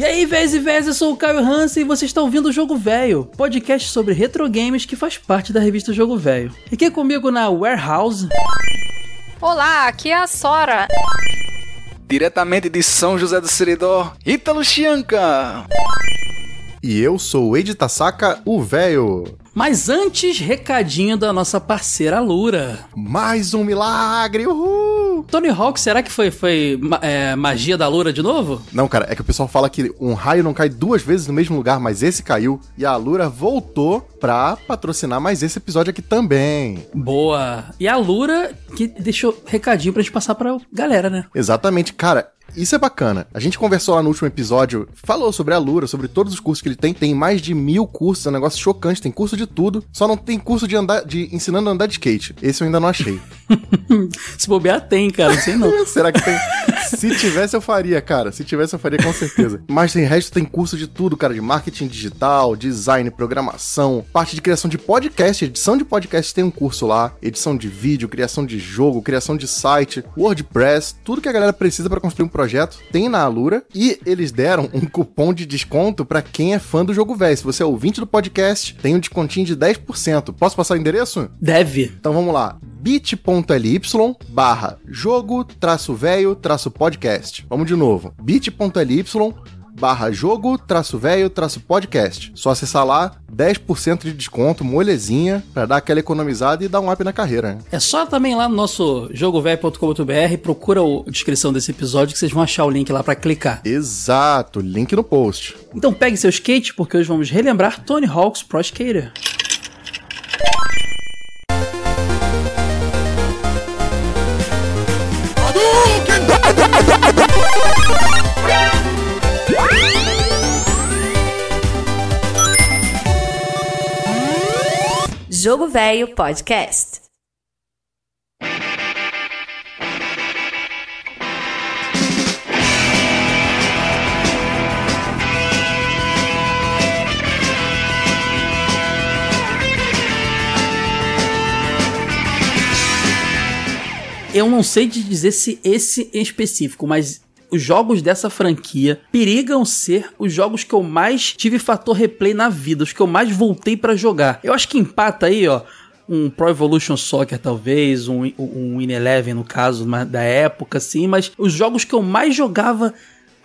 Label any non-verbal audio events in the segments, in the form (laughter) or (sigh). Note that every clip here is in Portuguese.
E aí, vez e vez, eu sou o Caio Hansen e você está ouvindo o Jogo Velho, podcast sobre retro games que faz parte da revista Jogo Velho. E aqui comigo na Warehouse. Olá, aqui é a Sora. Diretamente de São José do Seridó, Ítalo Chianca. E eu sou o Ed Tasaka, o véio. Mas antes, recadinho da nossa parceira Lura. Mais um milagre, uhul! Tony Hawk, será que foi, foi é, magia da Lura de novo? Não, cara, é que o pessoal fala que um raio não cai duas vezes no mesmo lugar, mas esse caiu. E a Lura voltou pra patrocinar mais esse episódio aqui também. Boa! E a Lura que deixou recadinho pra gente passar pra galera, né? Exatamente, cara. Isso é bacana. A gente conversou lá no último episódio, falou sobre a Lura, sobre todos os cursos que ele tem. Tem mais de mil cursos, é um negócio chocante. Tem curso de tudo. Só não tem curso de andar, de ensinando a andar de skate. Esse eu ainda não achei. (laughs) Se bobear, tem, cara. Não sei não. (laughs) Será que tem? Se tivesse, eu faria, cara. Se tivesse, eu faria com certeza. Mas tem resto, tem curso de tudo, cara. De marketing digital, design, programação, parte de criação de podcast, edição de podcast tem um curso lá. Edição de vídeo, criação de jogo, criação de site, WordPress, tudo que a galera precisa para construir um projeto tem na Alura. E eles deram um cupom de desconto para quem é fã do jogo velho. Se você é ouvinte do podcast, tem um descontinho de 10%. Posso passar o endereço? Deve. Então vamos lá bit.ly barra jogo traço velho traço podcast. Vamos de novo. bit.ly barra jogo traço velho traço podcast. Só acessar lá, 10% de desconto, molezinha, para dar aquela economizada e dar um up na carreira. Né? É só também lá no nosso jogovelho.com.br, procura a descrição desse episódio que vocês vão achar o link lá para clicar. Exato, link no post. Então pegue seu skate porque hoje vamos relembrar Tony Hawk's Pro Skater. Jogo Velho Podcast. Eu não sei te dizer se esse em específico, mas os jogos dessa franquia perigam ser os jogos que eu mais tive fator replay na vida, os que eu mais voltei para jogar. Eu acho que empata aí, ó, um Pro Evolution Soccer, talvez, um, um Eleven, no caso, da época, assim, mas os jogos que eu mais jogava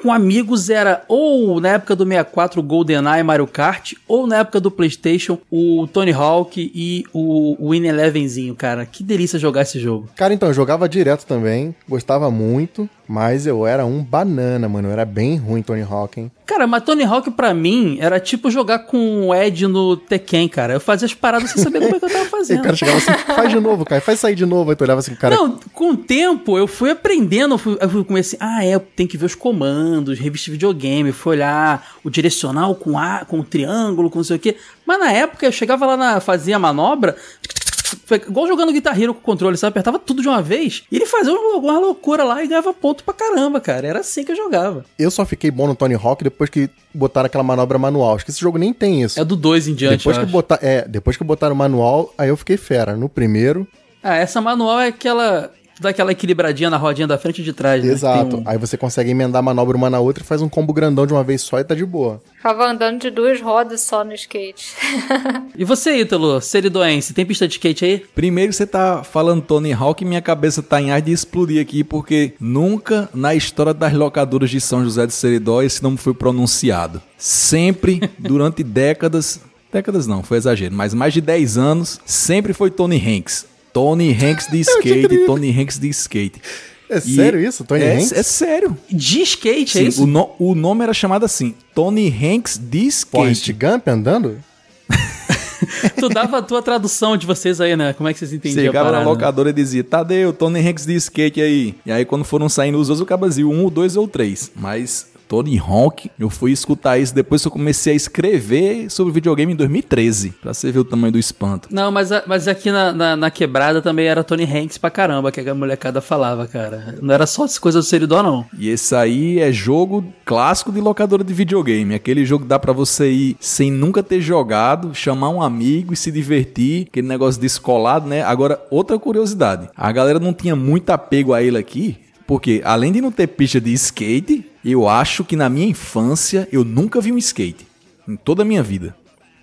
com amigos era ou na época do 64 o GoldenEye Mario Kart, ou na época do PlayStation o Tony Hawk e o Win Elevenzinho, cara. Que delícia jogar esse jogo. Cara, então, eu jogava direto também, gostava muito. Mas eu era um banana, mano. Eu era bem ruim Tony Hawk, hein? Cara, mas Tony Hawk pra mim era tipo jogar com o Ed no Tekken, cara. Eu fazia as paradas sem saber como é que eu tava (laughs) fazendo. e o cara chegava assim, faz de novo, cara, faz sair de novo. Aí tu olhava assim, cara. Não, com o tempo eu fui aprendendo. Eu fui, eu comecei, ah, é, tem que ver os comandos, revista de videogame, fui olhar o direcional com A, com o triângulo, com não sei o quê. Mas na época eu chegava lá na. fazia a manobra. Foi igual jogando Guitar Hero com o controle, você apertava tudo de uma vez e ele fazia uma loucura lá e ganhava ponto pra caramba, cara. Era assim que eu jogava. Eu só fiquei bom no Tony Hawk depois que botaram aquela manobra manual. Acho que esse jogo nem tem isso. É do 2 em diante, depois que botar, É, depois que botaram o manual, aí eu fiquei fera. No primeiro... Ah, essa manual é aquela dá aquela equilibradinha na rodinha da frente e de trás. Né? Exato. Um... Aí você consegue emendar a manobra uma na outra e faz um combo grandão de uma vez só e tá de boa. Ficava andando de duas rodas só no skate. e você, Ítalo, seridoense, tem pista de skate aí? Primeiro você tá falando Tony Hawk e minha cabeça tá em ar de explodir aqui, porque nunca na história das locadoras de São José de Seridó esse nome foi pronunciado. Sempre, (laughs) durante décadas, décadas não, foi exagero, mas mais de 10 anos, sempre foi Tony Hanks. Tony Hanks de (laughs) skate, Tony Hanks de skate. É e sério isso? Tony é, Hanks? É sério. De skate, Sim, é isso? O, no, o nome era chamado assim, Tony Hanks de skate. Forrest Gump andando? (laughs) tu dava a tua tradução de vocês aí, né? Como é que vocês entendiam Chegava na locadora e dizia, Tadeu, Tony Hanks de skate aí. E aí quando foram saindo os outros, o cabazio, um, dois ou três. Mas Tony Hawk. Eu fui escutar isso depois que eu comecei a escrever sobre videogame em 2013, pra você ver o tamanho do espanto. Não, mas, mas aqui na, na, na quebrada também era Tony Hanks pra caramba, que a molecada falava, cara. Não era só as coisas do Seridó, não. E esse aí é jogo clássico de locadora de videogame. Aquele jogo que dá pra você ir sem nunca ter jogado, chamar um amigo e se divertir, aquele negócio descolado, né? Agora, outra curiosidade. A galera não tinha muito apego a ele aqui, porque além de não ter pista de skate, Eu acho que na minha infância eu nunca vi um skate. Em toda a minha vida.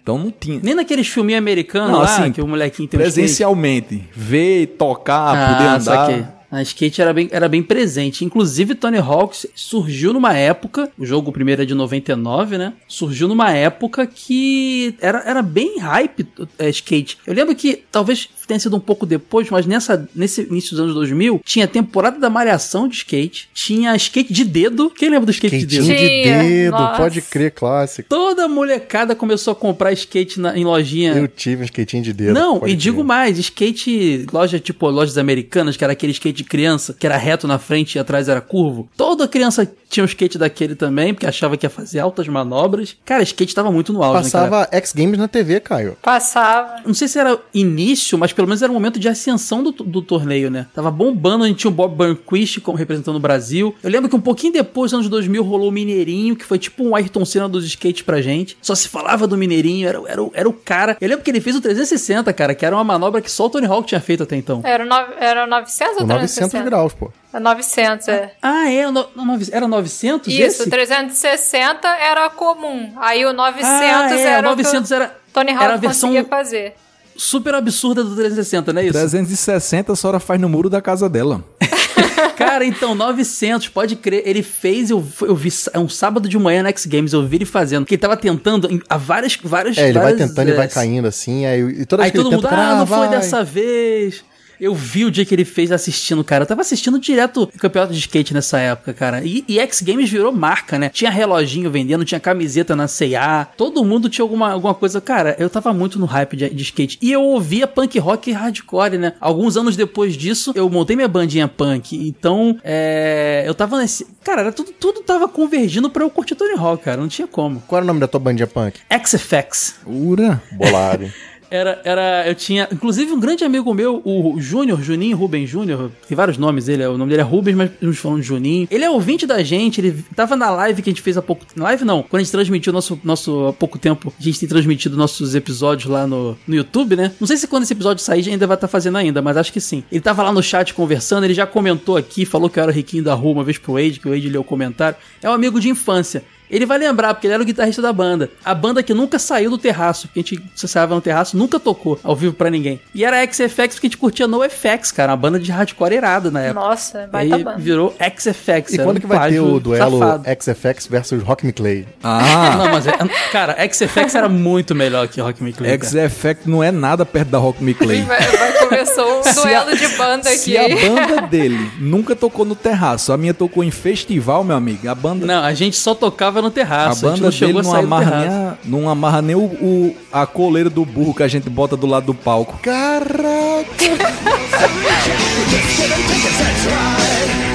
Então não tinha. Nem naqueles filminhos americanos lá, assim, que o molequinho tem um skate. Presencialmente. Ver, tocar, Ah, poder andar. saquei. A skate era bem, era bem presente. Inclusive, Tony Hawk surgiu numa época, o jogo primeiro é de 99, né? Surgiu numa época que era, era bem hype é, skate. Eu lembro que talvez tenha sido um pouco depois, mas nessa, nesse início dos anos 2000, tinha temporada da Malhação de skate, tinha skate de dedo. Quem lembra do skate de dedo? de Tinha, dedo, nossa. pode crer, clássico. Toda molecada começou a comprar skate na- em lojinha. Eu tive um skatinho de dedo. Não, e digo crer. mais, skate, loja tipo lojas americanas, que era aquele skate de criança, que era reto na frente e atrás era curvo. Toda criança tinha um skate daquele também, porque achava que ia fazer altas manobras. Cara, skate tava muito no auge naquela Passava X Games na TV, Caio. Passava. não sei se era início, mas pelo menos era o momento de ascensão do, do torneio, né? Tava bombando, a gente tinha o Bob Burnquist como representando o Brasil. Eu lembro que um pouquinho depois, nos anos 2000, rolou o Mineirinho, que foi tipo um Ayrton Senna dos skates pra gente. Só se falava do Mineirinho, era, era, o- era o cara. Eu lembro que ele fez o 360, cara, que era uma manobra que só o Tony Hawk tinha feito até então. Era, no, era 900 ou O 900 360? graus, pô. É 900, é. Ah, é? no- no- Era 900 Isso, esse? 360 era comum. Aí o 900 Ah, é, era o o que 900 o era, Tony era a Hawk versão conseguia fazer. Super absurda do 360, não é isso? 360 a senhora faz no muro da casa dela. (laughs) Cara, então, 900, pode crer. Ele fez, eu, eu vi é um sábado de manhã na X Games, eu vi ele fazendo. Que ele tava tentando a várias, várias É, ele vai várias, tentando e é, vai caindo assim, aí e toda Aí vez que ele todo mundo, tenta, ah, cara, não foi vai. dessa vez. Eu vi o dia que ele fez assistindo, cara. Eu tava assistindo direto o campeonato de skate nessa época, cara. E, e X Games virou marca, né? Tinha reloginho vendendo, tinha camiseta na C&A. Todo mundo tinha alguma, alguma coisa. Cara, eu tava muito no hype de, de skate. E eu ouvia punk rock e hardcore, né? Alguns anos depois disso, eu montei minha bandinha punk. Então, é, eu tava nesse... Cara, era tudo, tudo tava convergindo pra eu curtir Tony Hawk, cara. Não tinha como. Qual era o nome da tua bandinha punk? XFX. Ura. Bolado. (laughs) Era, era, eu tinha, inclusive um grande amigo meu, o Júnior, Juninho Rubem Júnior, tem vários nomes dele, o nome dele é Rubens, mas estamos falando de Juninho. Ele é ouvinte da gente, ele tava na live que a gente fez há pouco, live não, quando a gente transmitiu nosso, nosso, há pouco tempo, a gente tem transmitido nossos episódios lá no, no YouTube, né? Não sei se quando esse episódio sair ainda vai estar fazendo ainda, mas acho que sim. Ele tava lá no chat conversando, ele já comentou aqui, falou que eu era o riquinho da rua uma vez pro Wade, que o Wade leu o comentário. É um amigo de infância. Ele vai lembrar, porque ele era o guitarrista da banda. A banda que nunca saiu do terraço, porque a gente ensaiava no terraço, nunca tocou ao vivo pra ninguém. E era XFX porque a gente curtia NoFX, cara, uma banda de hardcore irada na época. Nossa, E baita aí banda. virou XFX. E quando um que vai ter o duelo safado. XFX versus Rock Me Clay? Ah, Não, mas, é, cara, XFX era muito melhor que Rock Me Clay. cara. X-Effect não é nada perto da Rock Me Clay. Vai, vai começou um Se duelo a- de banda Se aqui. a banda (laughs) dele nunca tocou no terraço, a minha tocou em festival, meu amigo. A banda, Não, a gente só tocava no a terraço. A, banda não dele a não amarra, nem a, não amarra nem o, o- a coleira do burro que a gente bota do lado do palco. Caraca! (laughs)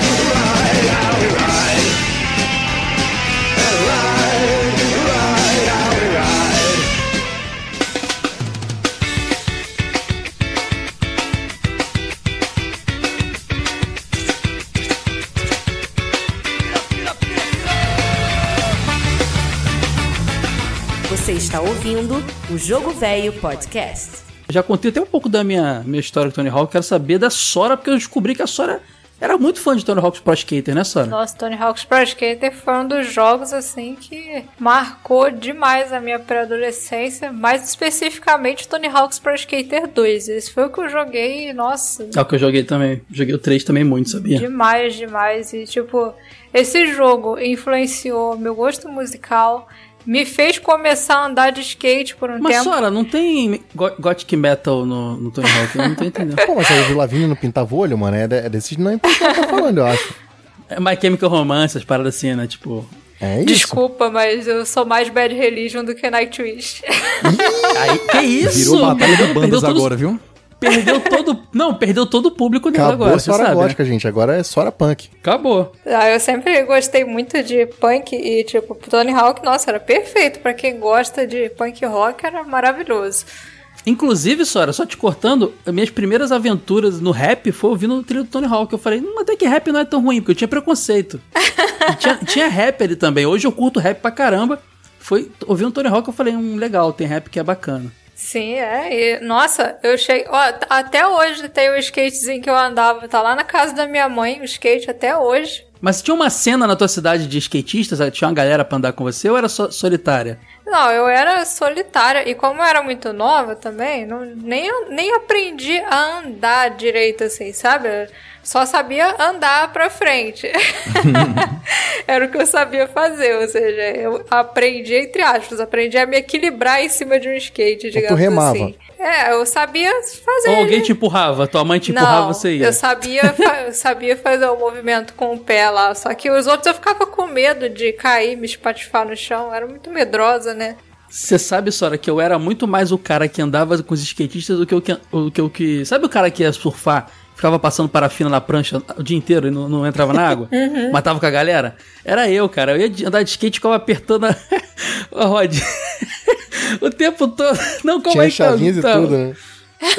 está ouvindo o Jogo Velho Podcast. Já contei até um pouco da minha, minha história com Tony Hawk. Quero saber da Sora, porque eu descobri que a Sora era muito fã de Tony Hawk's Pro Skater, né, Sora? Nossa, Tony Hawk's Pro Skater foi um dos jogos assim que marcou demais a minha pré-adolescência, mais especificamente Tony Hawk's Pro Skater 2. Esse foi o que eu joguei, nossa, É o que eu joguei também. Joguei o 3 também muito, sabia? demais, demais. E tipo, esse jogo influenciou meu gosto musical, me fez começar a andar de skate por um Mas, tempo. Sora, não tem go- Gothic Metal no, no Tony Hawk? Eu não tô entendendo. (laughs) Pô, mas aí o Lavigne não pintava o olho, mano. É, é desses não é que tá falando, eu acho. É My Chemical Romance, as paradas assim, né? Tipo... É isso. Desculpa, mas eu sou mais Bad Religion do que Nightwish. Aí, que isso? Virou batalha de bandas todos- agora, viu? Perdeu todo... Não, perdeu todo o público dele Acabou agora, a Sora sabe, né? Gótica, gente. Agora é Sora Punk. Acabou. Ah, eu sempre gostei muito de punk e, tipo, Tony Hawk, nossa, era perfeito. Pra quem gosta de punk rock, era maravilhoso. Inclusive, Sora, só te cortando, minhas primeiras aventuras no rap foi ouvindo o trilho do Tony Hawk. Eu falei, hum, até que rap não é tão ruim, porque eu tinha preconceito. Tinha, (laughs) tinha rap ali também. Hoje eu curto rap pra caramba. Foi ouvindo o Tony Hawk, eu falei, hum, legal, tem rap que é bacana. Sim, é. E, nossa, eu cheguei. Ó, até hoje tem o skatezinho que eu andava. Tá lá na casa da minha mãe, o skate até hoje. Mas tinha uma cena na tua cidade de skatistas? Tinha uma galera pra andar com você ou era solitária? Não, eu era solitária e como eu era muito nova também, não, nem, nem aprendi a andar direito assim, sabe? Só sabia andar pra frente. (laughs) (laughs) era o que eu sabia fazer, ou seja, eu aprendi, entre aspas, aprendi a me equilibrar em cima de um skate, digamos remava. assim. É, eu sabia fazer. Ou alguém te empurrava? Tua mãe te empurrava, Não, você ia? eu sabia, fa- eu sabia fazer o movimento com o pé lá, só que os outros eu ficava com medo de cair, me espatifar no chão, eu era muito medrosa, né? Você sabe, Sora, que eu era muito mais o cara que andava com os skatistas do que o que. O que, o que sabe o cara que ia surfar? Ficava passando parafina na prancha o dia inteiro e não, não entrava na água? (laughs) Matava com a galera? Era eu, cara. Eu ia de- andar de skate e ficava apertando a, (laughs) a rodinha. (laughs) o tempo todo. Não, como Tinha é que tá- e tá- tudo, né?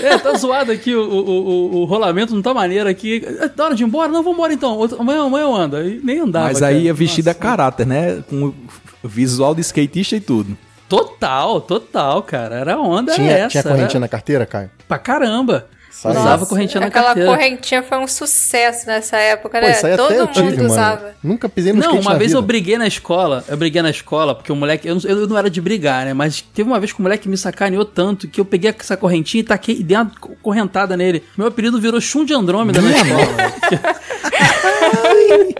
É, tá zoado aqui, o, o, o, o rolamento não tá maneiro aqui. É Da hora de ir embora? Não, vambora então. Outra- Amanhã, amanhã eu ando. E nem andava. Mas aí cara. é vestido a caráter, né? Com o visual de skatista e tudo. Total, total, cara. Era onda Tinha, essa. tinha correntinha era na carteira, Caio? Pra caramba. Usava Nossa, correntinha na Aquela carteira. correntinha foi um sucesso nessa época, Pô, né? aí Todo mundo tive, mano. usava. Nunca pisei no Não, skate uma na vez vida. eu briguei na escola, eu briguei na escola, porque o moleque, eu não, eu não era de brigar, né? Mas teve uma vez que o moleque me sacaneou tanto que eu peguei essa correntinha e taquei e dei uma correntada nele. Meu apelido virou Chum de Andrômeda na escola. (laughs) (laughs)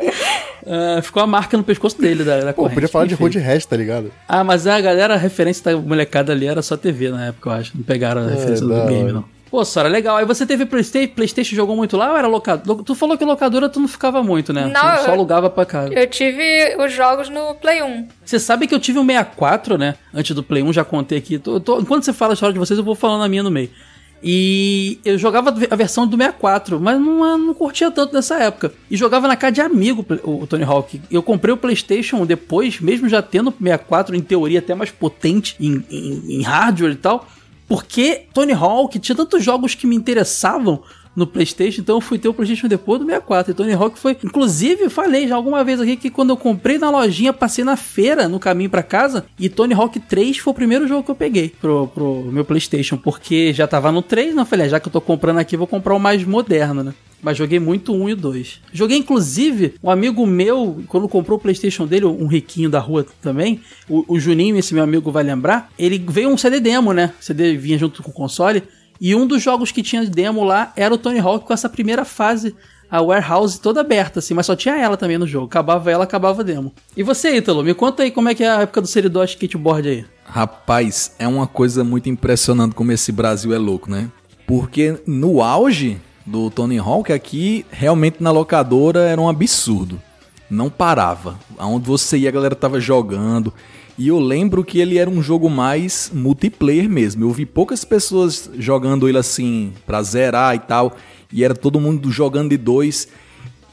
Ah, ficou a marca no pescoço dele da, da Pô, corrente. podia falar de Enfim. road rash, tá ligado? Ah, mas a galera, a referência da molecada ali era só TV na época, eu acho. Não pegaram a referência do game, não. Pô, Sora, legal. Aí você teve Playstation, Playstation jogou muito lá ou era locadora? Tu falou que locadora tu não ficava muito, né? Não, tu só alugava pra casa. Eu tive os jogos no Play 1. Você sabe que eu tive um 64, né? Antes do Play 1, já contei aqui. Tô- tô- enquanto você fala a história de vocês, eu vou falando a minha no meio. E eu jogava a versão do 64, mas não, não curtia tanto nessa época. E jogava na casa de amigo o, Tony Hawk. Eu comprei o PlayStation depois, mesmo já tendo o 64, em teoria até mais potente em, em- em hardware e tal. Porque Tony Hawk tinha tantos jogos que me interessavam no PlayStation, então eu fui ter o PlayStation depois do 64. E Tony Hawk foi. Inclusive, falei já alguma vez aqui que quando eu comprei na lojinha, passei na feira no caminho pra casa. E Tony Hawk 3 foi o primeiro jogo que eu peguei pro, pro meu PlayStation, porque já tava no 3, né? Eu falei, ah, já que eu tô comprando aqui, vou comprar o mais moderno, né? Mas joguei muito o 1 e o 2. Joguei, inclusive, um amigo meu, quando comprou o PlayStation dele, um riquinho da rua também, o, o Juninho, esse meu amigo vai lembrar, ele veio um CD demo, né? O CD vinha junto com o console. E um dos jogos que tinha demo lá era o Tony Hawk com essa primeira fase, a warehouse toda aberta, assim, mas só tinha ela também no jogo. Acabava ela, acabava o demo. E você, Ítalo, me conta aí como é que é a época do Seridó skateboard aí. Rapaz, é uma coisa muito impressionante como esse Brasil é louco, né? Porque no auge do Tony Hawk aqui, realmente na locadora era um absurdo. Não parava. Aonde você ia, a galera tava jogando. E eu lembro que ele era um jogo mais multiplayer mesmo. Eu vi poucas pessoas jogando ele assim pra zerar e tal. E era todo mundo jogando de dois.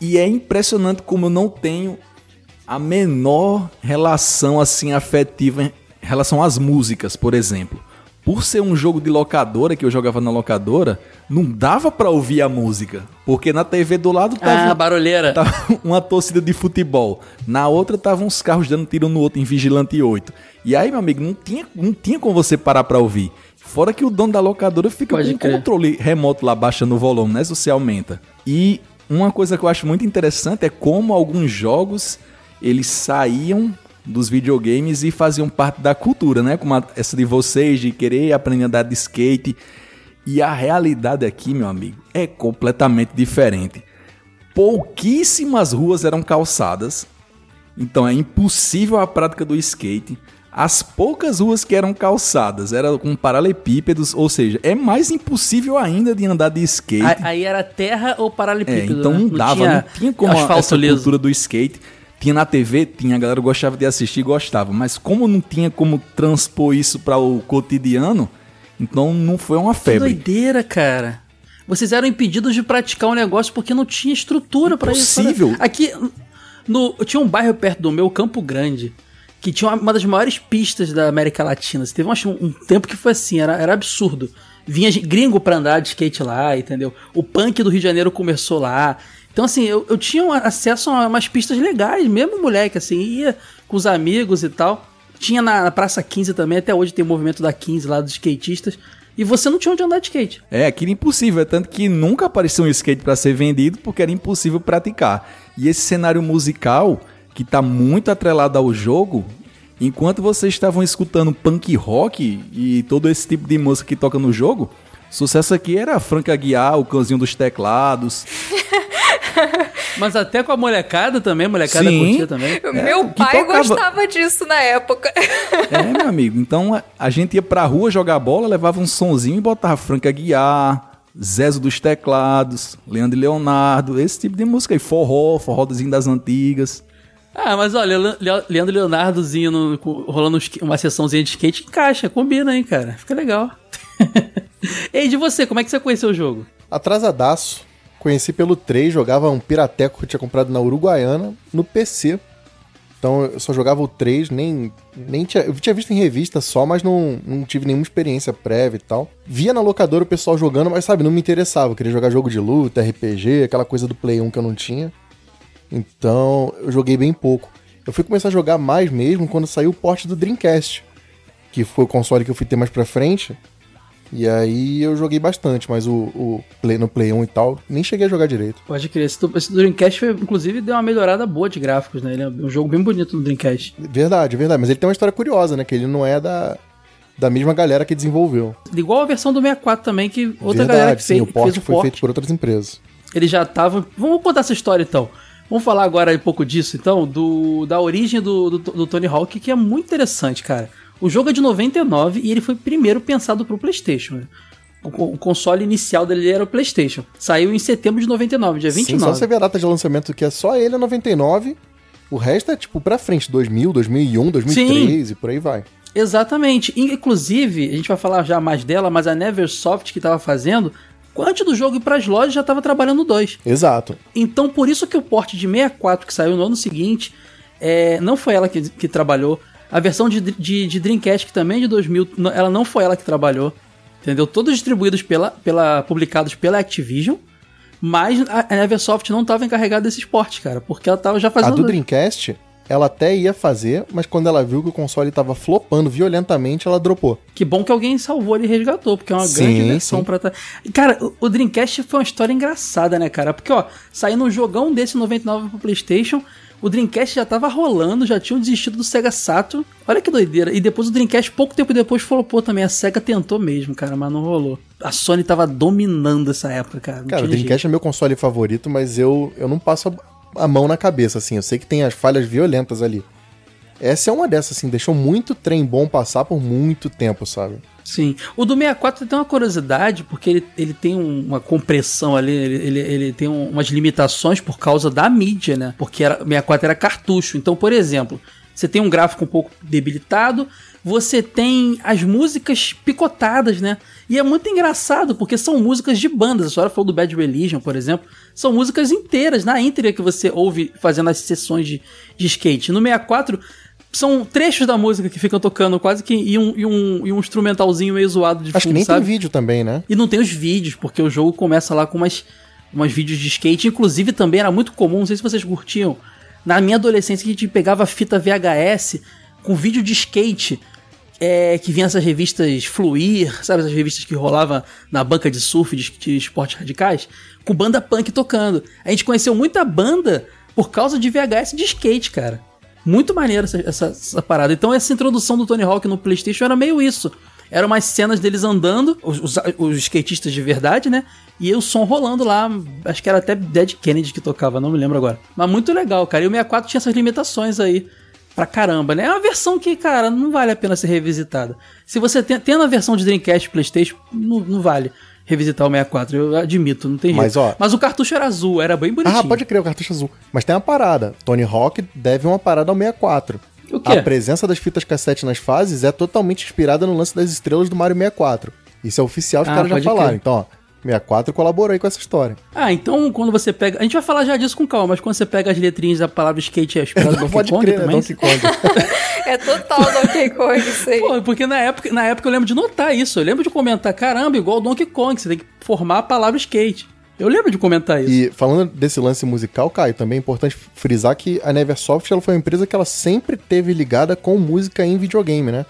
E é impressionante como eu não tenho a menor relação assim afetiva em relação às músicas, por exemplo. Por ser um jogo de locadora que eu jogava na locadora, não dava pra ouvir a música, porque na TV do lado tava, Ah, barulheira. tava (laughs) uma torcida de futebol, na outra tava uns carros dando tiro no outro em Vigilante 8. E aí, meu amigo, não tinha, não tinha como você parar pra ouvir. Fora que o dono da locadora fica Pode com crer. controle remoto lá baixando o volume, né? Se você aumenta. E uma coisa que eu acho muito interessante é como alguns jogos eles saíam dos videogames e faziam parte da cultura, né? Como a- essa de vocês de querer aprender a andar de skate. E a realidade aqui, meu amigo, é completamente diferente. Pouquíssimas ruas eram calçadas, então é impossível a prática do skate. As poucas ruas que eram calçadas eram com paralelepípedos, ou seja, é mais impossível ainda de andar de skate. Aí- era terra ou É, paralelepípedo, então né? não dava, não tinha, como a- asfalto essa liso. cultura do skate. Tinha na TV, tinha, a galera gostava de assistir, gostava, mas como não tinha como transpor isso para o cotidiano, então não foi uma Que febre. doideira, cara. Vocês eram impedidos de praticar um negócio porque não tinha estrutura pra isso. Impossível. Olha, Aqui, no, tinha um bairro perto do meu, Campo Grande, que tinha uma, uma das maiores pistas da América Latina. Você teve um, um tempo que foi assim, era, era absurdo. Vinha gringo pra andar de skate lá, entendeu? O punk do Rio de Janeiro começou lá. Então, assim, eu, eu tinha um acesso a umas pistas legais, mesmo moleque, assim, ia com os amigos e tal. Tinha na, na Praça 15 também, até hoje tem o movimento da 15 lá dos skatistas. E você não tinha onde andar de skate. É, aquilo é impossível. É tanto que nunca apareceu um skate para ser vendido porque era impossível praticar. E esse cenário musical, que tá muito atrelado ao jogo, enquanto vocês estavam escutando punk rock e todo esse tipo de música que toca no jogo, sucesso aqui era a Franca Guiar, o cãozinho dos teclados. (laughs) (laughs) Mas até com a molecada também, a molecada Sim. curtia também. Meu que pai gostava disso na época. É, meu amigo. Então a, gente ia pra rua jogar bola, levava um sonzinho e botava Franca Guiar, Zezo dos Teclados, Leandro e Leonardo, esse tipo de música aí. Forró, forrozinho das antigas. Ah, mas olha, Le- Le- Leandro e Leonardozinho no- rolando um uma sessãozinha de skate encaixa, combina, hein, cara. Fica legal. (laughs) Ei, de você, como é que você conheceu o jogo? Atrasadaço. Conheci pelo 3, jogava um pirateco que eu tinha comprado na Uruguaiana no PC. Então eu só jogava o 3, nem, nem tinha. Eu tinha visto em revista só, mas não, não tive nenhuma experiência prévia e tal. Via na locadora o pessoal jogando, mas sabe, não me interessava. Eu queria jogar jogo de luta, RPG, aquela coisa do Play 1 que eu não tinha. Então eu joguei bem pouco. Eu fui começar a jogar mais mesmo quando saiu o porte do Dreamcast, que foi o console que eu fui ter mais pra frente. E aí eu joguei bastante, mas o, o Play, no Play 1 e tal, nem cheguei a jogar direito. Pode crer, esse, esse Dreamcast, foi, inclusive, deu uma melhorada boa de gráficos, né? Ele é um jogo bem bonito no Dreamcast. Verdade, verdade. Mas ele tem uma história curiosa, né? Que ele não é da, da mesma galera que desenvolveu. Igual a versão do 64 também, que outra verdade, galera que sim, fez, o porte fez o foi porte. feito por outras empresas. Ele já tava. Vamos contar essa história então. Vamos falar agora um pouco disso, então, do, da origem do, do, do Tony Hawk, que é muito interessante, cara. O jogo é de 99 e ele foi primeiro pensado pro PlayStation. O, co- o console inicial dele era o PlayStation. Saiu em setembro de 99, dia Sim, 29. só você ver a data de lançamento que é só ele é 99, o resto é tipo pra frente, 2000, 2001, 2003 e por aí vai. Exatamente. Inclusive, a gente vai falar já mais dela, mas a Neversoft que tava fazendo, antes do jogo ir pras lojas, já tava trabalhando 2. Exato. Então, por isso que o porte de 64 que saiu no ano seguinte, é, não foi ela que, que trabalhou. A versão de, de, de Dreamcast, que também é de 2000, não- ela não foi ela que trabalhou. Entendeu? Todos distribuídos pela, pela, publicados pela Activision, mas a, a Neversoft não estava encarregada desses portes, cara, porque ela tava já A fazendo. do Dreamcast, ela até ia fazer, mas quando ela viu que o console tava flopando violentamente, ela dropou. Que bom que alguém salvou ali e resgatou, porque é uma Sim, grande versão sim. pra trás. Cara, o- o Dreamcast foi uma história engraçada, né, cara? Porque, ó, saindo um jogão desse 99 pro PlayStation, o Dreamcast já tava rolando, já tinham desistido do Sega Saturn. Olha que doideira. E depois o Dreamcast, pouco tempo depois, flopou também. A Sega tentou mesmo, cara, mas não rolou. A Sony tava dominando essa época, cara. Não Cara, o Dreamcast é meu console favorito, mas eu, eu não passo a, a mão na cabeça, assim. Eu sei que tem as falhas violentas ali. Essa é uma dessas, assim, deixou muito trem bom passar por muito tempo, sabe? Sim. O do 64 tem uma curiosidade, porque ele, ele tem um- uma compressão ali, ele, ele, ele tem um- umas limitações por causa da mídia, né? Porque era, 64 era cartucho. Então, por exemplo, você tem um gráfico um pouco debilitado, você tem as músicas picotadas, né? E é muito engraçado, porque são músicas de bandas. A senhora falou do Bad Religion, por exemplo. São músicas inteiras, na íntegra que você ouve fazendo as sessões de, de skate. No 64, são trechos da música que ficam tocando quase que e um, e um, e um instrumentalzinho meio zoado de Acho que nem sabe? tem vídeo também, né? E não tem os vídeos, porque o jogo começa lá com umas, umas vídeos de skate. Inclusive, também era muito comum, não sei se vocês curtiam. Na minha adolescência, que a gente pegava fita VHS com vídeo de skate. é, que vinha essas revistas Fluir, sabe? Essas revistas que rolava na banca de surf de, de esportes radicais, com banda punk tocando. A gente conheceu muita banda por causa de VHS de skate, cara. Muito maneiro essa, essa, essa parada. Então, essa introdução do Tony Hawk no PlayStation era meio isso. Eram umas cenas deles andando, os, os, os skatistas de verdade, né? E o som rolando lá. Acho que era até Dead Kennedy que tocava, não me lembro agora. Mas muito legal, cara. E o 64 tinha essas limitações aí. Pra caramba, né? É uma versão que, cara, não vale a pena ser revisitada. Se você tem, tendo a versão de Dreamcast e PlayStation, não, não vale revisitar o 64. Eu admito, não tem jeito. Mas, ó- Mas o cartucho era azul, era bem bonitinho. Ah, pode crer, o cartucho azul. Mas tem uma parada. Tony Hawk deve uma parada ao 64. O quê? A presença das fitas cassete nas fases é totalmente inspirada no lance das estrelas do Mario 64. Isso é oficial, os Ah, caras já falaram. crer. Então, ó, 64 colaborou aí com essa história. Ah, então quando você pega. A gente vai falar já disso com calma, mas quando você pega as letrinhas da palavra skate é inspirado no (laughs) Donkey Pode Kong crer, né? também. Donkey Kong. (laughs) É total Donkey Kong isso aí. Pô, porque na época, na época eu lembro de notar isso. Eu lembro de comentar, caramba, igual o Donkey Kong, você tem que formar a palavra skate. Eu lembro de comentar isso. E falando desse lance musical, Caio, também é importante frisar que a Neversoft ela foi uma empresa que ela sempre teve ligada com música em videogame, né?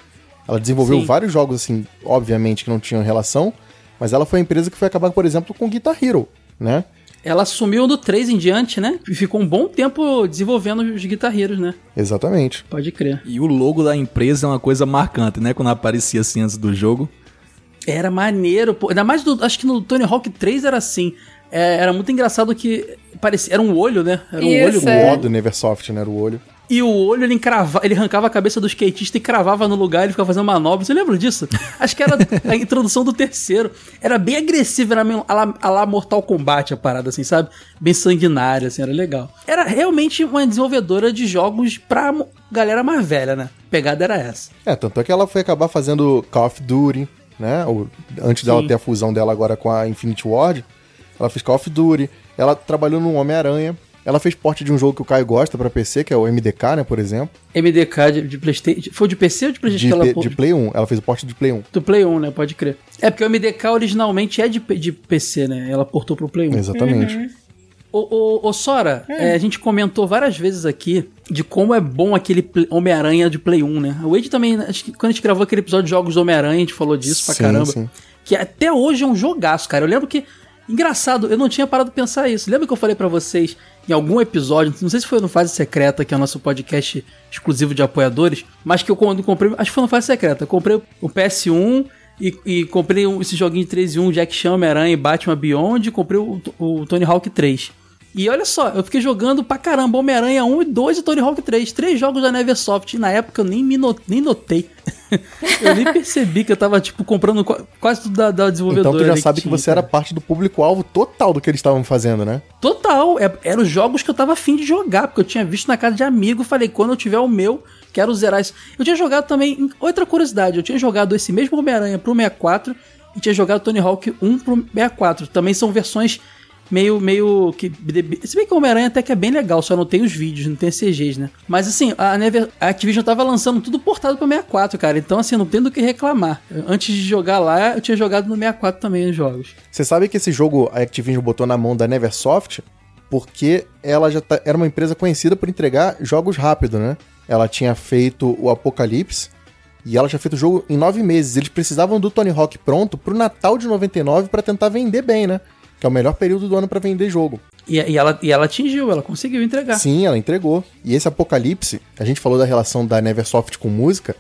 Ela desenvolveu Sim. vários jogos, assim, obviamente, que não tinham relação, mas ela foi a empresa que foi acabar, por exemplo, com Guitar Hero, né? Ela assumiu do 3 em diante, né? E ficou um bom tempo desenvolvendo os guitarreiros, né? Exatamente. Pode crer. E o logo da empresa é uma coisa marcante, né? Quando aparecia assim antes do jogo. Era maneiro, pô. Ainda mais do. Acho que no Tony Hawk 3 era assim. É, era muito engraçado que parecia. Era um olho, né? Era um Isso, olho. é. O O do Neversoft, né? Era o olho. E o olho ele encrava, ele arrancava a cabeça do skatista e cravava no lugar, ele ficava fazendo manobra. Você lembra disso? Acho que era a (laughs) introdução do terceiro. Era bem agressivo, era meio a lá, a lá Mortal Kombat a parada, assim, sabe? Bem sanguinária, assim, era legal. Era realmente uma desenvolvedora de jogos pra galera mais velha, né? A pegada era essa. É, tanto é que ela foi acabar fazendo Call of Duty, né? O- antes dela Sim. ter a fusão dela agora com a Infinity Ward, ela fez Call of Duty, ela trabalhou no Homem-Aranha, ela fez porte de um jogo que o Caio gosta pra PC, que é o MDK, né, por exemplo, MDK de, de Playstation. Foi de PC ou de de, Playstation? que ela de Play 1. Ela fez o porte de Play 1. Do Play 1, né? Pode crer. É porque o MDK originalmente é de, de PC, né? Ela portou pro Play 1. Exatamente. Ô, ô, ô, Sora, é, a gente comentou várias vezes aqui de como é bom aquele Homem-Aranha de Play 1, né? O Wade também, acho que quando a gente gravou aquele episódio de Jogos do Homem-Aranha, a gente falou disso pra Sim, caramba. sim. Que até hoje é um jogaço, cara. Eu lembro que. Engraçado, eu não tinha parado de pensar isso. Lembra que eu falei pra vocês em algum episódio, não sei se foi no Fase Secreta, que é o nosso podcast exclusivo de apoiadores, mas que eu quando comprei, acho que foi no Fase Secreta, eu comprei o PS1 e, e comprei esse joguinho de 3 em 1, Jack Chan, Homem-Aranha e Batman Beyond, e comprei o, o Tony Hawk 3. E olha só, eu fiquei jogando pra caramba Homem-Aranha 1 e 2 e Tony Hawk 3. Três jogos da Neversoft. E na época eu nem, me no- nem notei. (laughs) eu nem percebi que eu tava, tipo, comprando qua- quase tudo da, da desenvolvedora. Então tu já sabe que tinha, você era cara. parte do público-alvo total do que eles estavam fazendo, né? Total. É, eram os jogos que eu tava afim de jogar, porque eu tinha visto na casa de amigo. Falei, quando eu tiver o meu, quero zerar isso. Eu tinha jogado também. Outra curiosidade, eu tinha jogado esse mesmo Homem-Aranha pro 64 e tinha jogado Tony Hawk 1 pro 64. Também são versões meio. meio que. Se bem que o Homem-Aranha até que é bem legal, só não tem os vídeos, não tem CGs, né? Mas assim, a, Never, a Activision tava lançando tudo portado pro 64, cara. Então, assim, não tem do que reclamar. Antes de jogar lá, eu tinha jogado no 64 também os jogos. Você sabe que esse jogo a Activision botou na mão da Neversoft porque ela já tá- era uma empresa conhecida por entregar jogos rápido, né? Ela tinha feito o Apocalipse e ela tinha feito o jogo em nove meses. Eles precisavam do Tony Hawk pronto pro Natal de 99 pra tentar vender bem, né? Que é o melhor período do ano pra vender jogo. E, e ela, e ela atingiu, ela conseguiu entregar. Sim, ela entregou. E esse Apocalipse, a gente falou da relação da Neversoft com música.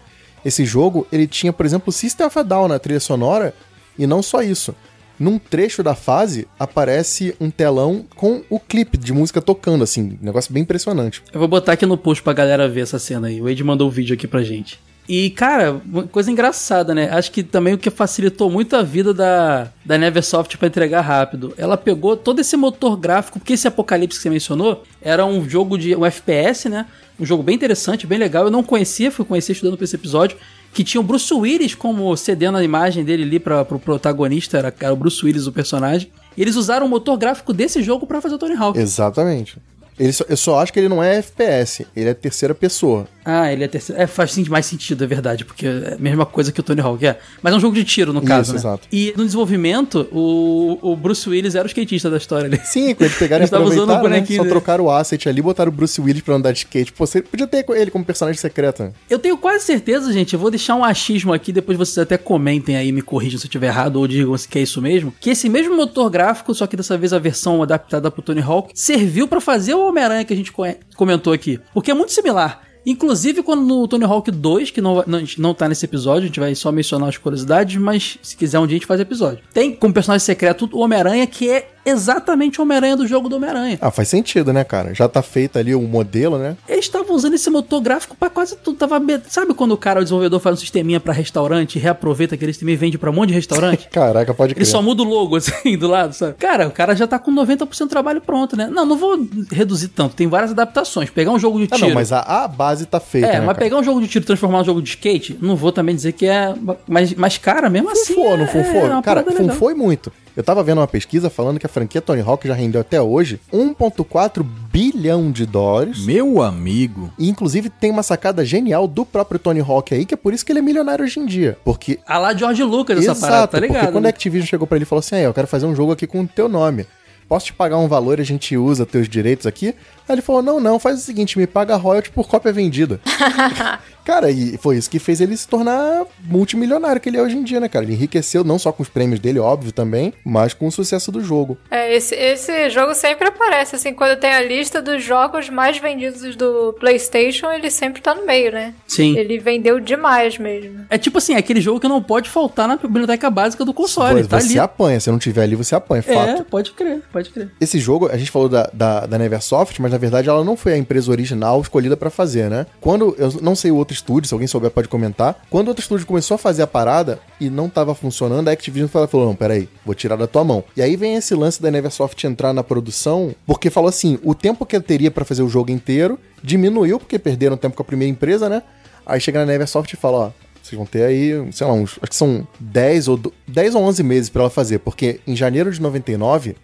Esse jogo, ele tinha, por exemplo, System of a Down na trilha sonora. E não só isso. Num trecho da fase, aparece um telão com o clipe de música tocando, assim. Um negócio bem impressionante. Eu vou botar aqui no post pra galera ver essa cena aí. O Ed mandou o vídeo aqui pra gente. E, cara, uma coisa engraçada, né? Acho que também o que facilitou muito a vida da, da Neversoft pra entregar rápido. Ela pegou todo esse motor gráfico, porque esse Apocalipse que você mencionou era um jogo de um FPS, né? Um jogo bem interessante, bem legal. Eu não conhecia, fui conhecer estudando pra esse episódio. Que tinha o Bruce Willis como cedendo a imagem dele ali pra, pro protagonista, era, era o Bruce Willis o personagem. E eles usaram o motor gráfico desse jogo pra fazer o Tony Hawk. Exatamente. Ele só- eu só acho que ele não é FPS, ele é terceira pessoa. Ah, ele é terceiro. É, faz mais sentido, é verdade, porque é a mesma coisa que o Tony Hawk é. Mas é um jogo de tiro, no Isso, caso, né? exato. E no desenvolvimento, o, o Bruce Willis era o skatista da história ali. Sim, quando eles pegaram e (laughs) Eles tavam usando o né? Só dele. trocaram o asset ali, botaram o Bruce Willis pra andar de skate. Pô, você podia ter ele como personagem secreto. Eu tenho quase certeza, gente, eu vou deixar um achismo aqui, depois vocês até comentem aí, me corrijam se eu estiver errado, ou digam se que é isso mesmo, que esse mesmo motor gráfico, só que dessa vez a versão adaptada pro Tony Hawk, serviu pra fazer o Homem-Aranha que a gente co- comentou aqui. Porque é muito similar. Inclusive, quando no Tony Hawk 2, que não, não, não tá nesse episódio, a gente vai só mencionar as curiosidades, mas se quiser um dia a gente faz episódio. Tem como personagem secreto o Homem-Aranha, que é exatamente o Homem-Aranha do jogo do Homem-Aranha. Ah, faz sentido, né, cara? Já tá feito ali o modelo, né? Eles estavam usando esse motor gráfico pra quase tudo. Tava... be- Sabe quando o cara, o desenvolvedor, faz um sisteminha pra restaurante, reaproveita aquele sisteminha e vende pra um monte de restaurante? (laughs) Caraca, pode crer. Ele só muda o logo, (laughs) assim, do lado, sabe? Cara, o cara já tá com 90% do trabalho pronto, né? Não, não vou reduzir tanto. Tem várias adaptações. Pegar um jogo de Ah, tiro... não, mas a, a base tá feita, É, né, mas cara? pegar um jogo de tiro e transformar num jogo de skate, não vou também dizer que é... Mas, mas cara, mesmo assim... Funfou, não é- funfou? é Cara, funfou e muito. Eu tava vendo uma pesquisa falando que a franquia Tony Hawk já rendeu até hoje 1,4 bilhão de dólares. Meu amigo. E inclusive tem uma sacada genial do próprio Tony Hawk aí, que é por isso que ele é milionário hoje em dia. Porque. A lá George Lucas essa parada, tá ligado? porque quando a Activision chegou pra ele e falou assim: "Aí, eu quero fazer um jogo aqui com o teu nome. posso te pagar um valor e a gente usa teus direitos aqui? Aí ele falou, não, não, faz o seguinte, me paga royalty por cópia vendida. (laughs) cara, e foi isso que fez ele se tornar multimilionário que ele é hoje em dia, né, cara? Ele enriqueceu não só com os prêmios dele, óbvio, também, mas com o sucesso do jogo. É, esse, esse jogo sempre aparece, assim, quando tem a lista dos jogos mais vendidos do PlayStation, ele sempre tá no meio, né? Sim. Ele vendeu demais mesmo. É tipo assim, é aquele jogo que não pode faltar na biblioteca básica do console. Você tá ali. apanha, se não tiver ali, você apanha, fato. É, pode crer, pode crer. Esse jogo, a gente falou da, da, da Neversoft, mas na verdade ela não foi a empresa original escolhida pra fazer, né? Quando, eu não sei o outro estúdio, se alguém souber pode comentar, quando o outro estúdio começou a fazer a parada e não tava funcionando, a Activision falou, não, peraí, vou tirar da tua mão. E aí vem esse lance da Neversoft entrar na produção, porque falou assim, o tempo que ele teria pra fazer o jogo inteiro diminuiu, porque perderam tempo com a primeira empresa, né? Aí chega na Neversoft e fala, ó, vocês vão ter aí, sei lá, uns, acho que são 10 ou, do- 10 ou 11 meses pra ela fazer, porque em janeiro de 99,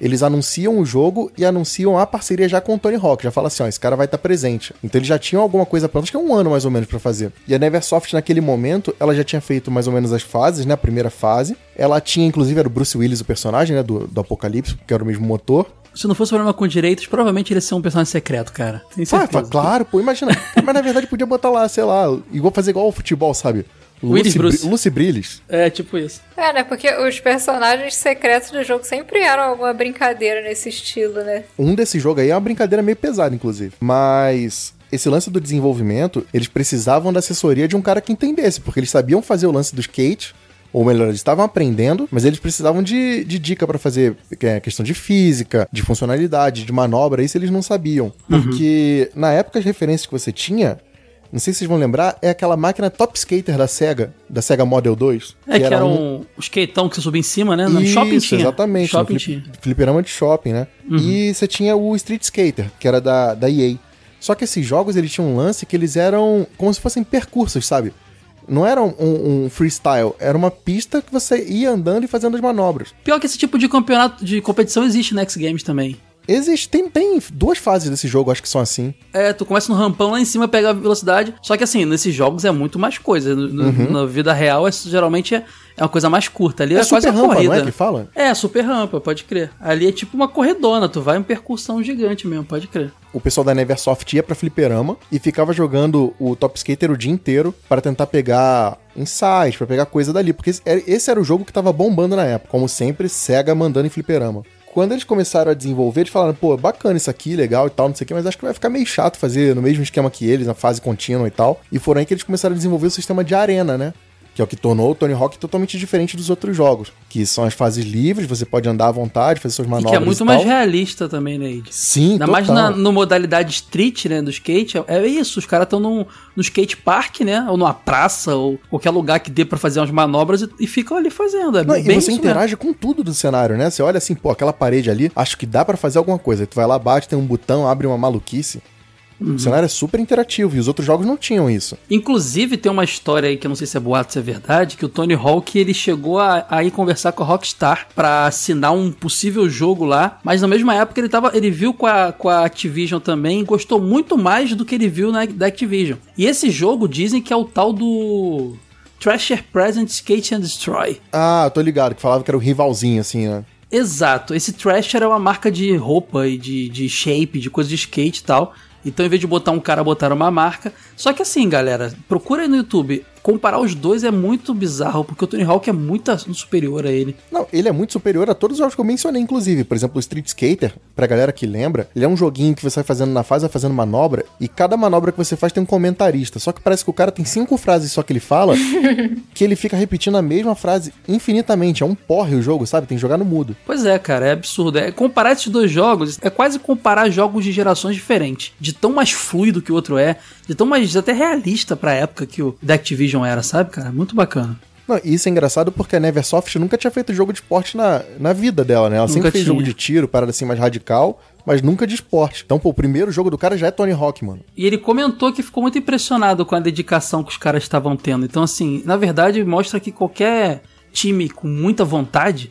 eles anunciam o jogo e anunciam a parceria já com o Tony Hawk. Já fala assim, ó, esse cara vai estar presente. Então eles já tinham alguma coisa pronta, acho que é um ano mais ou menos pra fazer. E a Neversoft naquele momento, ela já tinha feito mais ou menos as fases, né, a primeira fase. Ela tinha, inclusive, era o Bruce Willis o personagem, né, do, do Apocalipse, que era o mesmo motor. Se não fosse problema com direitos, provavelmente ele ia ser um personagem secreto, cara. Ah, certeza. claro, pô, imagina. (laughs) Mas na verdade podia botar lá, sei lá, igual fazer igual ao futebol, sabe? Willis Lucy, Bruce. Lucy Brillis. É, tipo isso. É, né? Porque os personagens secretos do jogo sempre eram alguma brincadeira nesse estilo, né? Um desse jogo aí é uma brincadeira meio pesada, inclusive. Mas esse lance do desenvolvimento, eles precisavam da assessoria de um cara que entendesse, porque eles sabiam fazer o lance do skate. Ou melhor, eles estavam aprendendo, mas eles precisavam de, de dica pra fazer que é, questão de física, de funcionalidade, de manobra, isso eles não sabiam. Porque na época as referências que você tinha, não sei se vocês vão lembrar, é aquela máquina Top Skater da SEGA, da SEGA Model 2. É que, era um, um skateão que você subia em cima, né? No Isso, shopping tinha. exatamente. Shopping no tinha. Uhum. flip- fliperama de shopping, né? E você tinha o Street Skater, que era da, da EA. Só que esses jogos, eles tinham um lance que eles eram como se fossem percursos, sabe? Não era um, um freestyle, era uma pista que você ia andando e fazendo as manobras. Pior que esse tipo de campeonato de competição existe no X Games também. Existe, tem, duas fases desse jogo, acho que são assim. É, tu começa no rampão lá em cima, pega a velocidade. Só que assim, nesses jogos é muito mais coisa. No- no- Na vida real, é, geralmente é, é uma coisa mais curta. Ali é, Uhum. É quase uma rampa, corrida. não é que fala? É, super rampa, pode crer. Ali é tipo uma corredona, tu vai em percussão gigante mesmo, pode crer. O pessoal da Neversoft ia pra fliperama e ficava jogando o Top Skater o dia inteiro para tentar pegar insights, pra pegar coisa dali, porque esse era o jogo que tava bombando na época. Como sempre, SEGA mandando em fliperama. Quando eles começaram a desenvolver, eles falaram, pô, bacana isso aqui, legal e tal, não sei o que, mas acho que vai ficar meio chato fazer no mesmo esquema que eles, na fase contínua e tal. E foram aí que eles começaram a desenvolver o sistema de arena, né? Que é o que tornou o Tony Hawk totalmente diferente dos outros jogos. Que são as fases livres, você pode andar à vontade, fazer suas E manobras. que é muito e mais realista também, né, Ed? Sim, Ainda total. mais na no modalidade street, né, do skate, é- é isso, os caras estão no skate park, né, ou numa praça, ou qualquer lugar que dê pra fazer umas manobras e, e ficam ali fazendo, é Não, bem e você mesmo. interage com tudo do cenário, né? Você olha assim, pô, aquela parede ali, acho que dá pra fazer alguma coisa. Aí tu vai lá, bate, tem um botão, abre uma maluquice. Uhum. O cenário é super interativo e os outros jogos não tinham isso. Inclusive, tem uma história aí que eu não sei se é boato, se é verdade, que o Tony Hawk ele chegou a, a ir conversar com a Rockstar pra assinar um possível jogo lá, mas na mesma época ele tava, ele viu com a, com a Activision também e gostou muito mais do que ele viu na, da Activision. E esse jogo dizem que é o tal do Trasher Present Skate and Destroy. Ah, eu tô ligado, que falava que era o rivalzinho, assim, né? Exato, esse Thrasher é uma marca de roupa e de, de shape, de coisa de skate e tal. Então, em vez de botar um cara, botaram uma marca. Só que assim, galera, procura aí no YouTube. Comparar os dois é muito bizarro, porque o Tony Hawk é muito superior a ele. Não, ele é muito superior a todos os jogos que eu mencionei, inclusive. Por exemplo, o Street Skater, pra galera que lembra, ele é um joguinho que você vai fazendo na fase, vai fazendo manobra, e cada manobra que você faz tem um comentarista. Só que parece que o cara tem cinco frases só que ele fala, (laughs) que ele fica repetindo a mesma frase infinitamente. É um porre o jogo, sabe? Tem que jogar no mudo. Pois é, cara, é absurdo. É, comparar esses dois jogos é quase comparar jogos de gerações diferentes. De tão mais fluido que o outro é, de tão mais até realista pra época que o da Activision era, sabe, cara? Muito bacana. Não, e isso é engraçado porque a Neversoft nunca tinha feito jogo de esporte na, na vida dela, né? Ela sempre Nunca fez tinha. jogo de tiro, parada assim mais radical, mas nunca de esporte. Então, pô, o primeiro jogo do cara já é Tony Hawk, mano. E ele comentou que ficou muito impressionado com a dedicação que os caras estavam tendo. Então, assim, na verdade, mostra que qualquer time com muita vontade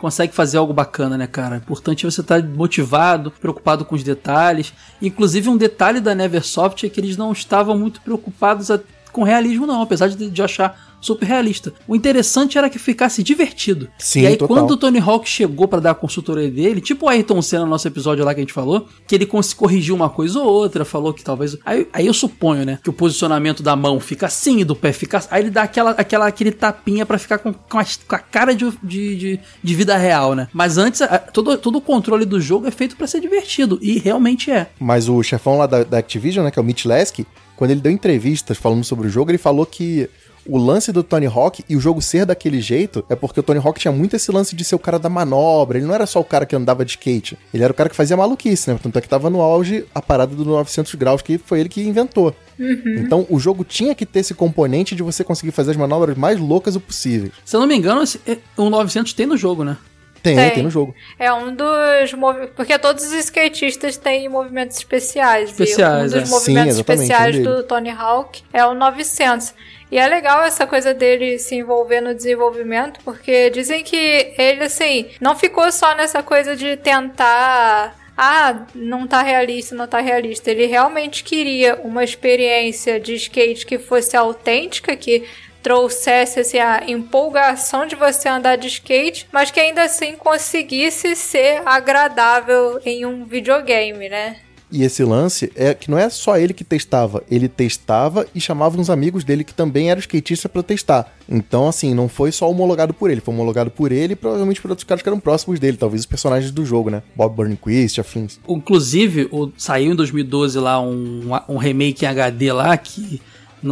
consegue fazer algo bacana, né, cara? Importante é você estar motivado, preocupado com os detalhes. Inclusive, um detalhe da Neversoft é que eles não estavam muito preocupados a- com realismo, não. Apesar de, de achar super realista. O interessante era que ficasse divertido. Sim, e aí, total. quando o Tony Hawk chegou pra dar a consultoria dele, tipo o Ayrton Senna no nosso episódio lá que a gente falou, que ele corrigiu uma coisa ou outra, falou que talvez. Aí, aí eu suponho, né, que o posicionamento da mão fica assim e do pé fica assim. Aí ele dá aquela, aquela, aquele tapinha pra ficar com, com, a, com a cara de, de, de, de vida real, né? Mas antes, a- todo, todo o controle do jogo é feito pra ser divertido. E realmente é. Mas o chefão lá da, da Activision, né, que é o Mitch Lasky, quando ele deu entrevistas falando sobre o jogo, ele falou que o lance do Tony Hawk e o jogo ser daquele jeito é porque o Tony Hawk tinha muito esse lance de ser o cara da manobra. Ele não era só o cara que andava de skate. Ele era o cara que fazia maluquice, né? Tanto é que tava no auge a parada do 900 graus, que foi ele que inventou. Então o jogo tinha que ter esse componente de você conseguir fazer as manobras mais loucas o possível. Se eu não me engano, é- o 900 tem no jogo, né? Tem, Tem. tem, no jogo. É um dos movimentos. Porque todos os skatistas têm movimentos especiais. Especiais, e um é. dos movimentos Sim, especiais um do Tony Hawk é o 900. E é legal essa coisa dele se envolver no desenvolvimento, porque dizem que ele, assim, não ficou só nessa coisa de tentar. Ah, não tá realista, não tá realista. Ele realmente queria uma experiência de skate que fosse autêntica, que trouxesse assim, a empolgação de você andar de skate, mas que ainda assim conseguisse ser agradável em um videogame, né? E esse lance é que não é só ele que testava, ele testava e chamava uns amigos dele que também eram skatistas pra testar. Então, assim, não foi só homologado por ele, foi homologado por ele e provavelmente por outros caras que eram próximos dele, talvez os personagens do jogo, né? Bob Burnquist, afins. Inclusive, o- saiu em 2012 lá um, um remake em HD lá, que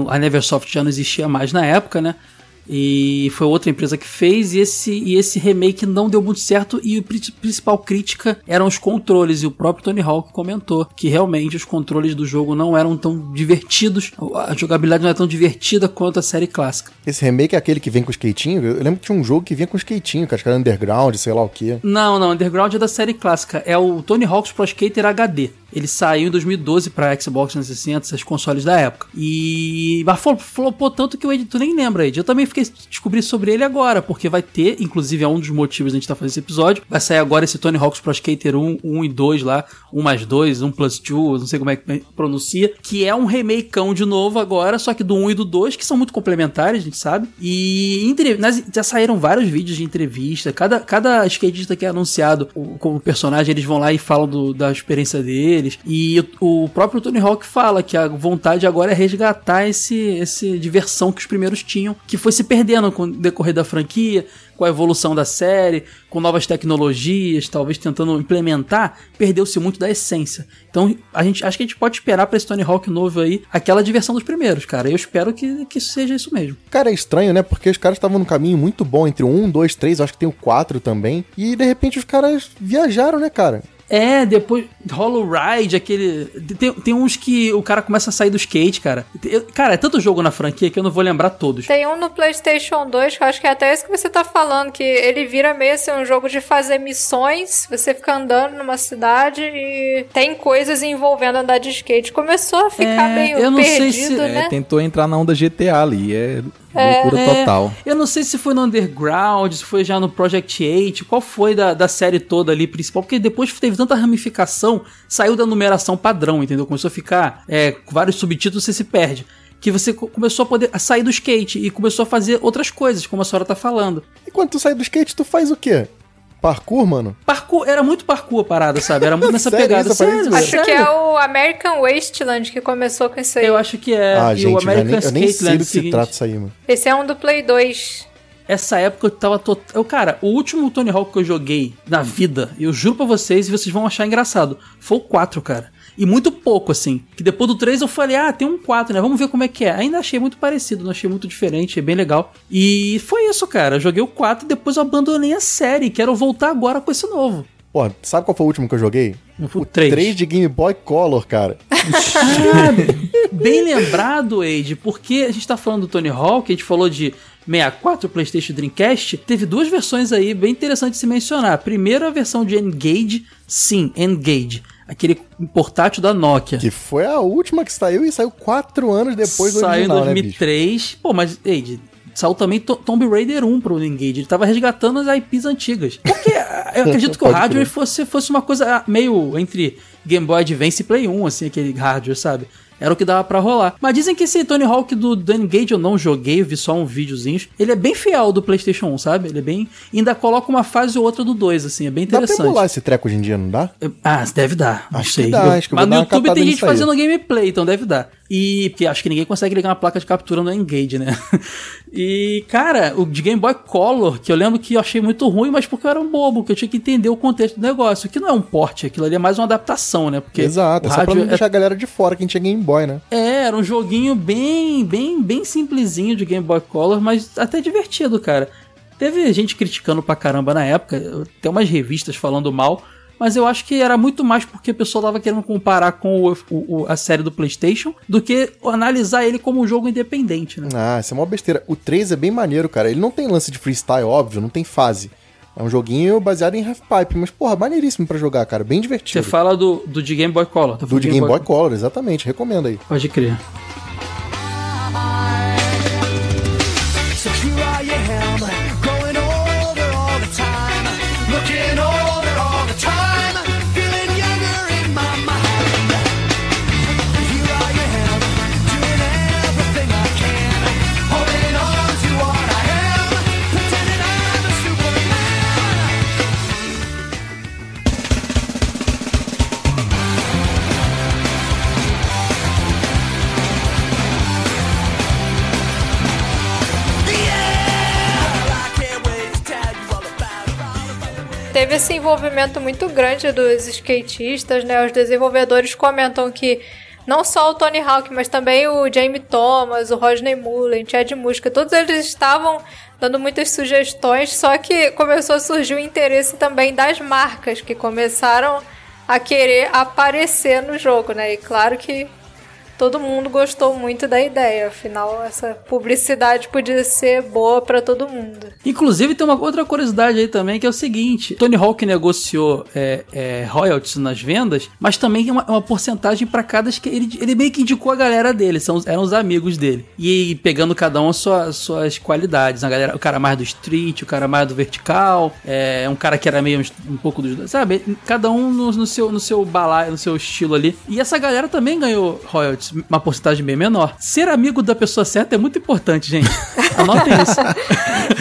a Neversoft já não existia mais na época, né? E foi outra empresa que fez, e esse, e esse remake não deu muito certo. E a principal crítica eram os controles. E o próprio Tony Hawk comentou que realmente os controles do jogo não eram tão divertidos, a jogabilidade não é tão divertida quanto a série clássica. Esse remake é aquele que vem com skatinho? Eu lembro que tinha um jogo que vinha com skatinho, que acho que era Underground, sei lá o quê. Não, não, Underground é da série clássica. É o Tony Hawk's Pro Skater HD. Ele saiu em 2012 pra Xbox 360, esses consoles da época. E. Mas flopou tanto que o Ed, tu nem lembra, Ed. Eu também fiquei descobri sobre ele agora, porque vai ter, inclusive é um dos motivos da gente estar fazendo esse episódio. Vai sair agora esse Tony Hawk's Pro Skater 1, 1 e 2 lá, 1 mais 2, 1 plus 2, não sei como é que pronuncia, que é um remakeão de novo agora, só que do 1 e do 2, que são muito complementares, a gente sabe. E nas- já saíram vários vídeos de entrevista, cada, cada skatista que é anunciado como personagem, eles vão lá e falam do- da experiência deles. E o, o próprio Tony Hawk fala que a vontade agora é resgatar esse, esse diversão que os primeiros tinham, que foi se perdendo com o decorrer da franquia, com a evolução da série, com novas tecnologias, talvez tentando implementar, perdeu-se muito da essência. Então, a gente acho que a gente pode esperar pra esse Tony Hawk novo aí aquela diversão dos primeiros, cara. Eu espero que, que seja isso mesmo. Cara, é estranho, né? Porque os caras estavam num caminho muito bom entre o 1, 2, 3, acho que tem o 4 também. E de repente os caras viajaram, né, cara? É, depois Hollow Ride, aquele. Tem, tem uns que o cara começa a sair do skate, cara. Eu- cara, é tanto jogo na franquia que eu não vou lembrar todos. Tem um no PlayStation 2, que eu acho que é até esse que você tá falando, que ele vira meio assim um jogo de fazer missões, você fica andando numa cidade e tem coisas envolvendo andar de skate. Começou a ficar É, meio eu não sei perdido, se- né? É, tentou entrar na onda GTA ali, é loucura É, total. Eu não sei se foi no Underground, se foi já no Project 8, qual foi da, da série toda ali principal, porque depois teve tanta ramificação, saiu da numeração padrão, entendeu? Começou a ficar é, com vários subtítulos, você se perde. Que você co- começou a poder a sair do skate e começou a fazer outras coisas, como a senhora tá falando. E quando tu sai do skate, tu faz o quê? Parkour, mano? Parkour, era muito parkour a parada, sabe? Era muito (laughs) nessa Sério pegada. isso? Sério. Acho que sério. é o American Wasteland que começou com isso aí. Eu acho que é. ah, e gente, o American nem, eu nem sei do que se trata isso aí, mano. Esse é um do Play 2. Essa época eu tava tot... eu Cara, o último Tony Hawk que eu joguei na vida, eu juro pra vocês, e vocês vão achar engraçado, foi o 4, cara. E muito pouco, assim. Que depois do 3 eu falei, ah, tem um 4, né? Vamos ver como é que é. Ainda achei muito parecido, não achei muito diferente, é bem legal. E foi isso, cara. Eu joguei o 4 e depois eu abandonei a série. Quero voltar agora com esse novo. Pô, sabe qual foi o último que eu joguei? O o 3. 3 de Game Boy Color, cara. Ah, bem lembrado, Age, porque a gente tá falando do Tony Hawk, a gente falou de 64, PlayStation Dreamcast, teve duas versões aí bem interessantes de se mencionar. A primeira a versão de Engage, sim, Engage, aquele portátil da Nokia. Que foi a última que saiu e saiu 4 anos depois do saiu original, em né, bicho? 2003. Pô, mas, Age, saiu também To- Tomb Raider 1 pro Engage. Ele tava resgatando as IPs antigas. Porque (laughs) ah, eu acredito que o hardware fosse, fosse uma coisa meio entre Game Boy Advance e Play 1, assim, aquele hardware, sabe? Era o que dava pra rolar. Mas dizem que esse Tony Hawk do, do N-Gage eu não joguei, eu vi só um videozinho. Ele é bem fiel do PlayStation 1, sabe? Ele é bem. Ainda coloca uma fase ou outra do 2, assim, é bem Dá pra interessante. emular esse treco hoje em dia, não dá? Ah, deve dar. Não Acho que sei. dá, Eu- acho que eu Mas no YouTube tem gente fazendo gameplay, então deve dar. E porque acho que ninguém consegue ligar uma placa de captura no Engage, né? (laughs) E, cara, o de Game Boy Color, que eu lembro que eu achei muito ruim, mas porque eu era um bobo, que eu tinha que entender o contexto do negócio. Aqui não é um porte, aquilo ali é mais uma adaptação, né? Porque Exato, é só pra não é- deixar a galera de fora, quem tinha Game Boy, né? é, era um joguinho bem, bem, bem simplesinho de Game Boy Color, mas até divertido, cara. Teve gente criticando pra caramba na época, tem umas revistas falando mal, mas eu acho que era muito mais porque o pessoal tava querendo comparar com o- o- o- a série do PlayStation do que analisar ele como um jogo independente, né? Ah, isso é uma besteira. O 3 é bem maneiro, cara. Ele não tem lance de freestyle, óbvio, não tem fase. É um joguinho baseado em half-pipe, mas, porra, maneiríssimo pra jogar, cara. Bem Você divertido. fala do, do de Game Boy Color. tá Do de Game Boy Color, exatamente. Recomendo aí. Pode crer. Teve esse envolvimento muito grande dos skatistas, né? Os desenvolvedores comentam que não só o Tony Hawk, mas também o Jamie Thomas, o Rodney Mullen, Chad Muska, todos eles estavam dando muitas sugestões, só que começou a surgir o interesse também das marcas que começaram a querer aparecer no jogo, né? E claro que todo mundo gostou muito da ideia, afinal essa publicidade podia ser boa pra todo mundo. Inclusive, tem uma outra curiosidade aí também, que é o seguinte: Tony Hawk negociou é, é, royalties nas vendas, mas também uma, uma porcentagem para cada. Ele, ele meio que indicou a galera dele, são, eram os amigos dele. E pegando cada um as suas, suas qualidades. A galera, o cara mais do street, o cara mais do vertical, é, um cara que era meio um, um pouco do. Sabe? Cada um no, no seu, no seu balaio, no seu estilo ali. E essa galera também ganhou royalties, uma porcentagem bem menor. Ser amigo da pessoa certa é muito importante, gente. Anotem (laughs) isso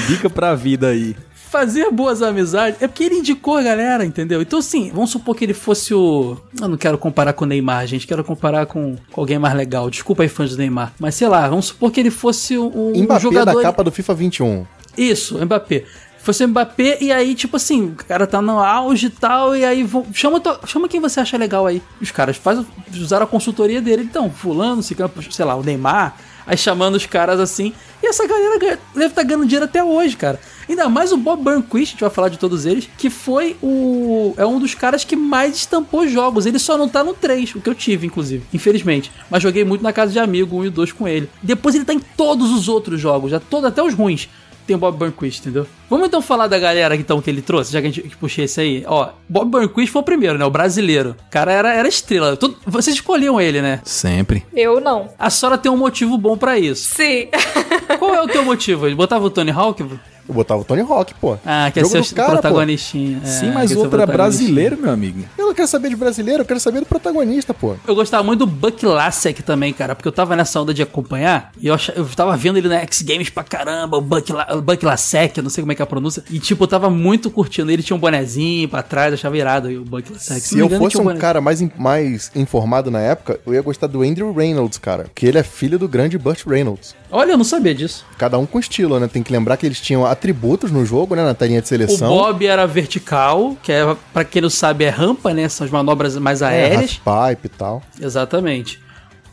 Dica pra vida aí. fazer boas amizades é porque ele indicou a galera, entendeu? Então, assim, vamos supor que ele fosse o. Eu não quero comparar com o Neymar, gente. Quero comparar com, com alguém mais legal. Desculpa aí, fãs do Neymar. Mas sei lá, vamos supor que ele fosse um, um Mbappé jogador. da capa do FIFA 21. Isso, Mbappé. Fosse o Mbappé e aí, tipo assim, o cara tá no auge e tal, e aí chama, chama quem você acha legal aí. Os caras faz, usaram a consultoria dele, então, fulano, sei lá, o Neymar, aí chamando os caras assim. E essa galera deve estar ganhando dinheiro até hoje, cara. Ainda mais o Bob Burnquist, a gente vai falar de todos eles, que foi o. É um dos caras que mais estampou jogos. Ele só não tá no 3, o que eu tive, inclusive, infelizmente. Mas joguei muito na casa de amigo, um e dois com ele. Depois ele tá em todos os outros jogos, já todo, até os ruins tem o Bob Burnquist, entendeu? Vamos então falar da galera então, que ele trouxe, já que a gente que puxei esse aí. Ó, Bob Burnquist foi o primeiro, né? O brasileiro. O cara era, era estrela. Tudo- vocês escolhiam ele, né? Sempre. Eu não. A Sora tem um motivo bom pra isso. Sim. (laughs) Qual é o teu motivo? Ele botava o Tony Hawk? Eu botava o Tony Hawk, pô. Ah, ser do o cara, protagonistinha. É, Sim, mas quer o outro é brasileiro, meu amigo. Eu não quero saber de brasileiro, eu quero saber do protagonista, pô. Eu gostava muito do Buck Lassek também, cara, porque eu tava nessa onda de acompanhar e eu, eu tava vendo ele na X Games pra caramba, o Buck, La... o Buck Lassek, eu não sei como é que é a pronúncia, e tipo, eu tava muito curtindo. Ele tinha um bonezinho pra trás, eu achava irado aí o Buck Lassek. Se não eu engano, fosse um bonezinho. cara mais, mais informado na época, eu ia gostar do Andrew Reynolds, cara. Que ele é filho do grande Burt Reynolds. Olha, eu não sabia disso. Cada um com estilo, né? Tem que lembrar que eles tinham atributos no jogo, né? Na telinha de O seleção. Bob era vertical, que é, pra quem não sabe, é rampa, né? São as manobras mais é, aéreas. half-pipe e tal. Exatamente.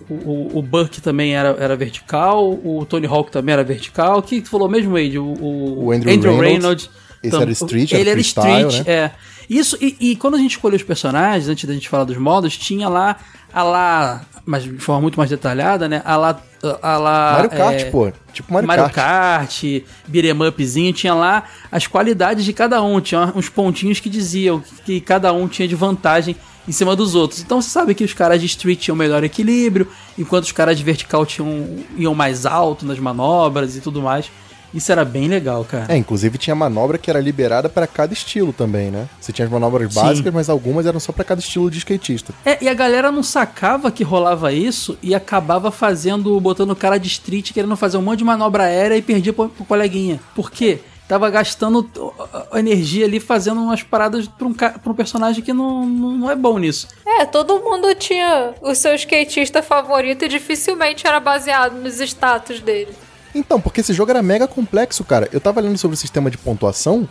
O, o, o Buck também era, era vertical, o Tony Hawk também era vertical. O que tu falou mesmo, Wade? O, o, O Andrew Reynolds. Esse tam- era street, ele era era freestyle, street, né? é. Isso, e, e quando a gente escolheu os personagens, antes da gente falar dos modos, tinha lá, a lá, mas de forma muito mais detalhada, né? A lá, a lá Mario Kart, é, pô. Tipo Mario, Mario Kart. Kart, beat'em upzinho, tinha lá as qualidades de cada um, tinha uns pontinhos que diziam que cada um tinha de vantagem em cima dos outros. Então você sabe que os caras de street tinham melhor equilíbrio, enquanto os caras de vertical tinham, iam mais alto nas manobras e tudo mais. Isso era bem legal, cara. É, inclusive tinha manobra que era liberada pra cada estilo também, né? Você tinha as manobras Sim. básicas, mas algumas eram só pra cada estilo de skatista. É, e a galera não sacava que rolava isso e acabava fazendo, botando o cara de street, querendo fazer um monte de manobra aérea e perdia pro, pro coleguinha. Por quê? Tava gastando a- a energia ali fazendo umas paradas pra um, pra um personagem que não, não, não é bom nisso. É, todo mundo tinha o seu skatista favorito e dificilmente era baseado nos status dele. Então, porque esse jogo era mega complexo, cara. Eu tava lendo sobre o sistema de pontuação.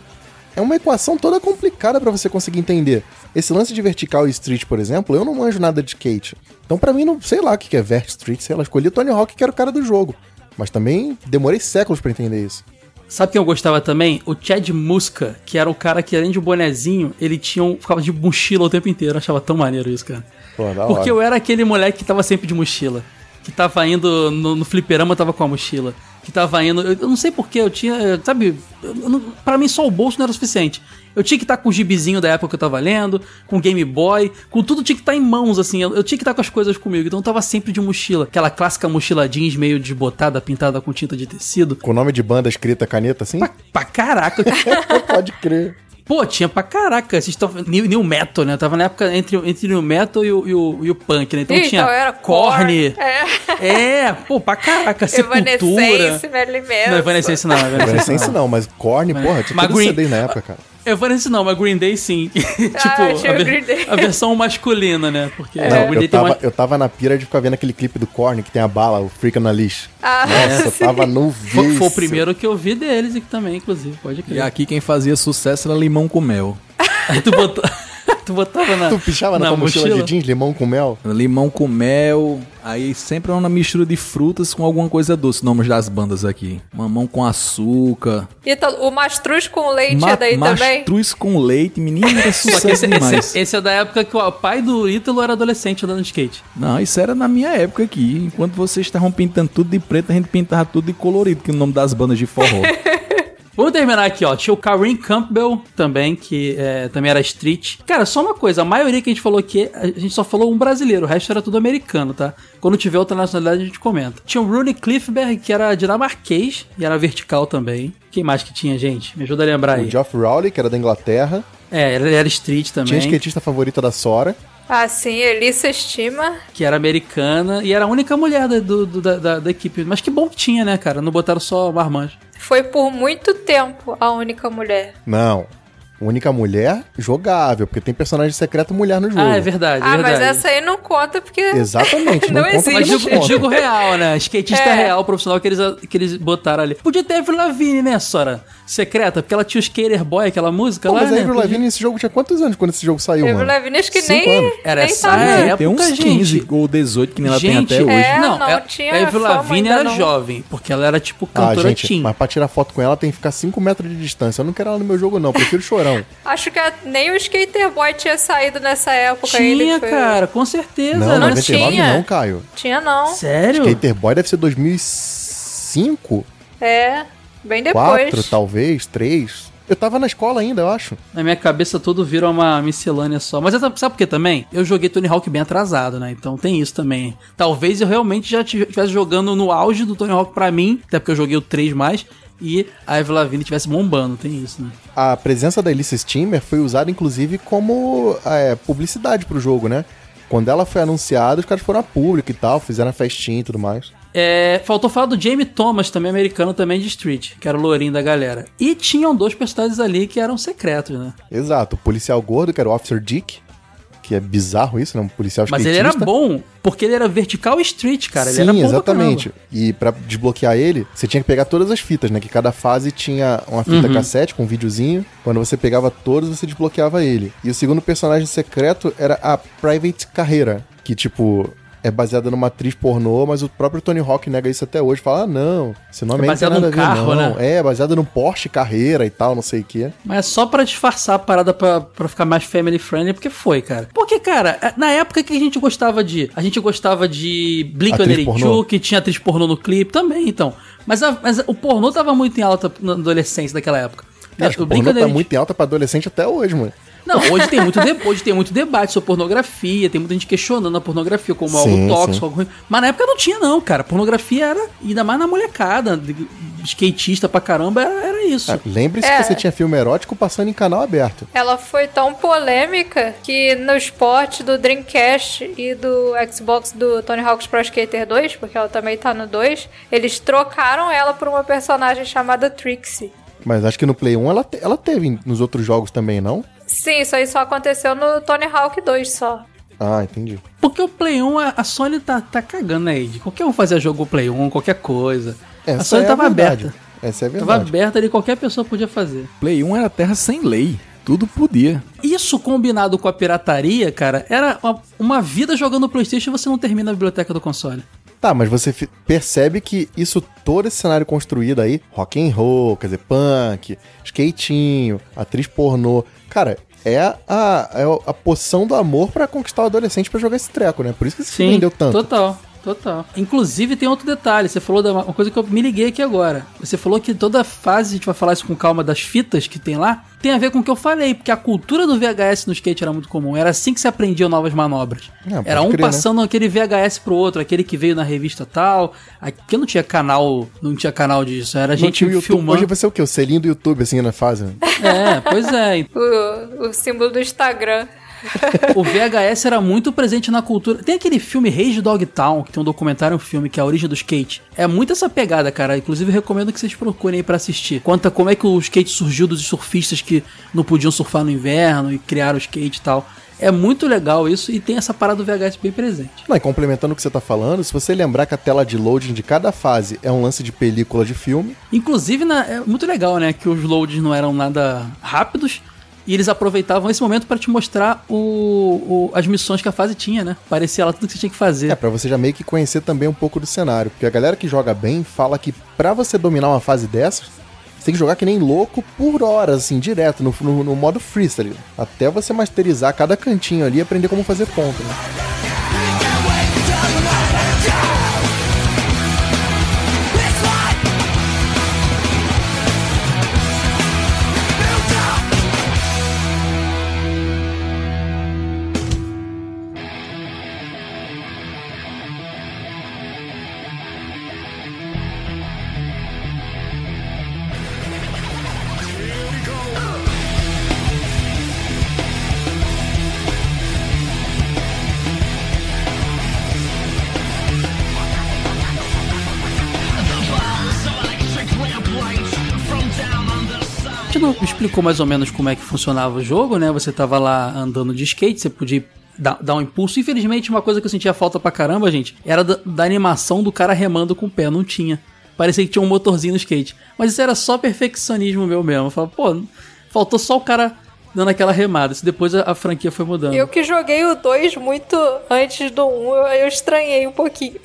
É uma equação toda complicada pra você conseguir entender. Esse lance de vertical e street, por exemplo, eu não manjo nada de skate. Então, pra mim, não sei lá o que é vert street, sei lá, escolhi o Tony Hawk, que era o cara do jogo. Mas também demorei séculos pra entender isso. Sabe quem eu gostava também? O Chad Muska, que era o cara que, além de um bonezinho, ele tinha um, ficava de mochila o tempo inteiro. Eu achava tão maneiro isso, cara. Pô, Porque hora. eu era aquele moleque que tava sempre de mochila. Que tava indo no, no fliperama, tava com a mochila. Que tava indo. Eu, eu não sei porquê, eu tinha. Sabe? Eu não, pra mim só o bolso não era o suficiente. Eu tinha que estar com o gibizinho da época que eu tava lendo, com o Game Boy, com tudo tinha que estar em mãos, assim. Eu, eu tinha que estar com as coisas comigo. Então eu tava sempre de mochila. Aquela clássica mochila jeans meio desbotada, pintada com tinta de tecido. Com o nome de banda escrita caneta assim? Pra, pra caraca. (laughs) Pode crer. Pô, tinha pra caraca. Vocês estão. New, new Metal, né? Tava na época entre, entre New Metal e o, e o, e o Punk, né? Então Ih, tinha então era Korn. Korn, é. É, pô, pra caraca. Sepultura. Evanescence, Marilyn Manson. Não, Evanescence não. Evanescence Evanescence não, mas Korn, porra, tinha Mas todo Green- CD na época, cara. Evanescence não, mas Green Day sim. (laughs) tipo, Ah, a, ver- Green Day. a versão masculina, né? Porque É. o Não, Green eu Day tem tava, uma... eu tava na pira de ficar vendo aquele clipe do Korn que tem a bala, o Freak na Leash. Ah, Nossa, eu sim. tava no Foi, vício. foi o primeiro que eu vi deles e que também, inclusive, pode E crer. aqui quem fazia sucesso era limão com mel. Aí tu, botou... (laughs) tu botava na. Tu pichava na, tua mochila, de jeans, limão com mel? Limão com mel, aí sempre é uma mistura de frutas com alguma coisa doce, nomes das bandas aqui. Mamão com açúcar. Então, o mastruz com leite Ma é daí também? mastruz com leite, menino, que sucesso esse, demais. esse, esse é da época que o pai do Ítalo era adolescente andando de skate. Não, isso era na minha época aqui. Enquanto vocês estavam pintando tudo de preto, a gente pintava tudo de colorido, que é o nome das bandas de forró. (laughs) Vamos terminar aqui, ó. Tinha o Kareem Campbell também, que é, também era street. Cara, só uma coisa, a maioria que a gente falou aqui, a gente só falou um brasileiro, o resto era tudo americano, tá? Quando tiver outra nacionalidade a gente comenta. Tinha o Rooney Cliffberg, que era dinamarquês e era vertical também. Quem mais que tinha, gente? Me ajuda a lembrar aí. O Geoff Rowley, que era da Inglaterra. É, ele era street também, Tinha a skatista favorita da Sora. Ah, sim, Elissa Estima. que era americana e era a única mulher da, do- do- da, da- da equipe. Mas que bom que tinha, né, cara? Não botaram só marmanjo. Foi por muito tempo a única mulher. Não. Única mulher jogável, porque tem personagem secreto mulher no jogo. Ah, é verdade, é ah, verdade. mas essa aí não conta porque. Exatamente, (laughs) não, Não conta Mas existe. digo, eu conta. digo real, né? Skatista É. real, profissional que eles, que eles botaram ali. Podia ter a Avril Lavigne, né, Sora? Secreta, porque ela tinha o Skater Boy, aquela música Pô, lá, mas a né? Avril Podia- Lavigne nesse jogo tinha quantos anos quando esse jogo saiu, Avril mano? Lavigne acho que Cinco nem, anos. Era nem essa época, Tem uns gente. 15 ou 18 que nem ela tem Gente, até hoje. é. não, não a- tinha a Avril Lavigne era não. jovem, porque ela era tipo Ah, cantora gente, teen. mas pra tirar foto com ela tem que ficar 5 metros de distância. Eu não quero ela no meu jogo, não. Prefiro chorão. Acho que a- nem o Skater Boy tinha saído nessa época ainda. Tinha, foi- cara, com certeza. Não, não 99 tinha. não, Caio. Tinha não. Sério? Skater Boy deve ser 2005, É, bem depois. 4, talvez, 3. Eu tava na escola ainda, eu acho. Na minha cabeça tudo vira uma miscelânea só. Mas sabe sabe por quê também? Eu joguei Tony Hawk bem atrasado, né? Então tem isso também. Talvez eu realmente já estivesse jogando no auge do Tony Hawk pra mim, até porque eu joguei o 3 mais, e a Eve Lavigne estivesse bombando. Tem isso, né? A presença da Elisa Steamer foi usada, inclusive, como é, publicidade pro jogo, né? Quando ela foi anunciada, os caras foram a público e tal, fizeram a festinha e tudo mais. É, faltou falar do Jamie Thomas, também americano, também de Street, que era o lourinho da galera. E tinham dois personagens ali que eram secretos, né? Exato. O policial gordo, que era o Officer Dick, que é bizarro isso, né? Um policial Mas ele era bom, porque ele era vertical street, cara. Ele Sim, exatamente. E pra desbloquear ele, você tinha que pegar todas as fitas, né? Que cada fase tinha uma fita Uhum. cassete com um videozinho. Quando você pegava todos, você desbloqueava ele. E o segundo personagem secreto era a Private Carreira, que tipo é baseada numa atriz pornô, mas o próprio Tony Hawk nega isso até hoje. Fala, ah, não, esse nome É baseado num ver, carro, não. né? É, baseado num Porsche Carreira e tal, não sei o quê. Mas é só pra disfarçar a parada pra, pra ficar mais family friendly, porque foi, cara. Porque, cara, é- na época que a gente gostava de. A gente gostava de Blink Atriz pornô. 182, que tinha atriz pornô no clipe também, então. Mas, a- mas o pornô tava muito em alta na adolescência daquela época. Acho que o pornô tá 182 muito em alta pra adolescente até hoje, mano. Não, hoje tem muito, de- hoje tem muito debate sobre pornografia, tem muita gente questionando a pornografia como Sim, algo tóxico, algo ruim. Mas na época não tinha, não, cara. Pornografia era, ainda mais na molecada, skatista pra caramba, era, era isso. Ah, Lembre-se É. que você tinha filme erótico passando em canal aberto. Ela foi tão polêmica que no esporte do Dreamcast e do Xbox do Tony Hawk's Pro Skater 2, porque ela também tá no 2, eles trocaram ela por uma personagem chamada Trixie. Mas acho que no Play 1 ela, te- ela teve nos outros jogos também, não? Sim, isso aí só aconteceu no Tony Hawk 2 só. Ah, entendi. Porque o Play 1, a, a Sony tá, tá cagando, né, Ed? Qualquer um fazia jogo Play 1, qualquer coisa. Essa a Sony é tava verdade. aberta. Essa é Tava verdade. aberta ali, qualquer pessoa podia fazer. Play 1 era terra sem lei. Tudo podia. Isso combinado com a pirataria, cara, era uma, uma vida jogando PlayStation e você não termina a biblioteca do console. Tá, mas você percebe que isso, todo esse cenário construído aí, rock and roll, quer dizer, punk, skatinho, atriz pornô, cara, é a, é a poção do amor pra conquistar o adolescente pra jogar esse treco, né? Por isso que se vendeu tanto. Total. Total. Inclusive tem outro detalhe, você falou da uma coisa que eu me liguei aqui agora. Você falou que toda fase, a gente vai falar isso com calma das fitas que tem lá, tem a ver com o que eu falei, porque a cultura do VHS no skate era muito comum. Era assim que se aprendiam novas manobras. Pode era um crer, né? passando aquele VHS pro outro, aquele que veio na revista tal. Aqui não tinha canal, não tinha canal disso, era a Não gente YouTube. filmando. Hoje vai ser o quê? O selinho do YouTube, assim, na fase. É, pois é. O, o símbolo do Instagram. (laughs) O VHS era muito presente na cultura. Tem aquele filme Rage Dogtown, que tem um documentário, um filme, que é a origem do skate. É muito essa pegada, cara. Inclusive, eu recomendo que vocês procurem aí pra assistir. Conta como é que o skate surgiu dos surfistas que não podiam surfar no inverno e criaram o skate e tal. É muito legal isso e tem essa parada do VHS bem presente. Não, e complementando o que você tá falando, se você lembrar que a tela de loading de cada fase é um lance de película de filme, Inclusive, na- é muito legal, né? Que os loads não eram nada rápidos. E eles aproveitavam esse momento pra te mostrar o, o- as missões que a fase tinha, né? Parecia lá tudo que você tinha que fazer. é pra você já meio que conhecer também um pouco do cenário. Porque a galera que joga bem fala que pra você dominar uma fase dessas, você tem que jogar que nem louco por horas, assim, direto, no, no, no modo freestyle. Até você masterizar cada cantinho ali e aprender como fazer ponto, né? Explicou mais ou menos como é que funcionava o jogo, né? Você tava lá andando de skate, você podia dar, dar um impulso. Infelizmente, uma coisa que eu sentia falta pra caramba, gente, era da, da animação do cara remando com o pé. Não tinha. Parecia que tinha um motorzinho no skate. Mas isso era só perfeccionismo meu mesmo. Eu falava, pô, faltou só o cara dando aquela remada. Isso depois a, a franquia foi mudando. Eu que joguei o 2 muito antes do 1, um, eu, eu estranhei um pouquinho. (laughs)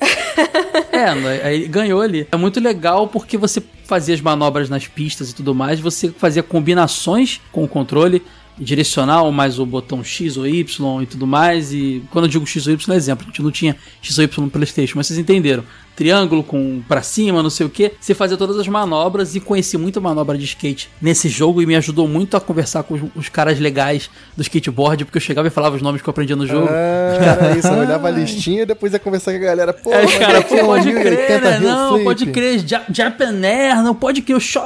É, né, aí ganhou ali. É muito legal porque você fazia as manobras nas pistas e tudo mais, você fazia combinações com o controle direcional, mais o botão X ou Y e tudo mais. E quando eu digo X ou Y, é exemplo, a gente não tinha X ou Y no PlayStation, mas vocês entenderam. Triângulo com pra cima, não sei o que. Você fazia todas as manobras e conheci muita manobra de skate nesse jogo e me ajudou muito a conversar com os, os caras legais do skateboard, porque eu chegava e falava os nomes que eu aprendia no jogo. Ah, era isso, eu olhava a listinha e depois ia conversar com a galera. Pô, É, cara, pô, é um pode 1080 crer, né? Não, flip. pode crer, Ja- Japan Air, não pode crer, o show,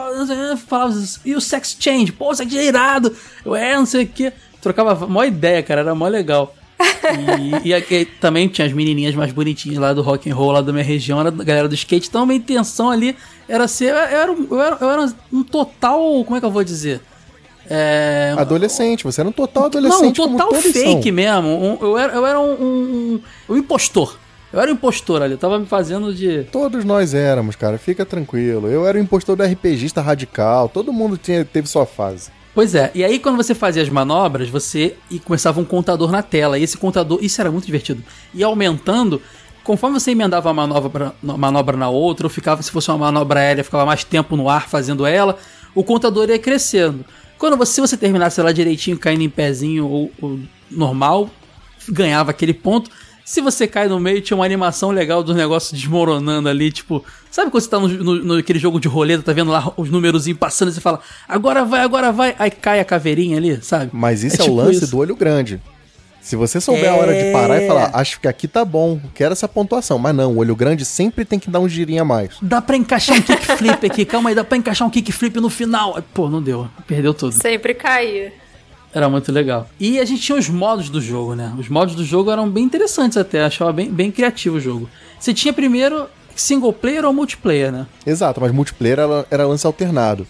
falava e o Sex Change, pô, o Sex é irado, eu é, não sei o que, trocava mó ideia, cara, era mó legal. E, e aqui também tinha as menininhas mais bonitinhas lá do rock and roll, lá da minha região, era da galera do skate, então a minha intenção ali era ser, eu era, um- eu era, eu era um total, como é que eu vou dizer? É, Adolescente, você era um total não, um adolescente total fake mesmo. Um- eu era, eu era um, um, um impostor. Eu era um impostor ali, eu tava me fazendo de. Todos nós éramos, cara, fica tranquilo. Eu era o impostor do RPGista radical, todo mundo tinha, teve sua fase. Pois é, e aí quando você fazia as manobras, você e começava um contador na tela, e esse contador, isso era muito divertido, ia aumentando, conforme você emendava uma manobra, manobra na outra, ou ficava, se fosse uma manobra aérea, ficava mais tempo no ar fazendo ela, o contador ia crescendo. Quando você, se você terminasse ela direitinho, caindo em pezinho ou, ou normal, ganhava aquele ponto. Se você cai no meio, tinha uma animação legal do negócio desmoronando ali, tipo, sabe quando você tá no, no, naquele jogo de roleta, tá vendo lá os númerozinhos passando e você fala, agora vai, agora vai, aí cai a caveirinha ali, sabe? Mas isso é, tipo o lance isso. do olho grande. Se você souber a hora de parar e falar, acho que aqui tá bom, quero essa pontuação. Mas não, o olho grande sempre tem que dar um girinho a mais. Dá pra encaixar um kickflip aqui, (laughs) calma aí, dá pra encaixar um kickflip no final. Pô, não deu, perdeu tudo. Sempre caía. Era muito legal. E a gente tinha os modos do jogo, né? Os modos do jogo eram bem interessantes até, achava bem, bem criativo o jogo. Você tinha primeiro single player ou multiplayer, né? Exato, mas multiplayer era, era lance alternado.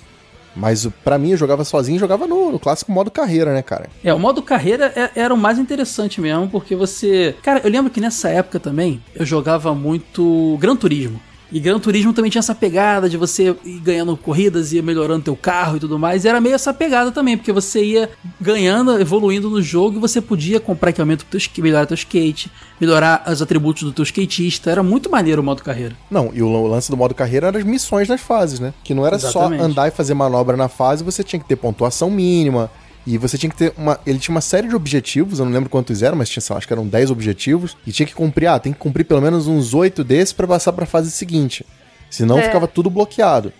Mas pra mim, eu jogava sozinho e jogava no, no clássico modo carreira, né, cara? É, o modo carreira é- era o mais interessante mesmo, porque você. Cara, eu lembro que nessa época também eu jogava muito Gran Turismo. E Gran Turismo também tinha essa pegada de você ir ganhando corridas, ia melhorando teu carro e tudo mais. E era meio essa pegada também, porque você ia ganhando, evoluindo no jogo e você podia comprar equipamento pro teu, sk- melhorar teu skate, melhorar os atributos do teu skatista. Era muito maneiro o modo carreira. Não, e o, o lance do modo carreira eram as missões nas fases, né? Que não era Exatamente. só andar e fazer manobra na fase, você tinha que ter pontuação mínima. E você tinha que ter uma. Ele tinha uma série de objetivos, eu não lembro quantos eram, mas tinha, sei lá, acho que eram 10 objetivos. E tinha que cumprir, ah, tem que cumprir pelo menos uns 8 desses pra passar pra fase seguinte. Senão É. ficava tudo bloqueado.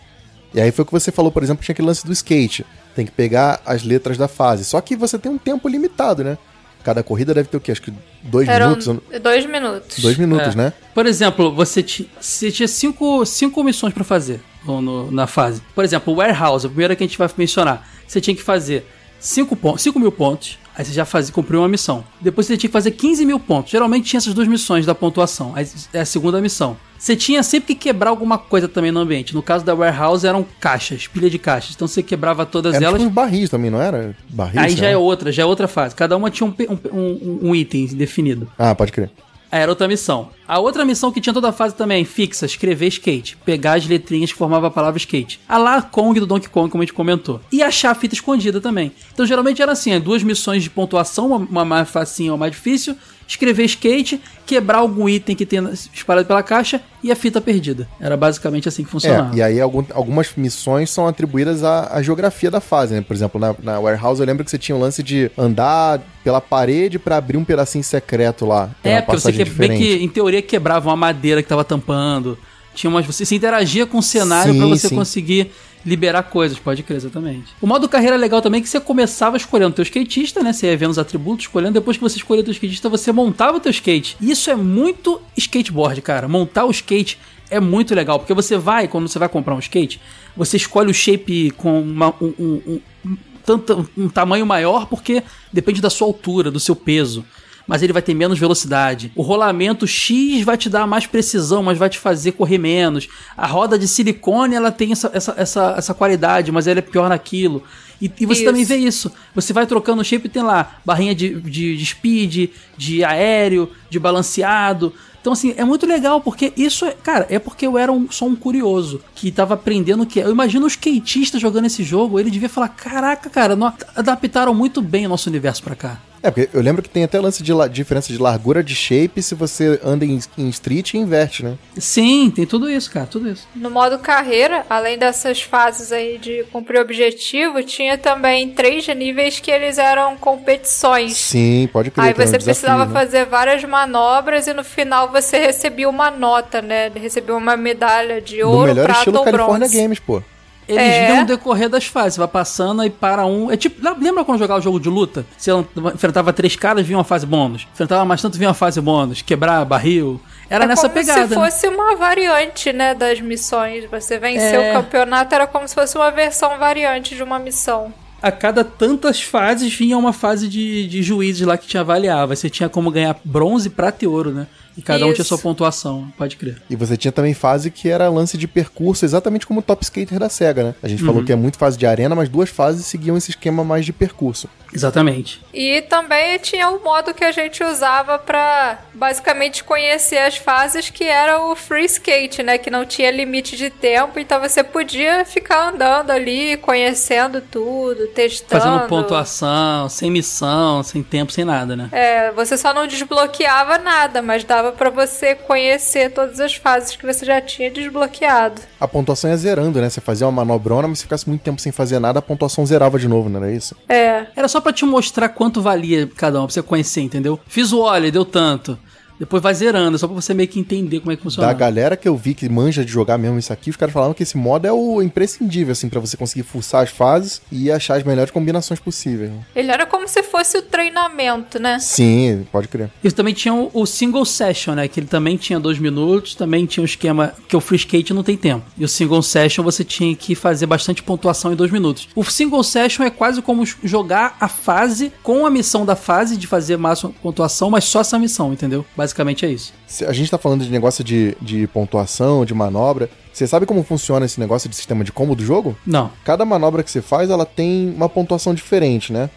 E aí foi o que você falou, por exemplo, tinha aquele lance do skate. Tem que pegar as letras da fase. Só que você tem um tempo limitado, né? Cada corrida deve ter o quê? Acho que dois Eram minutos. dois minutos. Dois minutos, É. né? Por exemplo, você, ti- você tinha cinco, cinco missões pra fazer no- no- na fase. Por exemplo, o Warehouse, a primeira que a gente vai mencionar. Você tinha que fazer 5 pon- cinco mil pontos, aí você já fazia, cumpriu uma missão. Depois você tinha que fazer 15 mil pontos. Geralmente tinha essas duas missões da pontuação. Aí é a segunda missão. Você tinha sempre que quebrar alguma coisa também no ambiente. No caso da Warehouse eram caixas, pilha de caixas. Então você quebrava todas Era elas. tipo barris também, não era? Barris? Aí já lá. é outra, já é outra fase. Cada uma tinha um, um- um- um item definido. Ah, pode crer. Aí Era outra missão. A outra missão que tinha toda a fase também, fixa, escrever skate. Pegar as letrinhas que formavam a palavra skate. A lá Kong do Donkey Kong, como a gente comentou. E achar a fita escondida também. Então geralmente era assim, é, duas missões de pontuação, uma, uma mais facinha ou mais difícil. Escrever skate, quebrar algum item que tenha espalhado pela caixa e a fita perdida. Era basicamente assim que funcionava. É, e aí algum- algumas missões são atribuídas à, à geografia da fase, né? Por exemplo, na, na Warehouse eu lembro que você tinha o lance de andar pela parede pra abrir um pedacinho secreto lá. É, porque você que, bem diferente. que, em teoria, quebrava uma madeira que tava tampando. Tinha umas, você se interagia com o cenário pra você sim. conseguir liberar coisas, pode crer, exatamente. O modo carreira é legal também que você começava escolhendo teu skatista, né? Você ia vendo os atributos, escolhendo. Depois que você escolhia teu skatista, você montava o teu skate. Isso é muito skateboard, cara. Montar o skate é muito legal, porque você vai, quando você vai comprar um skate, você escolhe o shape com uma- um- um- um- um- tanto, um tamanho maior, porque depende da sua altura, do seu peso mas ele vai ter menos velocidade. O rolamento X vai te dar mais precisão, mas vai te fazer correr menos. A roda de silicone, ela tem essa, essa, essa, essa qualidade, mas ela é pior naquilo. E, e você Isso. também vê isso. Você vai trocando o shape e tem lá barrinha de, de, de speed, de aéreo, de balanceado. Então, assim, é muito legal, porque isso é. Cara, é porque eu era um- só um curioso que tava aprendendo o que é. Eu imagino os skatistas jogando esse jogo, ele devia falar: caraca, cara, adaptaram muito bem o nosso universo pra cá. É, porque eu lembro que tem até lance de la- diferença de largura de shape se você anda em, em street e inverte, né? Sim, tem tudo isso, cara, tudo isso. No modo carreira, além dessas fases aí de cumprir objetivo, tinha também três níveis que eles eram competições. Sim, pode crer. Aí um você desafio, precisava né? fazer várias manobras e no final você recebia uma nota, né? Recebia uma medalha de No ouro, melhor prata estilo ou California bronze. Games, pô. Eles É. vêm decorrer das fases, vai passando e para um. É tipo, lembra quando jogava o jogo de luta? Você enfrentava três caras, vinha uma fase bônus. Enfrentava mais tanto, vinha uma fase bônus. Quebrar, barril. Era é nessa como pegada. se né? fosse uma variante, né, das missões. Você venceu É. o campeonato, era como se fosse uma versão variante de uma missão. A cada tantas fases vinha uma fase de, de juízes lá que te avaliava. Você tinha como ganhar bronze, prata e ouro, né? E cada um tinha Isso. sua pontuação, pode crer. E você tinha também fase que era lance de percurso, exatamente como o Top Skater da SEGA, né? A gente Uhum. falou que é muito fase de arena, mas duas fases seguiam esse esquema mais de percurso. Exatamente. E também tinha o modo que a gente usava pra basicamente conhecer as fases, que era o free skate, né? Que não tinha limite de tempo, então você podia ficar andando ali, conhecendo tudo, testando. Fazendo pontuação, sem missão, sem tempo, sem nada, né? É, você só não desbloqueava nada, mas dava pra você conhecer todas as fases que você já tinha desbloqueado. A pontuação ia zerando, né? Você fazia uma manobrona, mas se ficasse muito tempo sem fazer nada, a pontuação zerava de novo, não era isso? É. Era só pra te mostrar quanto valia cada um, pra você conhecer, entendeu? Fiz o óleo, deu tanto. Depois vai zerando, só pra você meio que entender como é que funciona. Da galera que eu vi que manja de jogar mesmo isso aqui, os caras falavam que esse modo é o imprescindível, assim, pra você conseguir forçar as fases e achar as melhores combinações possíveis. né? Ele era como se fosse o treinamento, né? Sim, pode crer. E também tinha o, o single session, né? Que ele também tinha dois minutos, também tinha um esquema que o free skate não tem tempo. E o single session você tinha que fazer bastante pontuação em dois minutos. O single session é quase como jogar a fase com a missão da fase de fazer máxima pontuação, mas só essa missão, entendeu? Basicamente é isso. Se A gente tá falando de negócio de, de pontuação, de manobra. Você sabe como funciona esse negócio de sistema de combo do jogo? Não. Cada manobra que você faz, ela tem uma pontuação diferente, né?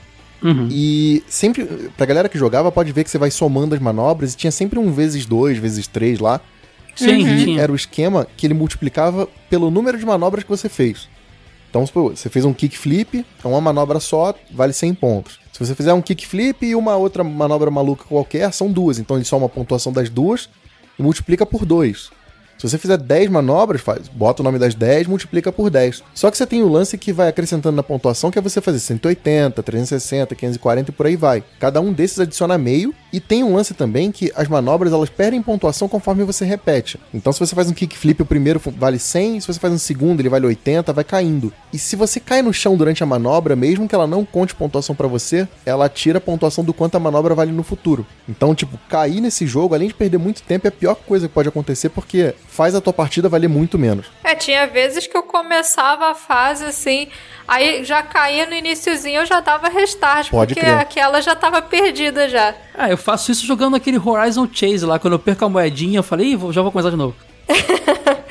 Uhum. E sempre, pra galera que jogava, pode ver que você vai somando as manobras e tinha sempre um vezes dois, vezes três lá. Sim, que tinha. era o esquema que ele multiplicava pelo número de manobras que você fez. Então, você fez um kickflip, é uma manobra só, vale 100 pontos. Se você fizer um kickflip e uma outra manobra maluca qualquer, são duas. Então ele soma a pontuação das duas e multiplica por dois. Se você fizer 10 manobras, faz, bota o nome das 10, multiplica por 10. Só que você tem o lance que vai acrescentando na pontuação, que é você fazer 180, 360, 540 e por aí vai. Cada um desses adiciona meio. E tem um lance também que as manobras elas perdem pontuação conforme você repete. Então se você faz um kickflip, o primeiro vale 100, se você faz um segundo, ele vale 80, vai caindo. E se você cai no chão durante a manobra, mesmo que ela não conte pontuação pra você, ela tira a pontuação do quanto a manobra vale no futuro. Então, tipo, cair nesse jogo, além de perder muito tempo, é a pior coisa que pode acontecer porque faz a tua partida valer muito menos. É, tinha vezes que eu começava a fase assim, aí já caía no iniciozinho, eu já dava restart, Pode porque crer. aquela já tava perdida já. Ah, eu faço isso jogando aquele Horizon Chase lá. Quando eu perco a moedinha, eu falei, já vou começar de novo. (laughs)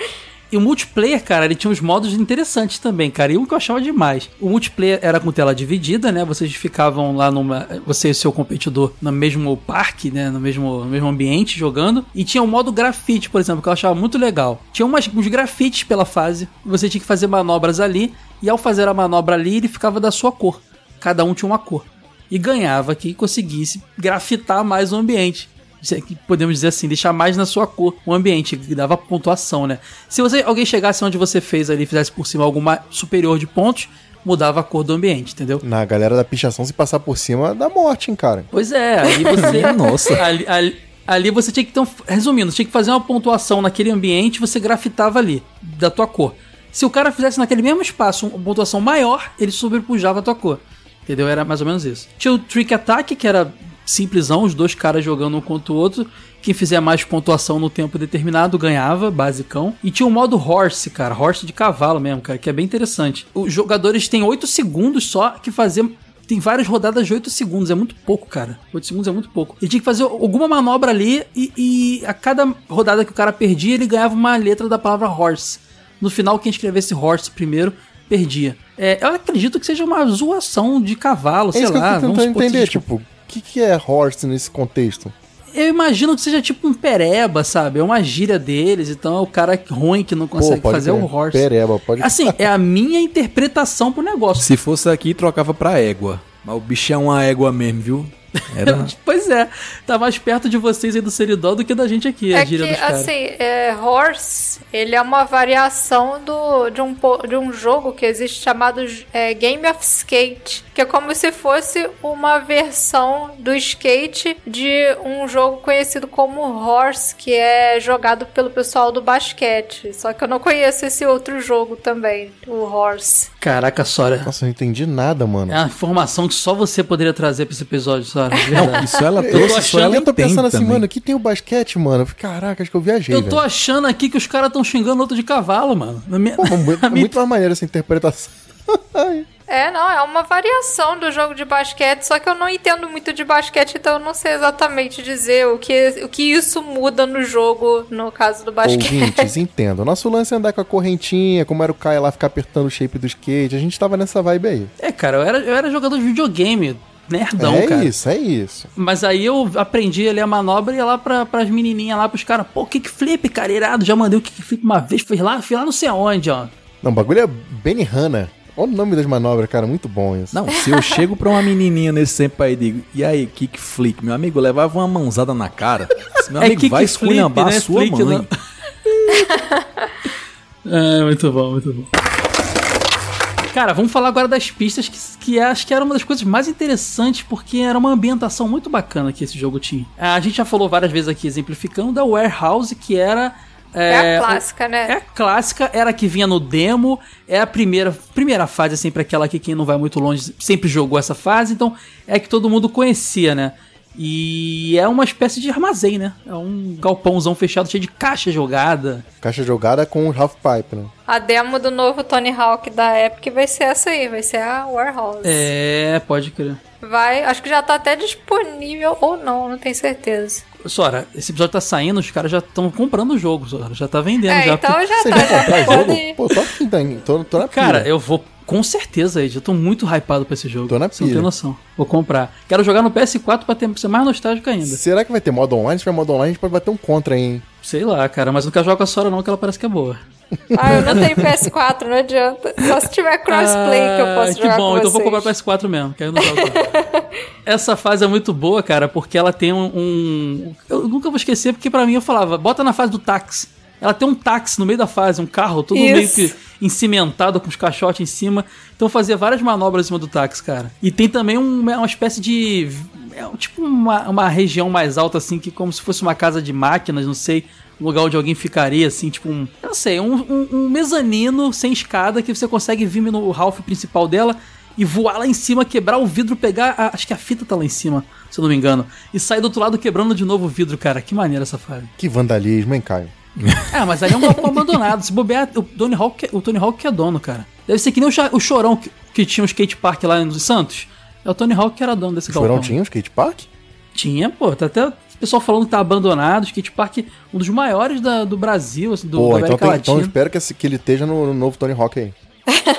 E o multiplayer, cara, ele tinha uns modos interessantes também, cara. E um que eu achava demais. O multiplayer era com tela dividida, né? Vocês ficavam lá numa. Você e seu competidor no mesmo parque, né? No mesmo, no mesmo ambiente jogando. E tinha o modo grafite, por exemplo, que eu achava muito legal. Tinha umas, uns grafites pela fase. Você tinha que fazer manobras ali. E ao fazer a manobra ali, ele ficava da sua cor. Cada um tinha uma cor. E ganhava que conseguisse grafitar mais o ambiente. É que Podemos dizer assim, deixar mais na sua cor o ambiente, que dava pontuação, né? Se você alguém chegasse onde você fez ali e fizesse por cima alguma superior de pontos, mudava a cor do ambiente, entendeu? Na galera da pichação, se passar por cima, dá morte, hein, cara. Pois é, aí (laughs) você. Nossa. Ali, ali, ali você tinha que. Então, resumindo, você tinha que fazer uma pontuação naquele ambiente você grafitava ali, da tua cor. Se o cara fizesse naquele mesmo espaço uma pontuação maior, ele sobrepujava a tua cor. Entendeu? Era mais ou menos isso. Tinha o Trick Attack, que era simplesão, os dois caras jogando um contra o outro. Quem fizer mais pontuação no tempo determinado ganhava, basicão. E tinha o modo Horse, cara, Horse de cavalo mesmo, cara, que é bem interessante. Os jogadores têm 8 segundos só que fazer tem várias rodadas de 8 segundos, é muito pouco, cara. 8 segundos é muito pouco. Ele tinha que fazer alguma manobra ali e, e a cada rodada que o cara perdia, ele ganhava uma letra da palavra horse. No final, quem escrevesse horse primeiro, perdia. É, eu acredito que seja uma zoação de cavalo, É sei que eu lá. tô tentando entender, tipo, o que, que é horse nesse contexto? Eu imagino que seja tipo um pereba, sabe? É uma gíria deles, então é o cara ruim que não consegue pode fazer o horse. Pereba, pode Assim, é a minha interpretação pro negócio. Se fosse aqui, trocava pra égua. Mas o bicho é uma égua mesmo, viu? Era. (laughs) Pois é, tá mais perto de vocês aí do Seridó do que da gente aqui, a É gíria que, dos caras. assim, é, Horse, ele é uma variação do, de, um, de um jogo que existe chamado é, Game of Skate, que é como se fosse uma versão do skate de um jogo conhecido como Horse, que é jogado pelo pessoal do basquete. Só que eu não conheço esse outro jogo também, o Horse. Caraca, Sora. Nossa, eu não entendi nada, mano. É uma informação que só você poderia trazer pra esse episódio, Sora. De verdade. Isso ela Eu trouxe, tô isso ela achando, eu tô pensando assim, também. mano, aqui tem o basquete, mano. Eu Caraca, acho que eu viajei, Eu tô velho. achando aqui que os caras estão xingando outro de cavalo, mano. Na minha- Pô, (laughs) muito, na minha- muito mais maneira essa interpretação. (laughs) É, não, é uma variação do jogo de basquete, só que eu não entendo muito de basquete, então eu não sei exatamente dizer o que, o que isso muda no jogo, no caso do basquete. Ouvintes, (laughs) entendo. Nosso lance é andar com a correntinha, como era o Caio lá ficar apertando o shape do skate. A gente tava nessa vibe aí. É, cara, eu era, eu era jogador de videogame. Nerdão, é cara. isso, é isso. Mas aí eu aprendi ali a manobra e ia lá pra, pras menininhas lá, pros caras. Pô, kickflip, cara, irado. Já mandei o kickflip uma vez, fui lá, fui lá não sei aonde, ó. Não, o bagulho é Benny Hanna. Olha o nome das manobras, cara. Muito bom isso. Não, se eu chego pra uma menininha nesse tempo aí e digo, e aí, kickflip, meu amigo, levava uma mãozada na cara. Esse Meu É amigo, vai esculhambar né? a sua Flick, mãe. não. (laughs) É, muito bom, muito bom. Cara, vamos falar agora das pistas, que, que acho que era uma das coisas mais interessantes, porque era uma ambientação muito bacana que esse jogo tinha. A gente já falou várias vezes aqui, exemplificando, da Warehouse, que era. É, a clássica, né? É a clássica, era a que vinha no demo, é a primeira, primeira fase, é sempre aquela que quem não vai muito longe sempre jogou essa fase, então é que todo mundo conhecia, né? E é uma espécie de armazém, né? É um galpãozão fechado cheio de caixa jogada. Caixa jogada com half pipe, né? A demo do novo Tony Hawk da Epic vai ser essa aí, vai ser a Warehouse. É, pode crer. Vai, acho que já tá até disponível ou não, não tenho certeza. Sora, esse episódio tá saindo, os caras já estão comprando o jogo, Sora. Já tá vendendo. É, já. então já Você tá, comprar já jogo? pode... Pô, tô tô, tô na Cara, pira. eu vou com certeza, Ed. Eu tô muito hypado pra esse jogo. Tô na Você não pilha. tem noção. Vou comprar. Quero jogar no PS4 pra ter, pra ser mais nostálgico ainda. Será que vai ter modo online? Se tiver modo online, a gente pode bater um contra aí, hein? Sei lá, cara. Mas não quero jogar com a Sora não, que ela parece que é boa. Ah, eu não tenho PS4, não adianta. Só se tiver crossplay que eu posso Ah, que jogar bom, com então vou vocês. comprar PS4 mesmo, que aí eu não jogo. (laughs) Essa fase é muito boa, cara, porque ela tem um, um- Eu nunca vou esquecer, porque pra mim eu falava, bota na fase do táxi. Ela tem um táxi no meio da fase, um carro todo Isso. meio que encimentado com os caixotes em cima. Então fazia várias manobras em cima do táxi, cara. E tem também um- uma espécie de. É tipo uma, uma região mais alta, assim, que como se fosse uma casa de máquinas, não sei. Um lugar onde alguém ficaria, assim, tipo um. Eu não sei, um, um- um mezanino sem escada que você consegue vir no Ralph principal dela e voar lá em cima, quebrar o vidro, pegar. a- acho que a fita tá lá em cima, se eu não me engano. E sair do outro lado quebrando de novo o vidro, cara. Que maneira essa fase. Que vandalismo, hein, Caio? Ah, mas ali é um galpão abandonado. Se bobear, o Tony Hawk, o Tony Hawk que é dono, cara. Deve ser que nem o, o Chorão que, que tinha um skate park lá em Santos. É o Tony Hawk que era dono desse O Chorão galpão. tinha um skate park? Tinha, pô. Tá até o pessoal falando que tá abandonado. Skate park, um dos maiores da- do Brasil, assim, do, Pô, da então, América tem, então eu Latina. espero que, que ele esteja no, no novo Tony Hawk aí. (laughs)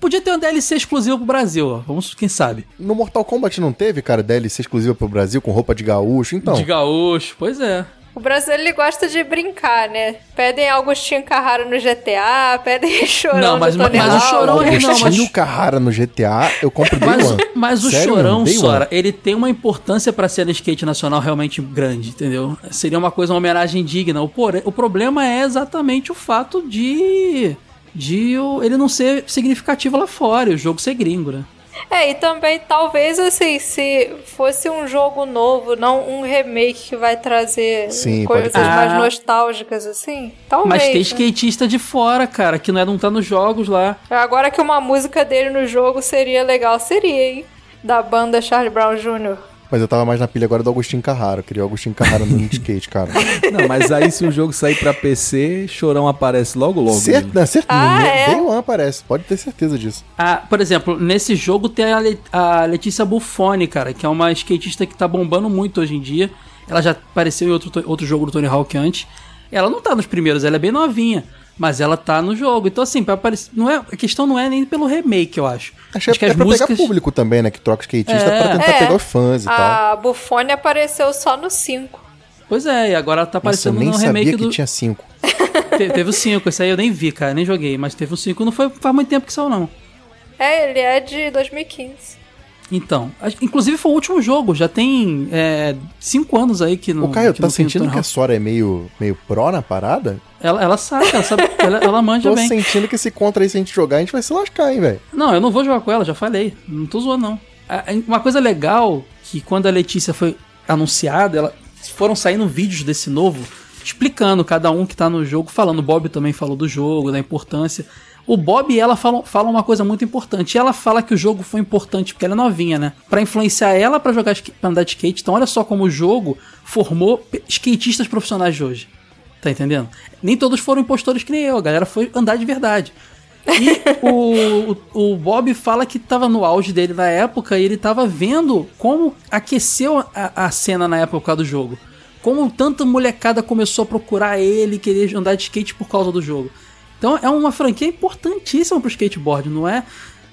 Podia ter um DLC exclusivo pro Brasil, ó. Vamos, quem sabe. No Mortal Kombat não teve, cara, DLC exclusiva pro Brasil com roupa de gaúcho, então. De gaúcho, pois é. O brasileiro ele gosta de brincar, né? Pedem Agostinho Carrara no GTA, pedem (laughs) Chorão Não, mas- no Tony mas o. Chorão é- não, Agostinho mas- Carrara no GTA, eu compro Day Mas, One. mas o Sério Chorão, Sora, One. ele tem uma importância pra cena skate nacional realmente grande, entendeu? Seria uma coisa, uma homenagem digna. O, por- o problema é exatamente o fato de. de o- ele não ser significativo lá fora o jogo ser gringo, né? É, e também talvez assim, se fosse um jogo novo, não um remake que vai trazer Sim, coisas mais Ah. nostálgicas, assim. Talvez. Mas tem né? skatista de fora, cara, que não, é, não tá nos jogos lá. Agora que uma música dele no jogo seria legal, seria, hein? Da banda Charlie Brown Jr. Mas eu tava mais na pilha agora do Agostinho Carrara. Eu queria o Agostinho Carrara no skate, cara. (laughs) Não, mas aí se o jogo sair pra PC, Chorão aparece logo logo. Cer né? não, cer Ah, no- é? Day One aparece, pode ter certeza disso. Ah, por exemplo, nesse jogo tem a, Le- a Letícia Buffoni, cara, que é uma skatista que tá bombando muito hoje em dia. Ela já apareceu em outro, outro jogo do Tony Hawk antes. Ela não tá nos primeiros, ela é bem novinha. Mas ela tá no jogo. Então, assim, pra aparecer. Não é, a questão não é nem pelo remake, eu acho. Achei acho que é pra pegar público também, né? Que troca skatista É. pra tentar É. pegar os fãs e tal. A Buffone apareceu só no 5. Pois é, e agora ela tá Nossa, eu aparecendo nem no sabia remake que do. tinha cinco. (laughs) Te- teve o 5, esse aí eu nem vi, cara, nem joguei. Mas teve o 5, não foi faz muito tempo que saiu, não. É, ele é de 2015. Então, a- inclusive foi o último jogo, já tem é, cinco anos aí que não. Ô, Caio, que tá sentindo que a. Sora é meio, meio pró na parada? Ela, ela sabe, ela sabe, ela, ela manja Tô bem. sentindo que esse contra aí, se a gente jogar, a gente vai se lascar, hein, velho. Não, eu não vou jogar com ela, já falei. Não tô zoando, não. Uma coisa legal, que quando a Letícia foi anunciada, ela, foram saindo vídeos desse novo, explicando cada um que tá no jogo, falando. O Bob também falou do jogo, da importância. O Bob e ela falam, falam uma coisa muito importante. Ela fala que o jogo foi importante, porque ela é novinha, né? Pra influenciar ela pra jogar pra andar de skate. Então olha só como o jogo formou skatistas profissionais de hoje. Tá entendendo? Nem todos foram impostores que nem eu, a galera foi andar de verdade. E o, o, Bob fala que tava no auge dele na época e ele tava vendo como aqueceu a, a cena na época do jogo. Como tanta molecada começou a procurar ele, querer andar de skate por causa do jogo. Então é uma franquia importantíssima pro skateboard, não é?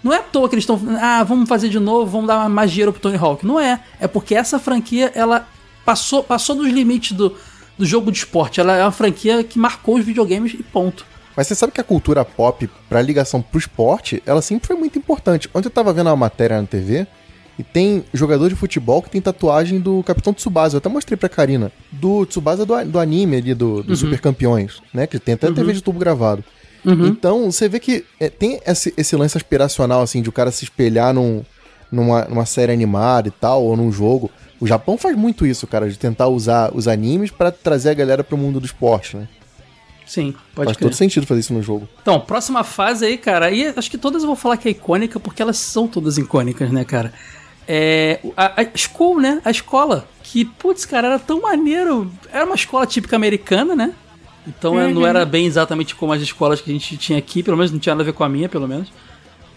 Não é à toa que eles estão. Ah, vamos fazer de novo, vamos dar mais dinheiro pro Tony Hawk. Não é. É porque essa franquia, ela passou, passou dos limites do, do jogo de esporte. Ela é uma franquia que marcou os videogames e ponto. Mas você sabe que a cultura pop, pra ligação pro esporte, ela sempre foi muito importante. Ontem eu tava vendo uma matéria na TV e tem jogador de futebol que tem tatuagem do Capitão Tsubasa. Eu até mostrei pra Karina. Do Tsubasa do, do anime ali, do, do Super Campeões, né? Que tem até TV de tubo gravado. Então, você vê que é, tem esse, esse lance aspiracional, assim, de o cara se espelhar num, numa, numa série animada e tal, ou num jogo. O Japão faz muito isso, cara, de tentar usar os animes pra trazer a galera pro mundo do esporte, né? Sim, pode faz crer. todo sentido fazer isso no jogo. Então, próxima fase aí, cara, aí acho que todas eu vou falar que é icônica, porque elas são todas icônicas, né, cara? É. A, a school, né? A escola. Que, putz, cara, era tão maneiro. Era uma escola típica americana, né? Então é, não era bem exatamente como as escolas que a gente tinha aqui, pelo menos não tinha nada a ver com a minha, pelo menos.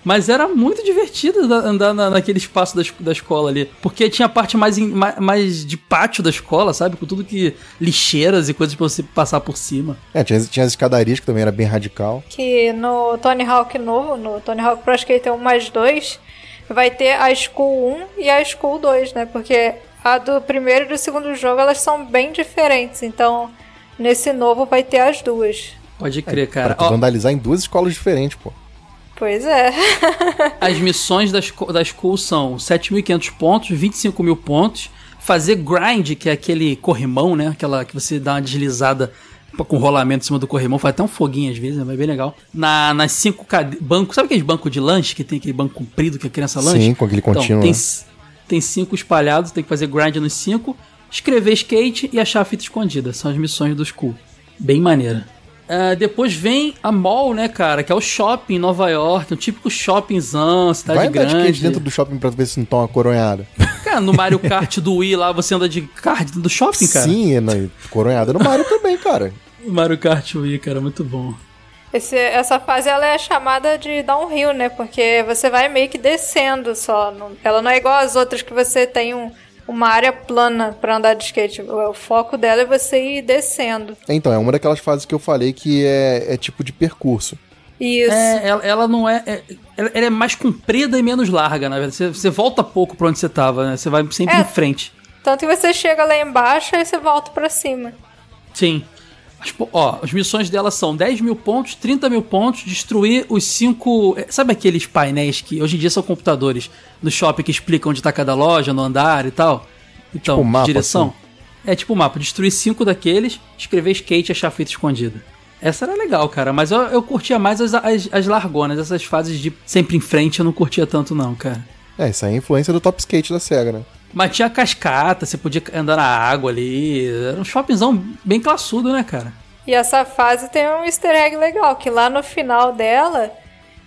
Mas era muito divertido da- andar na- naquele espaço da, da escola ali. Porque tinha a parte mais, em- ma- mais de pátio da escola, sabe? Com tudo que. lixeiras e coisas pra você passar por cima. É, tinha, tinha as escadarias que também era bem radical. Que no Tony Hawk novo, no Tony Hawk Pro Skater 1 mais 2, vai ter a School 1 e a School 2, né? Porque a do primeiro e do segundo jogo, elas são bem diferentes. Então, nesse novo vai ter as duas. Pode crer, Pra cara. tu Ó, vandalizar em duas escolas diferentes, pô. Pois é. (laughs) As missões da, esco- da School são 7.500 pontos, 25 mil pontos. Fazer grind, que é aquele corrimão, né? Aquela que você dá uma deslizada com rolamento em cima do corrimão. Faz até um foguinho às vezes, né? Mas é bem legal. Na, nas cinco cade... bancos. Sabe aqueles bancos de lanche que tem aquele banco comprido que a criança lanche? Sim, com aquele contínuo, Então, tem, né? tem cinco espalhados, tem que fazer grind nos cinco. Escrever skate e achar a fita escondida. São as missões do School. Bem maneira. Ah, depois vem a mall, né, cara? Que é o shopping em Nova York, um típico shoppingzão, cidade Vai andar de skate grande. dentro do shopping pra ver se não toma uma coronhada. (laughs) Cara, no Mario Kart do Wii lá, você anda de kart dentro do shopping, cara. Sim, na- coronhada no Mario também, cara. (laughs) Mario Kart Wii, cara, muito bom. Esse- essa fase ela é chamada de downhill, né? Porque você vai meio que descendo só. não- ela não é igual às outras que você tem um- uma área plana pra andar de skate. O, foco dela é você ir descendo. Então, é uma daquelas fases que eu falei que é, é tipo de percurso. Isso. É, ela, ela não é, é- ela, ela é mais comprida e menos larga, na verdade. Você, você volta pouco pra onde você tava, né? Você vai sempre É. em frente. Tanto que você chega lá embaixo e você volta pra cima. Sim. As, ó, as missões dela são 10 mil pontos, 30 mil pontos, destruir os cinco. é, Sabe aqueles painéis que hoje em dia são computadores no shopping que explicam onde tá cada loja, no andar e tal? Então, Tipo mapa, direção. É tipo mapa, destruir cinco daqueles, escrever skate e achar fita escondida. Essa era legal, cara, mas eu, eu curtia mais as, as, as largonas, essas fases de sempre em frente eu não curtia tanto, não, cara. É, isso aí é a influência do Top Skate da SEGA, né? Mas tinha cascata, você podia andar na água ali. Era um shoppingzão bem classudo, né, cara? E essa fase tem um easter egg legal, que lá no final dela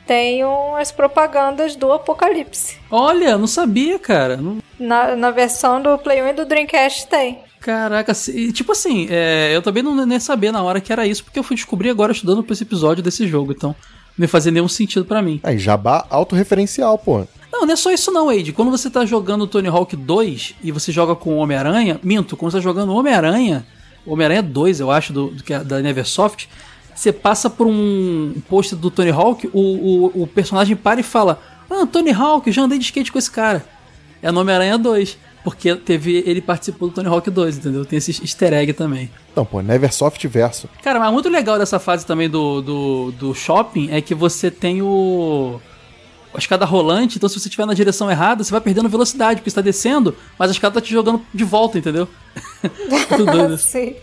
tem umas propagandas do Apocalipse. Olha, não sabia, cara. Não- Na, na versão do Play 1 e do Dreamcast tem. Caraca, e, tipo assim, é, eu também não nem sabia na hora que era isso, porque eu fui descobrir agora estudando pra esse episódio desse jogo, então não ia fazer nenhum sentido pra mim. Aí, jabá autorreferencial, pô. Não, não é só isso não, Eide. Quando você tá jogando Tony Hawk 2 e você joga com o Homem-Aranha, minto, quando você tá jogando Homem-Aranha, Homem-Aranha 2, eu acho, do, do que é da Neversoft, você passa por um pôster do Tony Hawk, o, o, o personagem para e fala: Ah, Tony Hawk, já andei de skate com esse cara. É no Homem-Aranha 2. Porque teve, ele participou do Tony Hawk 2, entendeu? Tem esse easter egg também. Então, pô, Neversoft verso. Cara, mas muito legal dessa fase também do, do, do shopping é que você tem o. A escada rolante, então se você estiver na direção errada, você vai perdendo velocidade, porque você tá descendo, mas a escada tá te jogando de volta, entendeu? (laughs) Muito doido. (laughs) Sim.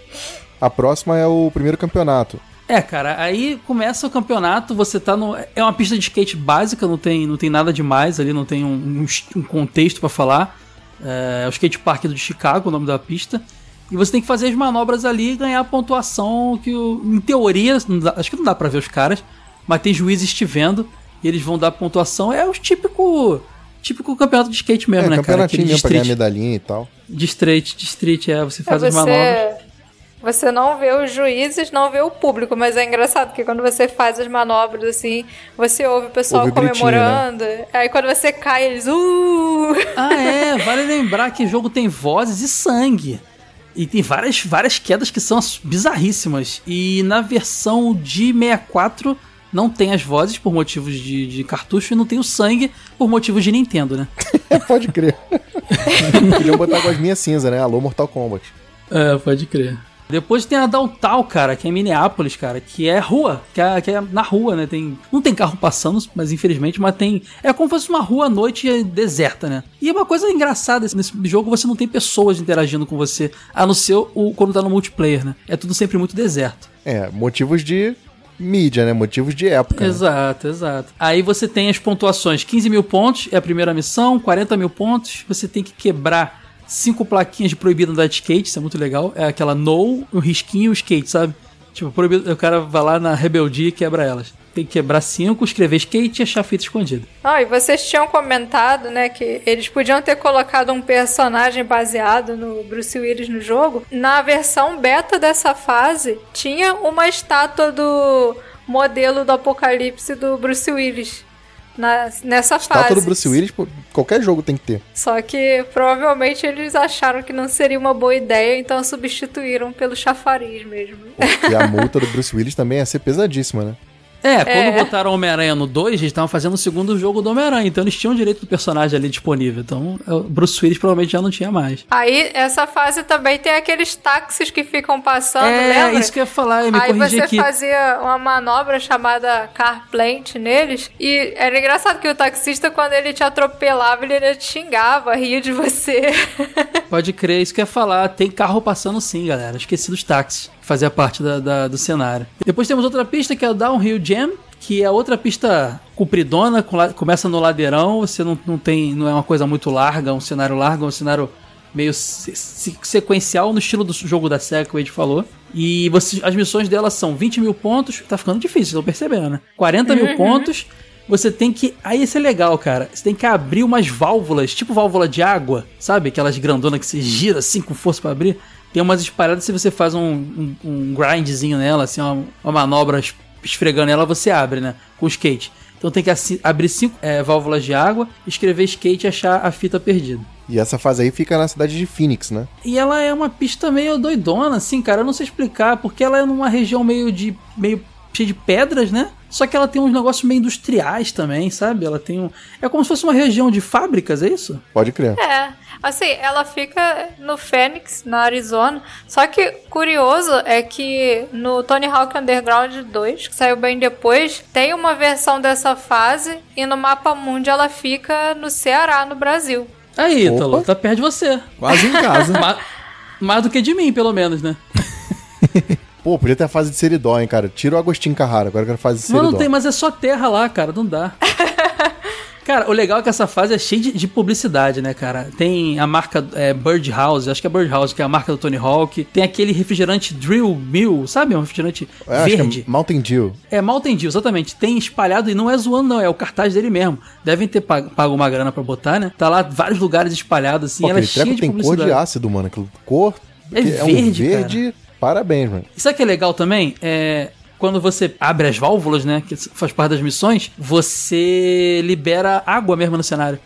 A próxima é o primeiro campeonato. É, cara, aí começa o campeonato, você tá no. É uma pista de skate básica, não tem, não tem nada demais ali, não tem um, um um contexto pra falar. É, o skate park de Chicago, o nome da pista. E você tem que fazer as manobras ali e ganhar a pontuação que, em teoria, dá- acho que não dá pra ver os caras, mas tem juízes te vendo e eles vão dar pontuação. É o típico. Típico campeonato de skate mesmo, é, né, cara? campeonatinho Aquele de mesmo pra ganhar medalhinha e tal. de street, de street, é, você É, faz as manobras. você, você não vê os juízes, não vê o público, mas é engraçado que quando você faz as manobras assim, você ouve o pessoal Ouve o gritinho, né? comemorando. Aí quando você cai, eles. Uh! Ah, (laughs) é, vale lembrar que o jogo tem vozes e sangue. E tem várias, várias quedas que são bizarríssimas. E na versão de 64 não tem as vozes por motivos de, de cartucho e não tem o sangue por motivos de Nintendo, né? (laughs) Pode crer. (laughs) Queriam botar gosminha cinza, né? Alô, Mortal Kombat. É, pode crer. Depois tem a Downtown, cara, que é em Minneapolis, cara, que é rua, que é, que é na rua, né? Tem, não tem carro passando, mas infelizmente, mas tem. É como se fosse uma rua à noite deserta, né? E uma coisa engraçada, nesse jogo você não tem pessoas interagindo com você, a não ser o, quando tá no multiplayer, né? É tudo sempre muito deserto. É, motivos de mídia, né? Motivos de época. né? Exato, exato. Aí você tem as pontuações: 15 mil pontos é a primeira missão, 40 mil pontos. Você tem que quebrar cinco plaquinhas de proibido andar de skate, isso é muito legal. É aquela no, o risquinho e o skate, sabe? Tipo, proibido, o cara vai lá na rebeldia e quebra elas. Tem que quebrar cinco, escrever skate e achar fita escondida. Ah, e vocês tinham comentado, né, que eles podiam ter colocado um personagem baseado no Bruce Willis no jogo. Na versão beta dessa fase, tinha uma estátua do modelo do apocalipse do Bruce Willis na, nessa fase. Estátua do Bruce Willis, qualquer jogo tem que ter. Só que provavelmente eles acharam que não seria uma boa ideia, então substituíram pelo chafariz mesmo. E a (laughs) multa do Bruce Willis também ia ser pesadíssima, né? É, quando É. botaram Homem-Aranha no 2, eles estavam fazendo o segundo jogo do Homem-Aranha, então eles tinham o direito do personagem ali disponível. Então, o Bruce Willis provavelmente já não tinha mais. Aí, essa fase também tem aqueles táxis que ficam passando, é, lembra? isso que eu ia falar, eu me Aí você aqui. fazia uma manobra chamada car plant neles e era engraçado que o taxista quando ele te atropelava ele te xingava, ria de você. (laughs) Pode crer, isso que eu ia falar. Tem carro passando sim, galera. Esqueci dos táxis, fazia parte da- da- do cenário. Depois temos outra pista que é o Downhill Jam, que é outra pista compridona, com começa no ladeirão, você não, não tem. não é uma coisa muito larga, um cenário largo, é um cenário meio se- se- sequencial no estilo do jogo da SEGA que o Ed falou. E você, as missões dela são 20 mil pontos, tá ficando difícil, vocês estão percebendo, né? 40 mil pontos. Você tem que. Aí isso é legal, cara. Você tem que abrir umas válvulas, tipo válvula de água, sabe? Aquelas grandonas que você gira assim com força pra abrir. Tem umas espalhadas, se você faz um, um, um grindzinho nela, assim, uma, uma manobra es- esfregando ela, você abre, né? Com o skate. Então tem que abrir cinco é, válvulas de água, escrever skate e achar a fita perdida. E essa fase aí fica na cidade de Phoenix, né? E ela é uma pista meio doidona, assim, cara. Eu não sei explicar, porque ela é numa região meio de. meio cheia de pedras, né? Só que ela tem uns negócios meio industriais também, sabe? Ela tem um. É como se fosse uma região de fábricas, é isso? Pode crer. É, assim, ela fica no Phoenix, na Arizona. Só que curioso é que no Tony Hawk Underground 2, que saiu bem depois, tem uma versão dessa fase e no mapa mundi ela fica no Ceará, no Brasil. Aí. Ítalo, tá perto de você. Quase em casa. (laughs) Ma- mais do que de mim, pelo menos, né? (laughs) Pô, podia ter a fase de Seridó, hein, cara. Tira o Agostinho Carrara, agora eu quero a fase de Mas Seridó. não tem, mas é só terra lá, cara, não dá. (laughs) Cara, o legal é que essa fase é cheia de, de publicidade, né, cara? Tem a marca é, Bird House, acho que é Bird House, que é a marca do Tony Hawk. Tem aquele refrigerante Drill Mill, sabe? Um refrigerante É, acho que verde. é Mountain Dew. É Mountain Dew, exatamente. Tem espalhado e não é zoando, não. É o cartaz dele mesmo. Devem ter pago, pago uma grana pra botar, né? Tá lá vários lugares espalhados, assim. Pô, ela é cheia de tem cor publicidade. de ácido, mano. Cor. É verde, um verde. Parabéns, mano. E sabe o que é legal também? É. Quando você abre as válvulas, né? Que faz parte das missões, você libera água mesmo no cenário.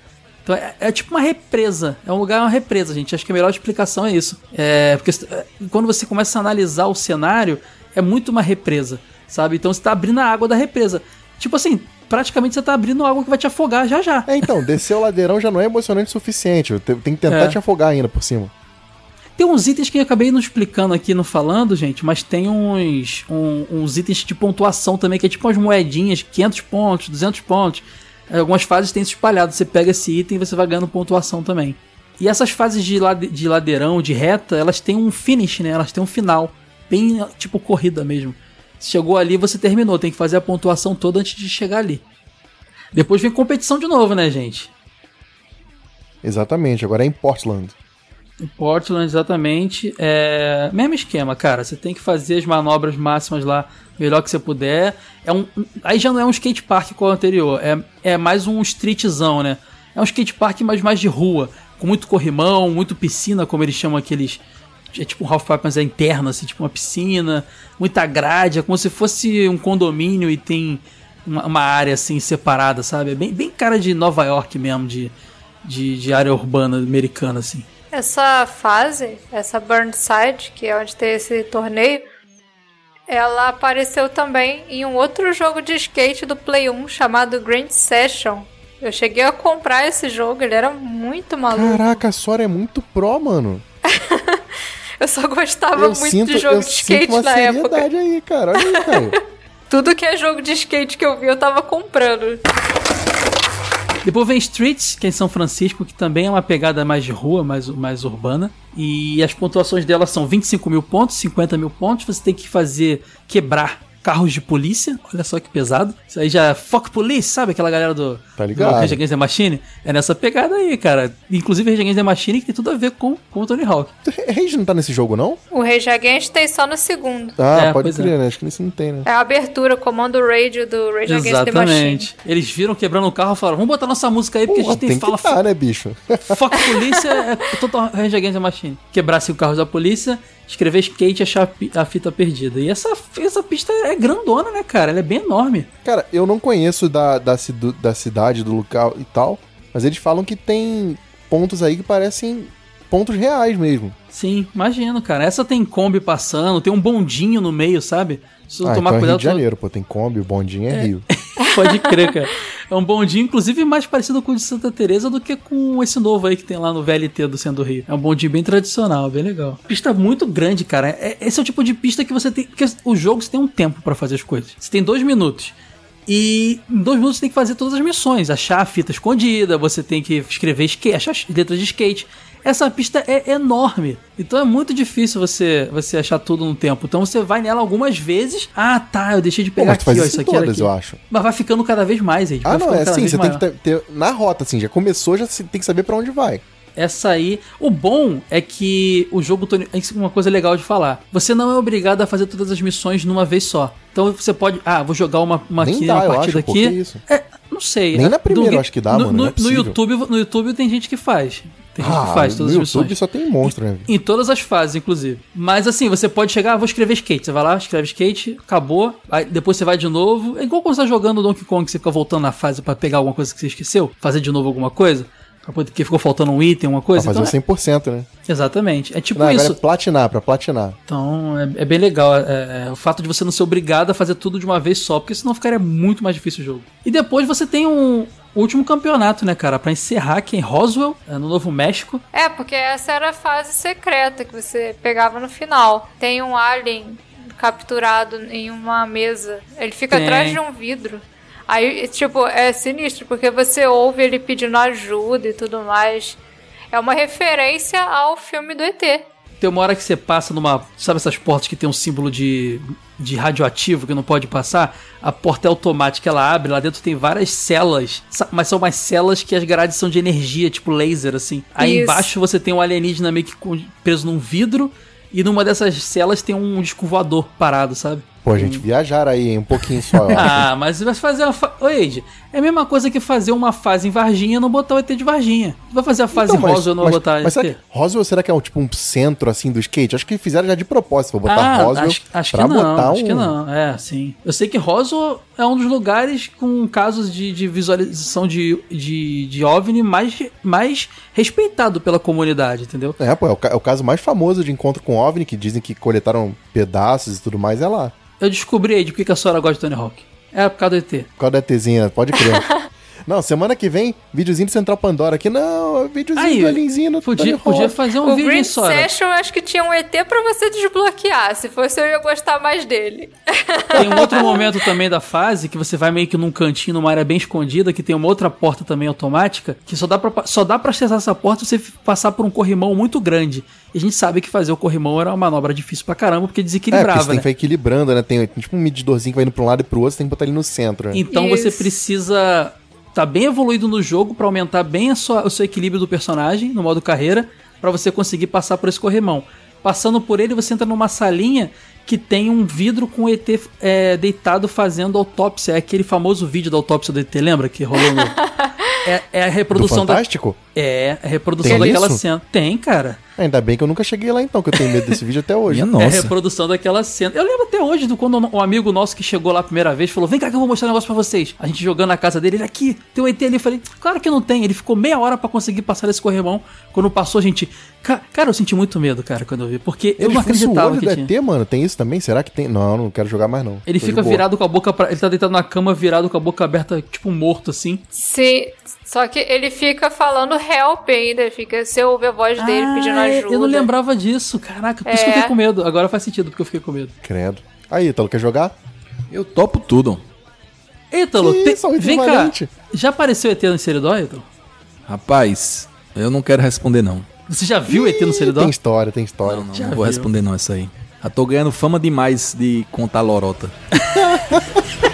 Então é, é tipo uma represa. É um lugar, uma represa, gente. Acho que a melhor explicação é isso. É, porque é, quando você começa a analisar o cenário, é muito uma represa, sabe? Então você tá abrindo a água da represa. Tipo assim, praticamente você tá abrindo água que vai te afogar já já. É, então, descer o ladeirão já não é emocionante o suficiente. Tem tem que tentar É. te afogar ainda por cima. Tem uns itens que eu acabei não explicando aqui, não falando, gente, mas tem uns, um- uns itens de pontuação também, que é tipo umas moedinhas, 500 pontos, 200 pontos. Algumas fases tem isso espalhado, você pega esse item e você vai ganhando pontuação também. E essas fases de, lade- de ladeirão, de reta, elas têm um finish, né? Elas têm um final, bem tipo corrida mesmo. Chegou ali, você terminou, tem que fazer a pontuação toda antes de chegar ali. Depois vem competição de novo, né, gente? Exatamente, agora é em Portland. Em Portland, exatamente. É. Mesmo esquema, cara. Você tem que fazer as manobras máximas lá melhor que você puder. É um... Aí já não é um skate park como o anterior. É, é mais um streetzão, né? É um skate park, mas mais de rua. Com muito corrimão, muito piscina, como eles chamam aqueles. É tipo um half pipe, mas é interno, assim, tipo uma piscina. Muita grade. É como se fosse um condomínio e tem uma, uma área assim separada, sabe? É bem, bem cara de Nova York mesmo, de, de, de área urbana americana, assim. Essa fase, essa Burnside, que é onde tem esse torneio, ela apareceu também em um outro jogo de skate do Play 1 chamado Grand Session. Eu cheguei a comprar esse jogo, ele era muito maluco. Caraca, a Sora é muito pró, mano. (laughs) Eu só gostava eu muito sinto, de jogo de sinto skate uma na época. aí, cara. Olha aí, cara. (laughs) Tudo que é jogo de skate que eu vi, eu tava comprando. Depois vem Streets, que é em São Francisco, que também é uma pegada mais de rua, mais, mais urbana. E as pontuações dela são 25 mil pontos, 50 mil pontos. Você tem que fazer, quebrar carros de polícia. Olha só que pesado. Isso aí já é Fox Police, sabe? Aquela galera do, Tá ligado. do Rage Against the Machine. É nessa pegada aí, cara. Inclusive Rage Against the Machine que tem tudo a ver com, com o Tony Hawk. Rage não tá nesse jogo, não? O Rage Against tem só no segundo. Ah, É, pode pois crer, né? Acho que nesse não tem, né? É a abertura, comando radio do Rage Against the Machine. Exatamente. Eles viram quebrando o carro e falaram: vamos botar nossa música aí, porque a Porra, gente tem, tem fala que tá, né, bicho? (laughs) Fox Polícia é total Rage Against the Machine. Quebrasse o carro da polícia, escrever skate e achar a a fita perdida. E essa, essa pista é grandona, né, cara? Ela é bem enorme. Cara, eu não conheço da, da, da cidade, do local e tal, mas eles falam que tem pontos aí que parecem pontos reais mesmo. Sim, imagino, cara. Essa tem Kombi passando, tem um bondinho no meio, sabe? Se Ah, tomar então é Rio cuidado, de Janeiro, pô. Tem Kombi, o bondinho é, Rio. (laughs) pode crer, cara. (laughs) É um bondinho, inclusive, mais parecido com o de Santa Teresa do que com esse novo aí que tem lá no VLT do Centro Rio. É um bondinho bem tradicional, bem legal. Pista muito grande, cara. É- esse é o tipo de pista que você tem. Porque o jogo você tem um tempo pra fazer as coisas. Você tem dois minutos. E em dois minutos você tem que fazer todas as missões. Achar a fita escondida, você tem que escrever skate, achar as letras de skate. Essa pista é enorme. Então é muito difícil você, você achar tudo no tempo. Então você vai nela algumas vezes. Ah, tá, eu deixei de Pô, pegar tu aqui, ó. isso aqui era todas, aqui. eu acho. Mas vai ficando cada vez mais, aí. Ah, não, é assim, você tem maior. que ter, ter- Na rota, assim, já começou, já tem que saber pra onde vai. Essa aí. O bom é que o jogo. Isso é uma coisa legal de falar. Você não é obrigado a fazer todas as missões numa vez só. Então você pode. Ah, vou jogar uma, uma aqui, dá, uma partida acho, pô, aqui. É, não sei. Nem É, na primeira do- eu acho que dá, no, mano, No, é no. YouTube, no YouTube tem gente que faz. Tem gente que faz todas as YouTube missões. só tem monstro, né? Em todas as fases, inclusive. Mas assim, você pode chegar, ah, vou escrever skate. Você vai lá, escreve skate, acabou. Aí depois você vai de novo. É igual quando você tá jogando Donkey Kong, que você fica voltando na fase pra pegar alguma coisa que você esqueceu, fazer de novo alguma coisa. Porque ficou faltando um item, uma Pra coisa. fazer Então, o 100%, né? é- exatamente. É tipo Não, agora isso. é platinar, pra platinar. Então é, é bem legal é, é, o fato de você não ser obrigado a fazer tudo de uma vez só, porque senão ficaria muito mais difícil o jogo. E depois você tem um último campeonato, né, cara, Pra encerrar aqui em Roswell, é, no Novo México. É, porque essa era a fase secreta que você pegava no final. Tem um alien capturado em uma mesa. Ele fica Tem. atrás de um vidro. Aí, tipo, é sinistro, porque você ouve ele pedindo ajuda e tudo mais. É uma referência ao filme do ET. Tem uma hora que você passa numa. Sabe essas portas que tem um símbolo de, de radioativo que não pode passar? A porta é automática, ela abre, lá dentro tem várias celas. Mas são umas celas que as grades são de energia, tipo laser, assim. Aí Isso. embaixo você tem um alienígena meio que preso num vidro. E numa dessas celas tem um disco voador parado, sabe? Pô, gente, viajar aí, hein? Um pouquinho só. (laughs) Ah, mas vai fazer uma. Fa... Ô, Ed, é a mesma coisa que fazer uma fase em Varginha e não botar o ET de Varginha. Vai fazer a fase Então, em Roswell e não mas, botar mas será que Roswell será que é um, tipo um centro assim do skate? Acho que fizeram já de propósito pra botar ah, Roswell acho, acho que pra não, botar acho um. que não. É, sim. Eu sei que Roswell é um dos lugares com casos de, de visualização de, de, de OVNI mais, mais respeitado pela comunidade, entendeu? É, pô, é o, é o caso mais famoso de encontro com OVNI, que dizem que coletaram pedaços e tudo mais, é lá. Eu descobri aí de por que a senhora gosta de Tony Hawk. É por causa do ET. Por causa da ETzinha, pode crer. (laughs) não, semana que vem, videozinho do Central Pandora aqui. Não, videozinho Aí, do alienzinho podia, podia fazer um o vídeo, Green hein, Sora? Session, eu acho que tinha um ET pra você desbloquear. Se fosse, eu ia gostar mais dele. (laughs) Tem um outro momento também da fase que você vai meio que num cantinho, numa área bem escondida, que tem uma outra porta também automática, que só dá pra, só dá pra acessar essa porta se você passar por um corrimão muito grande. E a gente sabe que fazer o corrimão era uma manobra difícil pra caramba, porque É, porque desequilibrava, você tem né? que ficar equilibrando, né? Tem tipo um medidorzinho que vai indo pra um lado e pro outro, você tem que botar ele no centro. né? Então você Isso. precisa tá bem evoluído no jogo pra aumentar bem sua- o seu equilíbrio do personagem no modo carreira, pra você conseguir passar por esse corrimão. Passando por ele, você entra numa salinha que tem um vidro com o ET é, deitado fazendo autópsia. É aquele famoso vídeo da autópsia do ET, lembra? Que rolou no... (laughs) É, é a Do reprodução da... Fantástico? É, a reprodução Tem daquela isso? cena. Tem, cara. Ainda bem que eu nunca cheguei lá então, que eu tenho medo desse vídeo até hoje. Minha É a nossa. reprodução daquela cena. Eu lembro até hoje do quando um amigo nosso que chegou lá a primeira vez falou: Vem cá que eu vou mostrar um negócio pra vocês. A gente jogando na casa dele, ele aqui, tem um ET ali. Eu falei: Claro que não tem. Ele ficou meia hora pra conseguir passar esse corrimão. Quando passou, a gente. Ca- Cara, eu senti muito medo, cara, quando eu vi. Porque eu Ele não fuça o acreditava olho que do tinha. ET, mano? Tem isso também? Será que tem? Não, não quero jogar mais não. Ele Tô fica virado com a boca pra. Ele tá deitado na cama, virado com a boca aberta, tipo morto, assim. Sim, só que ele fica falando help ainda. Fica, você ouve a voz dele pedindo Ah, ajuda. Eu não lembrava disso. Caraca, por isso que eu É. fiquei com medo. Agora faz sentido porque eu fiquei com medo. Credo. Aí, Ítalo, quer jogar? Eu topo tudo. Ítalo, Que te- vem cá. Já apareceu ET no Seridó, Ítalo? Rapaz, eu não quero responder não. Você já viu ET no Seridó? Tem história, tem história. Não, não, não vou viu. responder não essa aí. Já tô ganhando fama demais de contar lorota. (laughs)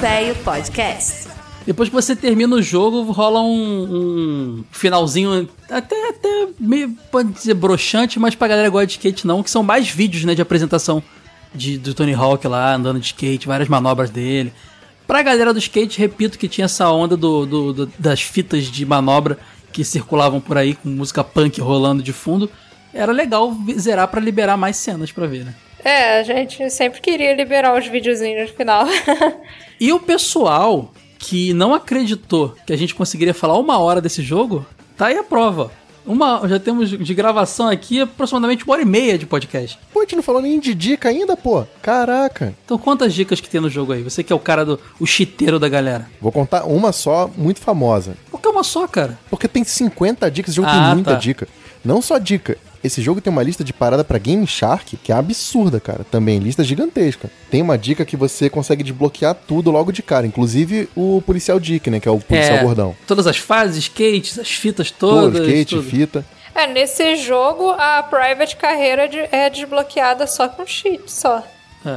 Velho Podcast. Depois que você termina o jogo, rola um, um finalzinho até, até meio, pode dizer, broxante, mas pra galera gosta de skate não, que são mais vídeos, né, de apresentação de, do Tony Hawk lá, andando de skate, várias manobras dele. Pra galera do skate, repito que tinha essa onda do, do- do- das fitas de manobra que circulavam por aí com música punk rolando de fundo. Era legal zerar pra liberar mais cenas pra ver, né? É, a gente sempre queria liberar os videozinhos no final. (laughs) E o pessoal que não acreditou que a gente conseguiria falar uma hora desse jogo, tá aí a prova. Uma, já temos de gravação aqui aproximadamente uma hora e meia de podcast. Pô, a gente não falou nem de dica ainda, pô. Caraca. Então quantas dicas que tem no jogo aí? Você que é o cara do o chiteiro da galera. Vou contar uma só, muito famosa. Por que uma só, cara? Porque tem 50 dicas, esse jogo Ah, tem muita tá. dica. Não só dica. Esse jogo tem uma lista de parada pra Game Shark que é absurda, cara. Também lista gigantesca. Tem uma dica que você consegue desbloquear tudo logo de cara, inclusive o policial Dick, né, que é o policial gordão. Todas as fases, skates, as fitas Todo, todas. skate, tudo. fita. é, nesse jogo a Private Carreira de- é desbloqueada só com cheat, só.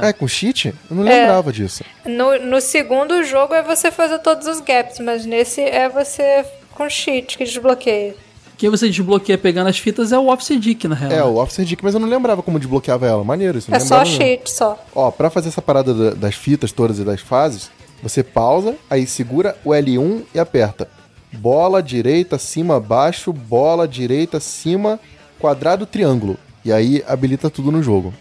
É, com cheat? Eu não É. lembrava disso. No, no segundo jogo é você fazer todos os gaps, mas nesse é você com cheat que desbloqueia. Que você desbloqueia pegando as fitas é o Officer Dick, na real. É, o Officer Dick, mas eu não lembrava como desbloqueava ela. Maneiro isso. não É só cheat, só. Ó, pra fazer essa parada da- das fitas todas e das fases, você pausa, aí segura o L1 e aperta. Bola, direita, cima, baixo, bola, direita, cima, quadrado, triângulo. E aí habilita tudo no jogo.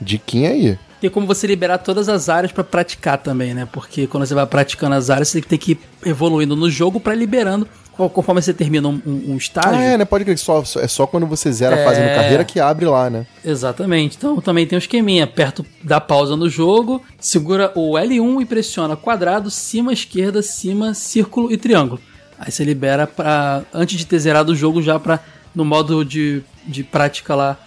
Diquinha aí. Tem como você liberar todas as áreas pra praticar também, né? Porque quando você vai praticando as áreas, você tem que ir evoluindo no jogo pra liberando. Co- Conforme você termina um, um- estágio. Ah, é, né? Pode crer que só, é só quando você zera a fase no É. carreira que abre lá, né? Exatamente. Então também tem um esqueminha. Aperta, dá pausa no jogo, segura o L1 e pressiona quadrado, cima, esquerda, cima, círculo e triângulo. Aí você libera pra. Antes de ter zerado o jogo, já pra. No modo de, de prática lá,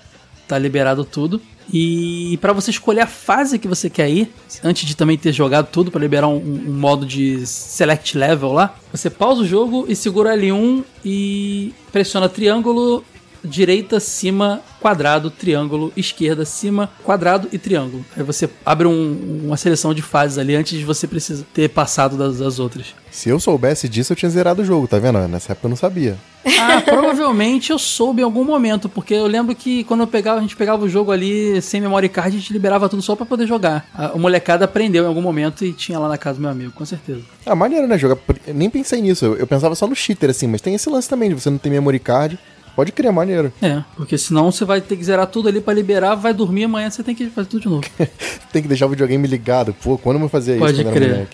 tá liberado tudo. E pra você escolher a fase que você quer ir, antes de também ter jogado tudo pra liberar um, um modo de select level lá, você pausa o jogo e segura L1 e pressiona triângulo, direita, cima, quadrado, triângulo, esquerda, cima, quadrado e triângulo. Aí você abre um- uma seleção de fases ali antes de você precisar ter passado das, das outras. Se eu soubesse disso, eu tinha zerado o jogo, tá vendo? Nessa época eu não sabia. Ah, (laughs) provavelmente eu soube em algum momento, porque eu lembro que quando eu pegava, a gente pegava o jogo ali sem memory card, a gente liberava tudo só pra poder jogar. A, a molecada aprendeu em algum momento e tinha lá na casa do meu amigo, com certeza. Ah, maneiro, né? Jogar. Nem pensei nisso. Eu, eu pensava só no cheater, assim, mas tem esse lance também de você não ter memory card. Pode criar, maneiro. É, porque senão você vai ter que zerar tudo ali pra liberar, vai dormir amanhã você tem que fazer tudo de novo. (laughs) tem que deixar o videogame ligado. Pô, quando eu fazia Pode isso quando crer.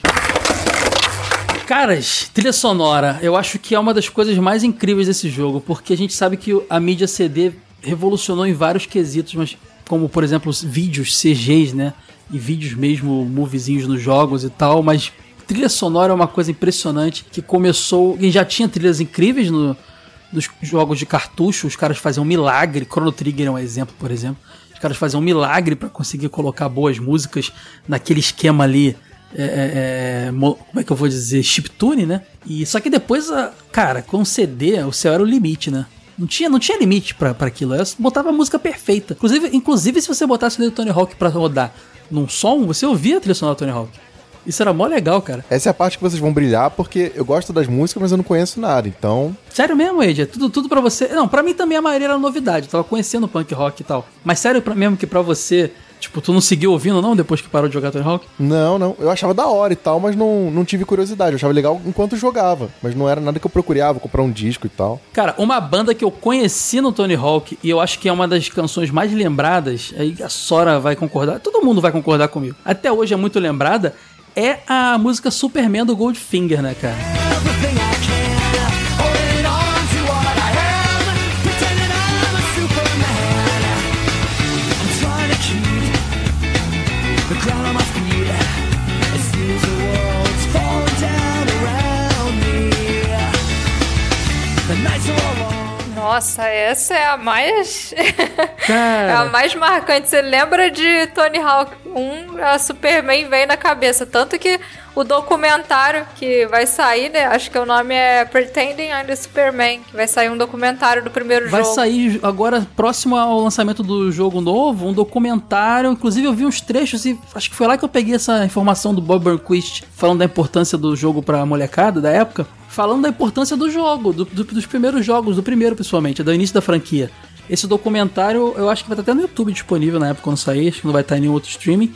Caras, trilha sonora, eu acho que é uma das coisas mais incríveis desse jogo, porque a gente sabe que a mídia CD revolucionou em vários quesitos, mas como por exemplo os vídeos CGs, né? E vídeos mesmo, moviezinhos nos jogos e tal, mas trilha sonora é uma coisa impressionante que começou. E já tinha trilhas incríveis no, nos jogos de cartucho, os caras faziam um milagre. Chrono Trigger é um exemplo, por exemplo. Os caras faziam um milagre para conseguir colocar boas músicas naquele esquema ali. é, é, é, mo- como é que eu vou dizer? Chiptune, né? E só que depois, a- cara, com o CD, o céu era o limite, né? Não tinha, não tinha limite pra aquilo. Eu botava a música perfeita. Inclusive, inclusive se você botasse o Tony Hawk pra rodar num som, você ouvia a trilha sonora do Tony Hawk. Isso era mó legal, cara. Essa é a parte que vocês vão brilhar, porque eu gosto das músicas, mas eu não conheço nada. Então, Sério mesmo, Ed? É tudo, tudo pra você. Não, pra mim também a maioria era novidade. Eu tava conhecendo punk rock e tal. Mas sério mesmo que pra você Tipo, tu não seguiu ouvindo não depois que parou de jogar Tony Hawk? Não, não. Eu achava da hora e tal, mas não, não tive curiosidade. Eu achava legal enquanto jogava. Mas não era nada que eu procurava, comprar um disco e tal. Cara, uma banda que eu conheci no Tony Hawk e eu acho que é uma das canções mais lembradas, aí a Sora vai concordar, todo mundo vai concordar comigo. Até hoje é muito lembrada, é a música Superman do Goldfinger, né, cara? Everything Nossa, essa é a mais. (laughs) é a mais marcante. Você lembra de Tony Hawk 1, a Superman vem na cabeça. Tanto que o documentário que vai sair, né? Acho que o nome é Pretending I'm the Superman. Que vai sair um documentário do primeiro vai jogo. sair agora, próximo ao lançamento do jogo novo, um documentário. Inclusive, eu vi uns trechos e acho que foi lá que eu peguei essa informação do Bob Burnquist falando da importância do jogo pra molecada da época. Falando da importância do jogo, do- do- dos primeiros jogos, do primeiro principalmente, do início da franquia. Esse documentário eu acho que vai estar até no YouTube disponível na época quando sair, acho que não vai estar em nenhum outro streaming.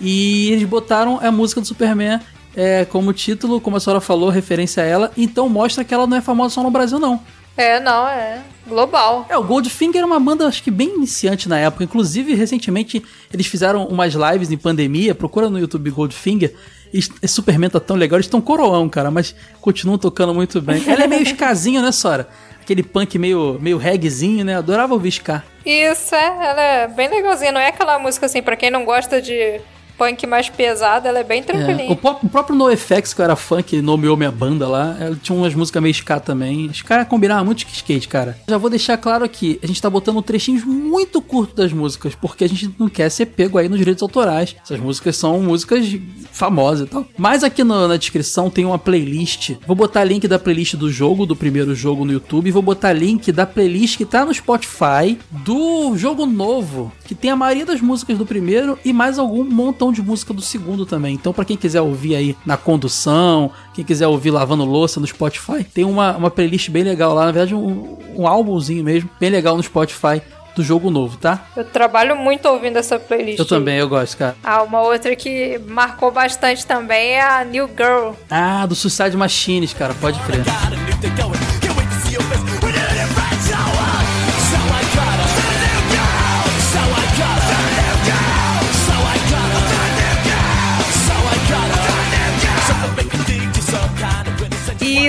E eles botaram a música do Superman é, como título, como a senhora falou, referência a ela. Então mostra que ela não é famosa só no Brasil, não. É, não, é global. É, o Goldfinger era uma banda, acho que bem iniciante na época. Inclusive, recentemente, eles fizeram umas lives em pandemia. Procura no YouTube Goldfinger. Esse Superman tá tão legal. Eles estão coroão, cara, mas continuam tocando muito bem. Ela é meio (laughs) escasinho, né, Sora? Aquele punk meio, meio reggaezinho, né? Adorava ouvir ska. Isso, é, ela é bem legalzinha. Não é aquela música assim, pra quem não gosta de punk mais pesado, ela é bem É, tranquilinha. o, pró- o próprio NoFX, que eu era fã, que nomeou minha banda lá, ela tinha umas músicas meio ska também. Ska combinava muito com skate, cara. Já vou deixar claro aqui, a gente tá botando trechinhos muito curtos das músicas, porque a gente não quer ser pego aí nos direitos autorais. Essas músicas são músicas famosas e tal. Mas aqui no- na descrição tem uma playlist. Vou botar link da playlist do jogo, do primeiro jogo no YouTube, vou botar link da playlist que tá no Spotify do jogo novo, que tem a maioria das músicas do primeiro e mais algum montão de música do segundo também. Então, pra quem quiser ouvir aí na condução, quem quiser ouvir lavando louça no Spotify, tem uma, uma playlist bem legal lá, na verdade, um, um álbumzinho mesmo, bem legal no Spotify do jogo novo, tá? Eu trabalho muito ouvindo essa playlist. Eu também, eu gosto, cara. Ah, uma outra que marcou bastante também é a New Girl. Ah, do Suicide Machines, cara, pode crer.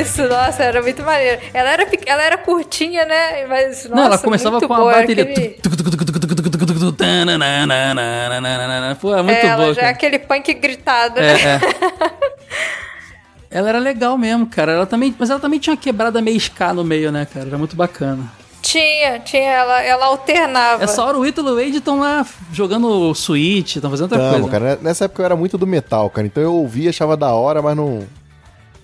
Isso, nossa, era muito maneiro. Ela era, ela era curtinha, né? Mas, nossa, Não, ela começava com boa, a bateria. aquele- Pô, é muito é, ela boa. já é aquele punk gritado, É, né? é. Ela era legal mesmo, cara. Ela também, mas ela também tinha uma quebrada meio ska no meio, né, cara? Era muito bacana. Tinha, tinha, ela, ela alternava. Essa hora o Ítalo e o Wade estão lá jogando Switch, estão fazendo outra Tamo, coisa. cara. Nessa época eu era muito do metal, cara. Então eu ouvia, achava da hora, mas não.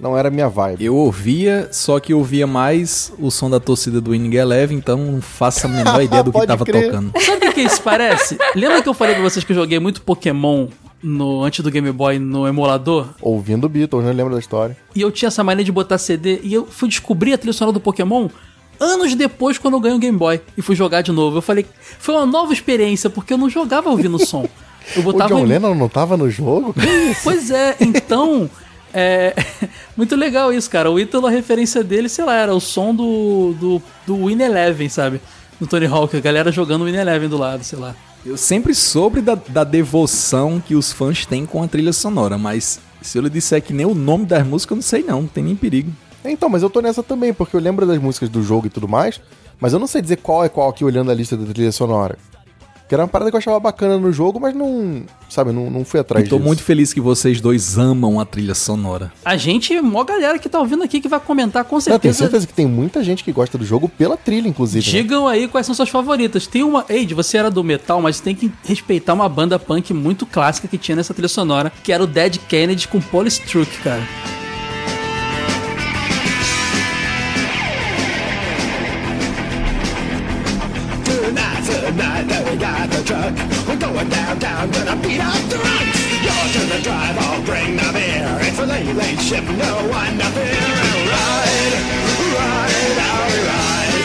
Não era minha vibe. Eu ouvia, só que eu ouvia mais o som da torcida do Winning Eleven, então não faço a menor (laughs) ideia do que tava crer. tocando. Sabe o que isso parece? Lembra que eu falei pra vocês que eu joguei muito Pokémon no, antes do Game Boy no emulador? Ouvindo Beatles, não lembro da história. E eu tinha essa mania de botar CD e eu fui descobrir a trilha sonora do Pokémon anos depois quando eu ganhei o Game Boy e fui jogar de novo. Eu falei, foi uma nova experiência porque eu não jogava ouvindo o som. Eu O botava John em- Lennon não tava no jogo? (laughs) Pois é, então. É (laughs) muito legal isso, cara. O Ítalo, a referência dele, sei lá, era o som do, do, do Win Eleven, sabe? No Tony Hawk, a galera jogando o Win Eleven do lado, sei lá. Eu sempre soube da, da devoção que os fãs têm com a trilha sonora, mas se eu lhe disser que nem o nome das músicas, eu não sei não, não tem nem perigo. Então, mas eu tô nessa também, porque eu lembro das músicas do jogo e tudo mais, mas eu não sei dizer qual é qual aqui olhando a lista da trilha sonora. Que era uma parada que eu achava bacana no jogo, mas não. Sabe, não, não fui atrás Eu tô disso. muito feliz que vocês dois amam a trilha sonora. A gente, mó galera que tá ouvindo aqui que vai comentar com Não, tenho certeza. certeza que tem muita gente que gosta do jogo pela trilha, inclusive. né? Digam aí quais são suas favoritas. Tem uma. Eide, você era do metal, mas tem que respeitar uma banda punk muito clássica que tinha nessa trilha sonora, que era o Dead Kennedy com Polystruck, cara. Downtown, gonna beat up the. You're the drive, I'll bring the beer. It's a late, late shift, no one to fear. And ride, ride, I'll ride.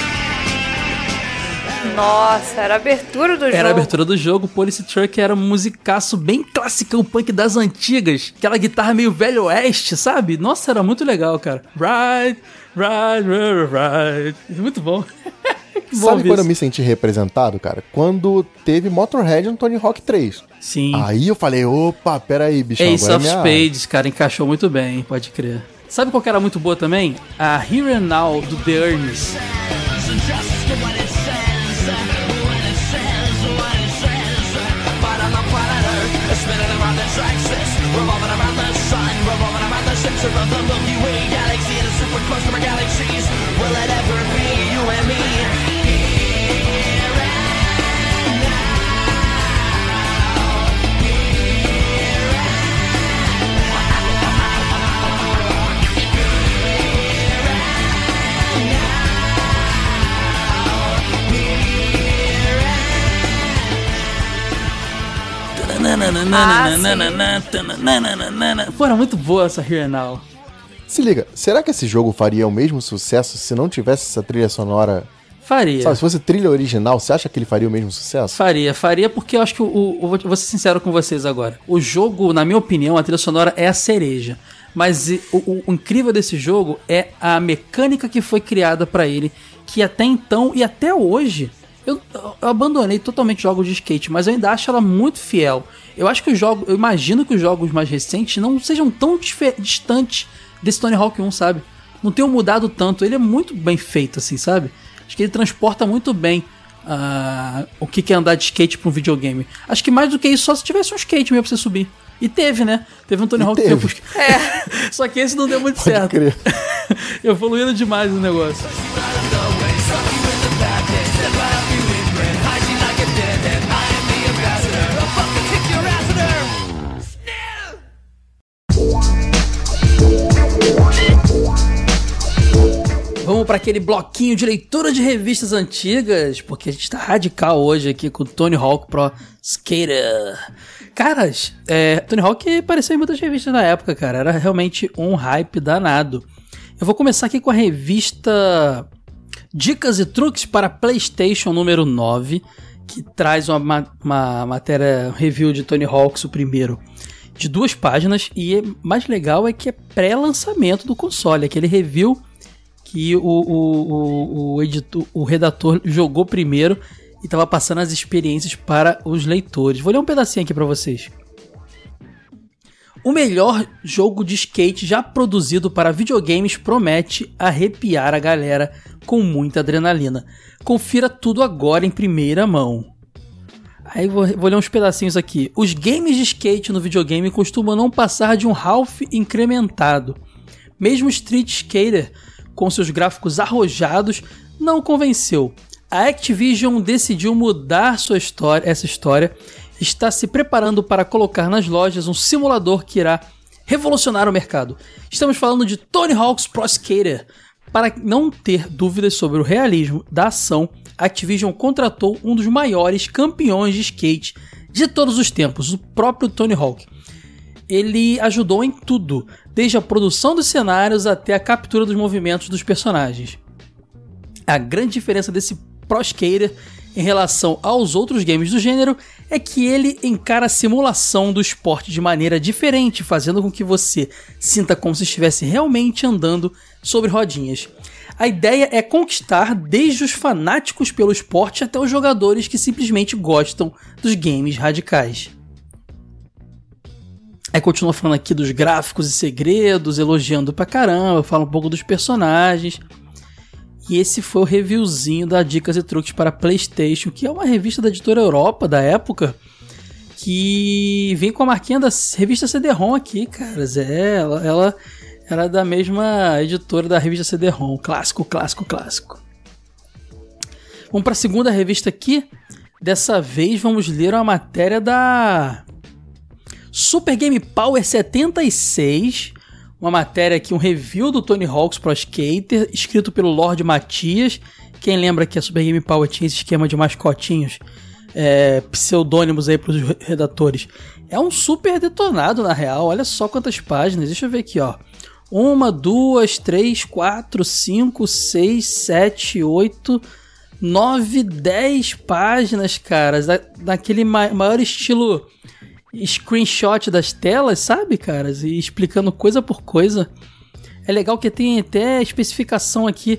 Nossa, era a abertura do jogo. Era a abertura do jogo, Police Truck era um musicaço bem classicão punk das antigas. Aquela guitarra meio velho oeste, sabe? Nossa, era muito legal, cara. Right, right, right, right. Muito bom. (laughs) Que bom Sabe quando eu isso. me senti representado, cara? Quando teve Motorhead no Tony Hawk 3. Sim. Aí eu falei, opa, peraí, bichão, Ace agora é of minha... Spades, cara, encaixou muito bem, pode crer. Sabe qual que era muito boa também? A Here and Now do The Earnest. Of the Milky Way galaxy and the super cluster of galaxies. Will it ever be you and me? Era muito boa essa Here Now. Se liga, será que esse jogo faria o mesmo sucesso se não tivesse essa trilha sonora? Faria. Sabe, se fosse trilha original, você acha que ele faria o mesmo sucesso? Faria, faria, porque eu acho que o, o- vou, ser sincero com vocês agora. O jogo, na minha opinião, a trilha sonora é a cereja. Mas o, o- o incrível desse jogo é a mecânica que foi criada pra ele, que até então e até hoje eu, eu abandonei totalmente jogos de skate, mas eu ainda acho ela muito fiel. Eu acho que os jogos, eu imagino que os jogos mais recentes não sejam tão distantes desse Tony Hawk 1, sabe? Não tenham mudado tanto. Ele é muito bem feito, assim, sabe? Acho que ele transporta muito bem ah, o que é andar de skate pra um videogame. Acho que mais do que isso, só se tivesse um skate mesmo pra você subir. E teve, né? Teve um Tony E Hawk teve. que foi- (laughs) É. (laughs) Só que esse não deu muito Pode certo. crer. (laughs) Evoluindo demais o negócio. Vamos para aquele bloquinho de leitura de revistas antigas, porque a gente tá radical hoje aqui com o Tony Hawk Pro Skater. Caras, é, Tony Hawk apareceu em muitas revistas na época, cara. Era realmente um hype danado. Eu vou começar aqui com a revista Dicas e Truques para PlayStation número 9, que traz uma, ma- uma matéria review de Tony Hawks, o primeiro, de duas páginas. E mais legal é que é pré-lançamento do console, aquele review que o, o, o, o editor, o redator jogou primeiro e estava passando as experiências para os leitores. Vou ler um pedacinho aqui para vocês. O melhor jogo de skate já produzido para videogames promete arrepiar a galera com muita adrenalina. Confira tudo agora em primeira mão. Aí vou, vou ler uns pedacinhos aqui. Os games de skate no videogame costumam não passar de um half incrementado. Mesmo Street Skater, com seus gráficos arrojados, não convenceu. A Activision decidiu mudar sua história, essa história, está se preparando para colocar nas lojas um simulador que irá revolucionar o mercado. Estamos falando de Tony Hawk's Pro Skater. Para não ter dúvidas sobre o realismo da ação, a Activision contratou um dos maiores campeões de skate de todos os tempos, o próprio Tony Hawk ele ajudou em tudo, desde a produção dos cenários até a captura dos movimentos dos personagens. A grande diferença desse Pro Skater em relação aos outros games do gênero é que ele encara a simulação do esporte de maneira diferente, fazendo com que você sinta como se estivesse realmente andando sobre rodinhas. A ideia é conquistar desde os fanáticos pelo esporte até os jogadores que simplesmente gostam dos games radicais. Aí continua falando aqui dos gráficos e segredos, elogiando pra caramba, fala um pouco dos personagens. E esse foi o reviewzinho da Dicas e Truques para PlayStation, que é uma revista da editora Europa da época, que vem com a marquinha da revista CD-ROM aqui, caras. É, ela, ela era da mesma editora da revista CD-ROM, clássico, clássico, clássico. Vamos para a segunda revista aqui. Dessa vez vamos ler uma matéria da Super Game Power 76, uma matéria aqui, um review do Tony Hawk's Pro Skater, escrito pelo Lord Matias. Quem lembra que a Super Game Power tinha esse esquema de mascotinhos, é, pseudônimos aí para os redatores. É um super detonado, na real. Olha só quantas páginas. Deixa eu ver aqui, ó. Uma, duas, três, quatro, cinco, seis, sete, oito, 9, 10 páginas, cara, da, daquele ma maior estilo screenshot das telas, sabe, caras? E explicando coisa por coisa. É legal que tem até especificação aqui.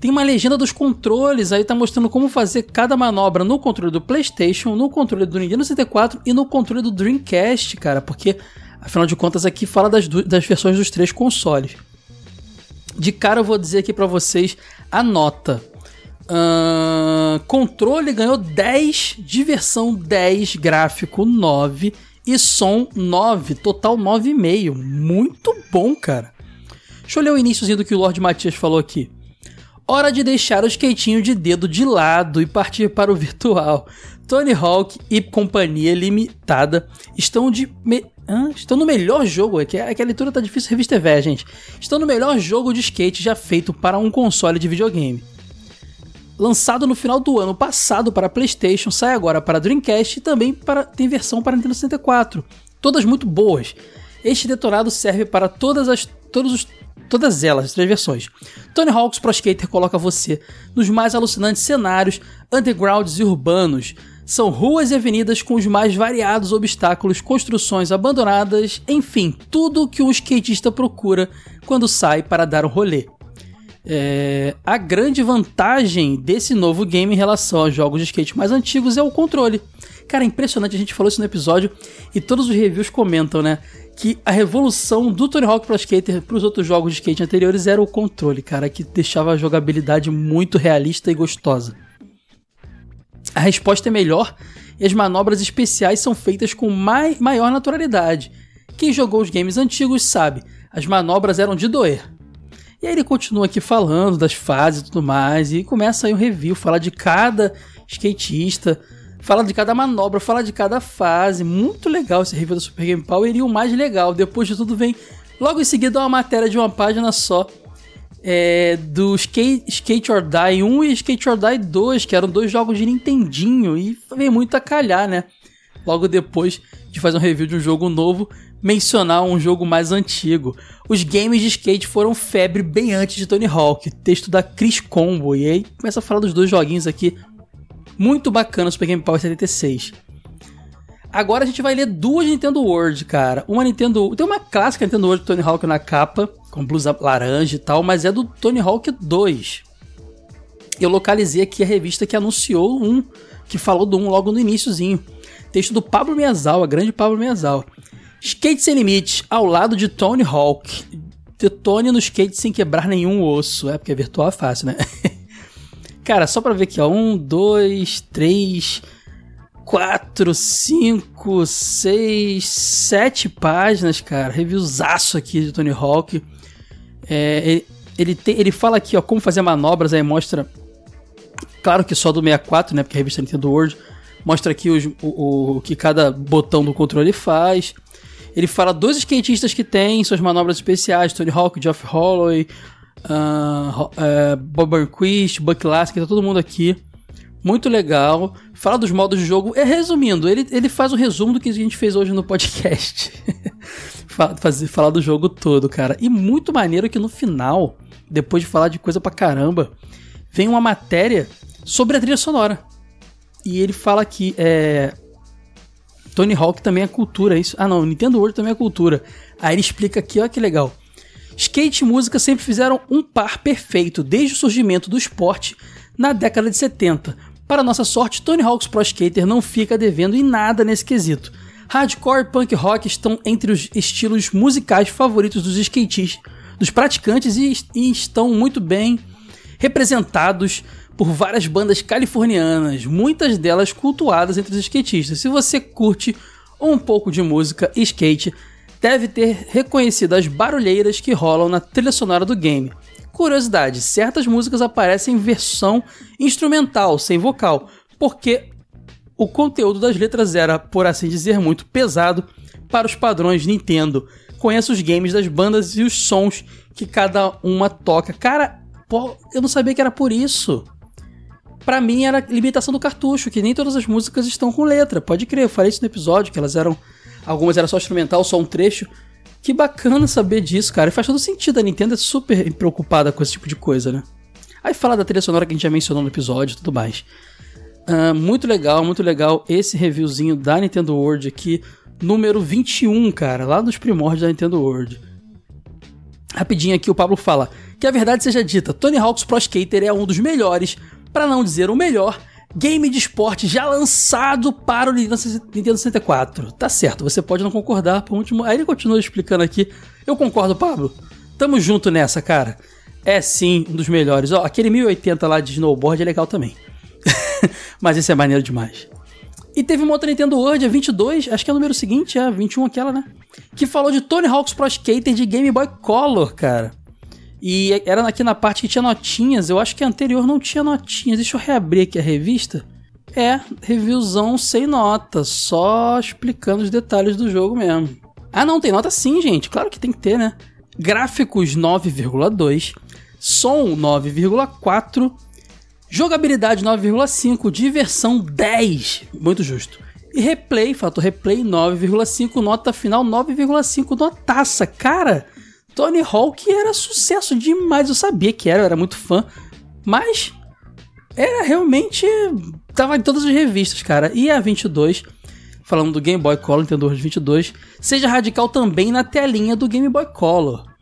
Tem uma legenda dos controles, aí tá mostrando como fazer cada manobra no controle do PlayStation, no controle do Nintendo 64 e no controle do Dreamcast, cara, porque afinal de contas aqui fala das, das versões dos três consoles. De cara eu vou dizer aqui pra vocês a nota. Ahn, controle ganhou 10, diversão 10, gráfico 9 e som 9, total 9,5. Muito bom, cara. Deixa eu ler o iníciozinho do que o Lord Matias falou aqui. Hora de deixar o skatinho de dedo de lado e partir para o virtual. Tony Hawk e Companhia Limitada estão de me- estão no melhor jogo, é que, é a leitura tá difícil, revista é velha, gente. Estão no melhor jogo de skate já feito para um console de videogame. Lançado no final do ano passado para PlayStation, sai agora para Dreamcast e também para, tem versão para Nintendo 64. Todas muito boas. Este detonado serve para todas as todos os, todas elas, as três versões. Tony Hawk's Pro Skater coloca você nos mais alucinantes cenários, undergrounds e urbanos. São ruas e avenidas com os mais variados obstáculos, construções abandonadas, enfim, tudo que um skatista procura quando sai para dar um rolê. É, a grande vantagem desse novo game em relação aos jogos de skate mais antigos é o controle. Cara, é impressionante, a gente falou isso no episódio e todos os reviews comentam, né? Que a revolução do Tony Hawk Pro Skater para os outros jogos de skate anteriores era o controle, cara, que deixava a jogabilidade muito realista e gostosa. A resposta é melhor e as manobras especiais são feitas com mai maior naturalidade. Quem jogou os games antigos sabe, as manobras eram de doer. E aí ele continua aqui falando das fases e tudo mais, e começa aí um review, fala de cada skatista, fala de cada manobra, fala de cada fase. Muito legal esse review da Super Game Power. E o mais legal, depois de tudo vem logo em seguida uma matéria de uma página só. É, do Skate, Skate or Die 1 e Skate or Die 2, que eram dois jogos de Nintendinho, e vem muito a calhar, né? Logo depois de fazer um review de um jogo novo, mencionar um jogo mais antigo. Os games de skate foram febre bem antes de Tony Hawk, texto da Chris Combo, e aí começa a falar dos dois joguinhos aqui, muito bacana, Super Game Power 76. Agora a gente vai ler duas Nintendo World, cara. Uma Nintendo. Tem uma clássica Nintendo World do Tony Hawk na capa, com blusa laranja e tal, mas é do Tony Hawk 2. Eu localizei aqui a revista que anunciou um, que falou do um logo no iníciozinho. Texto do Pablo Miyazawa, grande Pablo Miyazawa. Skate sem limites, ao lado de Tony Hawk. Detone no skate sem quebrar nenhum osso. É, porque virtual é fácil, né? (laughs) Cara, só pra ver aqui, ó. Um, dois, três, quatro, cinco, seis, sete páginas, cara. Reviewzaço aqui de Tony Hawk. É, ele, ele, tem- ele fala aqui, ó, como fazer manobras, aí mostra. Claro que só do 64, né? Porque a revista Nintendo World mostra aqui os- o, o que cada botão do controle faz. Ele fala dos skatistas que tem suas manobras especiais: Tony Hawk, Geoff Holloway, Ho- eh, Bob Buck Lasky, tá todo mundo aqui. Muito legal. Fala dos modos de jogo. É, resumindo, ele, ele faz o resumo do que a gente fez hoje no podcast. (laughs) Fa- fazer, falar do jogo todo, cara. E muito maneiro que no final, depois de falar de coisa pra caramba, vem uma matéria sobre a trilha sonora. E ele fala que é, Tony Hawk também é cultura, é isso? Ah, não, Nintendo World também é cultura. Aí ele explica aqui, olha que legal. Skate e música sempre fizeram um par perfeito desde o surgimento do esporte na década de 70. Para nossa sorte, Tony Hawk's Pro Skater não fica devendo em nada nesse quesito. Hardcore e punk rock estão entre os estilos musicais favoritos dos skatistas, dos praticantes e, e estão muito bem representados por várias bandas californianas, muitas delas cultuadas entre os skatistas. Se você curte um pouco de música e skate, deve ter reconhecido as barulheiras que rolam na trilha sonora do game. Curiosidade: certas músicas aparecem em versão instrumental, sem vocal, porque o conteúdo das letras era, por assim dizer, muito pesado para os padrões Nintendo. Conheça os games das bandas e os sons que cada uma toca. Cara, eu não sabia que era por isso. Pra mim era limitação do cartucho, que nem todas as músicas estão com letra. Pode crer, eu falei isso no episódio, que elas eram. Algumas eram só instrumental, só um trecho. Que bacana saber disso, cara. E faz todo sentido. A Nintendo é super preocupada com esse tipo de coisa, né? Aí falar da trilha sonora que a gente já mencionou no episódio e tudo mais. Ah, muito legal, muito legal esse reviewzinho da Nintendo World aqui, número 21, cara, lá dos primórdios da Nintendo World. Rapidinho aqui o Pablo fala que a verdade seja dita, Tony Hawk's Pro Skater é um dos melhores, para não dizer o melhor, game de esporte já lançado para o Nintendo 64. Tá certo, você pode não concordar, por último. Aí ele continua explicando aqui. Eu concordo, Pablo. Tamo junto nessa, cara. É sim um dos melhores. Ó, aquele 1080 lá de snowboard é legal também. (laughs) Mas esse é maneiro demais. E teve uma outra Nintendo World, a 22, acho que é o número seguinte, é a 21 aquela, né? Que falou de Tony Hawk's Pro Skater de Game Boy Color, cara. E era aqui na parte que tinha notinhas, eu acho que a anterior não tinha notinhas. Deixa eu reabrir aqui a revista. É, reviewzão sem nota, só explicando os detalhes do jogo mesmo. Ah, não, tem nota sim, gente. Claro que tem que ter, né? Gráficos 9,2, som 9,4, jogabilidade 9,5, diversão 10, muito justo. E replay, fator replay 9,5, nota final 9,5, notaça. Cara, Tony Hawk era sucesso demais, eu sabia que era, eu era muito fã, mas era realmente tava em todas as revistas, cara. E a 22, falando do Game Boy Color, Nintendo World 22, seja radical também na telinha do Game Boy Color.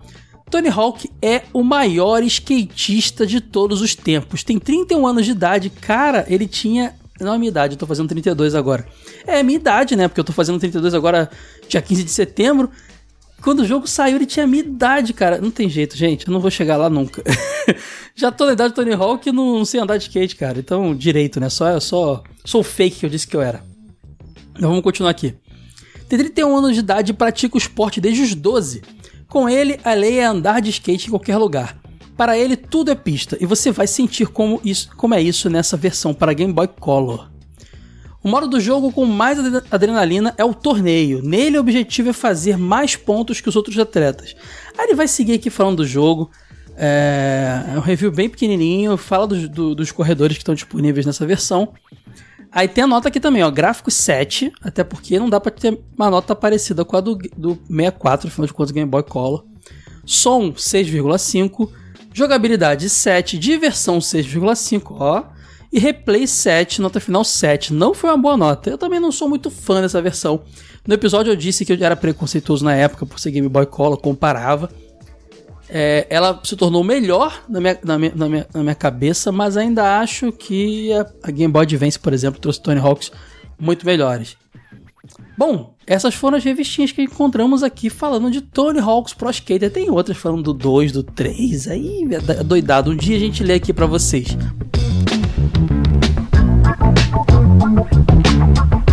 Tony Hawk é o maior skatista de todos os tempos. Tem 31 anos de idade. Cara, ele tinha. Não é minha idade, eu tô fazendo 32 agora. É minha idade, né? Porque eu tô fazendo 32 agora, dia 15 de setembro. Quando o jogo saiu, ele tinha a minha idade, cara. Não tem jeito, gente. Eu não vou chegar lá nunca. (laughs) Já tô na idade do Tony Hawk e não, não sei andar de skate, cara. Então, direito, né? Só, só sou fake que eu disse que eu era. Então vamos continuar aqui. Tem 31 anos de idade e pratica o esporte desde os 12. Com ele, a lei é andar de skate em qualquer lugar. Para ele, tudo é pista, e você vai sentir como, isso, como é isso nessa versão para Game Boy Color. O modo do jogo com mais adre- adrenalina é o torneio. Nele, o objetivo é fazer mais pontos que os outros atletas. Aí ele vai seguir aqui falando do jogo. É, é um review bem pequenininho. Fala dos- do- dos corredores que estão disponíveis nessa versão. Aí tem a nota aqui também, ó, gráfico 7, até porque não dá pra ter uma nota parecida com a do, do 64, afinal de contas, Game Boy Color. Som 6,5, jogabilidade 7, diversão 6,5, ó. E replay 7, nota final 7. Não foi uma boa nota. Eu também não sou muito fã dessa versão. No episódio eu disse que eu era preconceituoso na época por ser Game Boy Color, comparava. É, ela se tornou melhor na minha, na, minha, na, minha, na minha cabeça, mas ainda acho que a, a Game Boy Advance, por exemplo, trouxe Tony Hawks muito melhores. Bom, essas foram as revistinhas que encontramos aqui falando de Tony Hawk's Pro Skater. Tem outras falando do 2, do 3, aí é doidado. Um dia a gente lê aqui pra vocês. Thank you.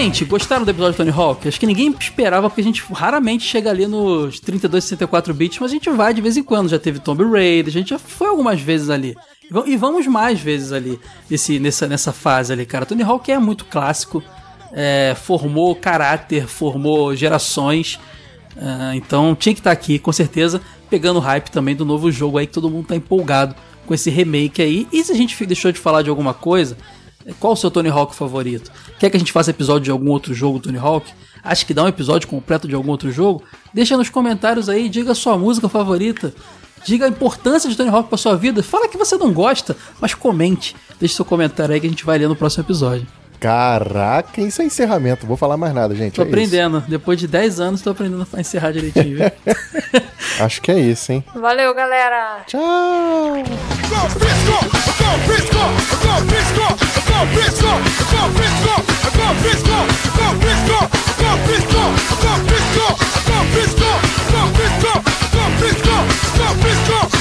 Gente, gostaram do episódio de Tony Hawk? Acho que ninguém esperava, porque a gente raramente chega ali nos 32, 64 bits, mas a gente vai de vez em quando. Já teve Tomb Raider, a gente já foi algumas vezes ali. E va- vamos mais vezes ali, nesse, nessa, nessa fase ali, cara. Tony Hawk é muito clássico, é, formou caráter, formou gerações. ah, então tinha que estar aqui, com certeza, pegando hype também do novo jogo aí, que todo mundo tá empolgado com esse remake aí. E se a gente deixou de falar de alguma coisa, qual o seu Tony Hawk favorito? Quer que a gente faça episódio de algum outro jogo Tony Hawk? Acha que dá um episódio completo de algum outro jogo? Deixa nos comentários aí, diga a sua música favorita. Diga a importância de Tony Hawk pra sua vida. Fala que você não gosta, mas comente. Deixe seu comentário aí que a gente vai ler no próximo episódio. Caraca, isso é encerramento. Vou falar mais nada, gente. Tô é isso. aprendendo. Depois de 10 anos, tô aprendendo a encerrar direitinho, viu? (laughs) Acho que é isso, hein? Valeu, galera! Tchau! Frisco! Go Frisco! Go Frisco! Go Frisco! Go Frisco! Go Frisco! Go Frisco! Go Frisco! Go Frisco! Go Frisco!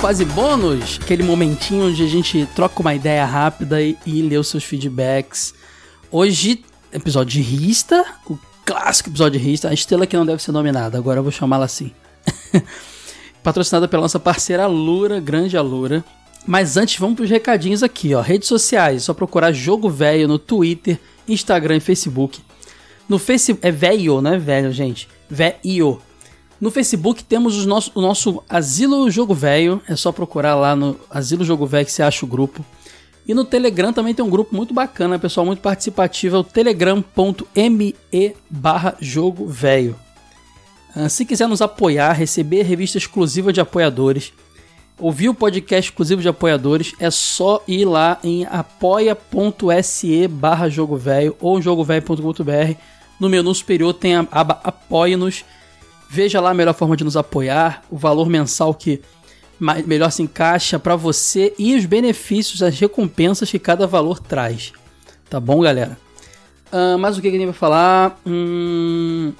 Fase Bônus, aquele momentinho onde a gente troca uma ideia rápida e, e lê os seus feedbacks. Hoje, episódio de Rista, o clássico episódio de Rista, a estrela que não deve ser nominada, agora eu vou chamá-la assim. (laughs) Patrocinada pela nossa parceira Lura, grande Alura. Mas antes, vamos para os recadinhos aqui, ó. Redes sociais, só procurar Jogo Velho no Twitter, Instagram e Facebook. No Facebook, é velho, não é velho, gente. Velho. No Facebook temos os nosso, o nosso Asilo Jogo Velho. É só procurar lá no Asilo Jogo Velho que você acha o grupo. E no Telegram também tem um grupo muito bacana, pessoal, muito participativo. É o telegram.me barra jogo velho. Ah, Se quiser nos apoiar, receber revista exclusiva de apoiadores, ouvir o podcast exclusivo de apoiadores, é só ir lá em apoia.se barra jogo velho ou jogovelho.com.br. No menu superior tem a aba Apoie-nos. Veja lá a melhor forma de nos apoiar, o valor mensal que melhor se encaixa para você e os benefícios, as recompensas que cada valor traz. Tá bom, galera? Ah, mas o que que a gente vai falar? Hum...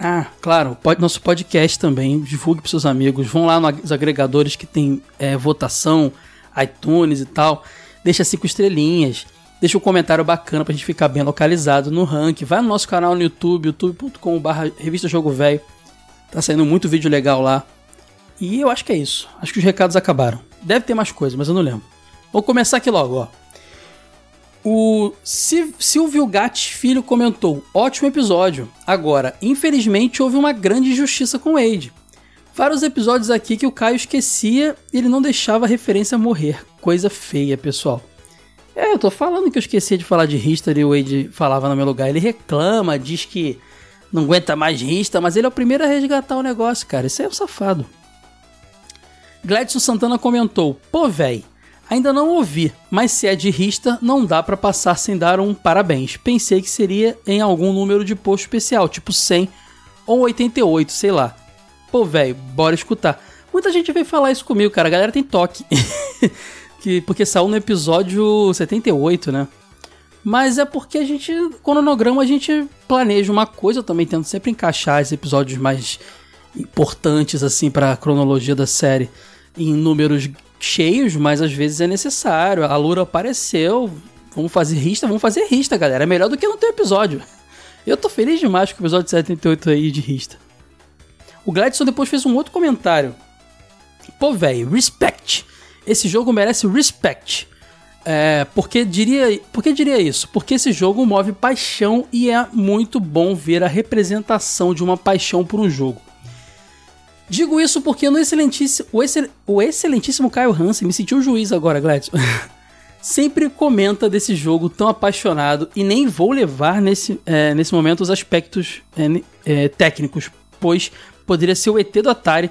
Ah, claro, pod- nosso podcast também. Divulgue para seus amigos. Vão lá nos agregadores que tem é, votação, iTunes e tal. Deixa cinco estrelinhas. Deixa um comentário bacana pra gente ficar bem localizado no ranking. Vai no nosso canal no YouTube, youtube.com.br Revista Jogo Velho. Tá saindo muito vídeo legal lá. E eu acho que é isso. Acho que os recados acabaram. Deve ter mais coisa, mas eu não lembro. Vou começar aqui logo, ó. O Sil- Silvio Gatti Filho comentou: ótimo episódio. Agora, infelizmente, houve uma grande injustiça com o Wade. Vários episódios aqui que o Caio esquecia e ele não deixava a referência morrer. Coisa feia, pessoal. É, eu tô falando que eu esqueci de falar de History o Wade falava no meu lugar. Ele reclama, diz que não aguenta mais Rista, mas ele é o primeiro a resgatar o negócio, cara. Aí é um safado. Gladson Santana comentou: Pô, véi, ainda não ouvi, mas se é de Rista, não dá pra passar sem dar um parabéns. Pensei que seria em algum número de post especial, tipo 100 ou 88, sei lá. Pô, velho, bora escutar. Muita gente veio falar isso comigo, cara. A galera tem toque. (laughs) que, porque saiu no episódio 78, né? Mas é porque a gente, cronograma, a gente planeja uma coisa, eu também tento sempre encaixar os episódios mais importantes, assim, pra cronologia da série em números cheios, mas às vezes é necessário. A Lura apareceu, vamos fazer rista, vamos fazer rista, galera. É melhor do que não ter episódio. Eu tô feliz demais com o episódio 78 aí de rista. O Gladson depois fez um outro comentário. Pô, velho, respect. Esse jogo merece respect. É, porque diria, por que diria isso? Porque esse jogo move paixão e é muito bom ver a representação de uma paixão por um jogo. Digo isso porque no excelentíssimo, o, excel, o excelentíssimo Caio Hansen, me sentiu juiz agora, Gladson. (laughs) Sempre comenta desse jogo tão apaixonado e nem vou levar nesse, é, nesse momento os aspectos é, é, técnicos, pois poderia ser o ET do Atari,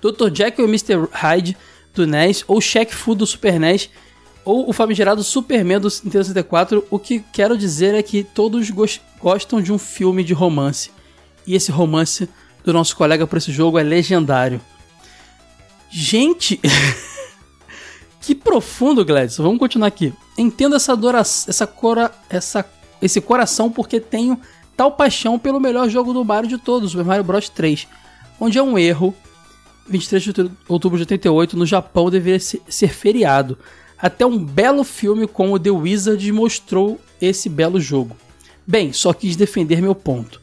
Dr. Jekyll e Mr. Hyde do NES, ou Shaq Fu do Super NES, ou o famigerado Superman do Nintendo 64. O que quero dizer é que todos gos- gostam de um filme de romance. E esse romance do nosso colega por esse jogo é legendário. Gente, (laughs) que profundo, Gladys. Vamos continuar aqui. Entendo essa adoração, essa cora, essa, esse coração porque tenho tal paixão pelo melhor jogo do Mario de todos, Super Mario Bros 3, onde é um erro. 23 de outubro de 88, no Japão deveria ser, feriado. Até um belo filme como The Wizard mostrou esse belo jogo. Bem, só quis defender meu ponto.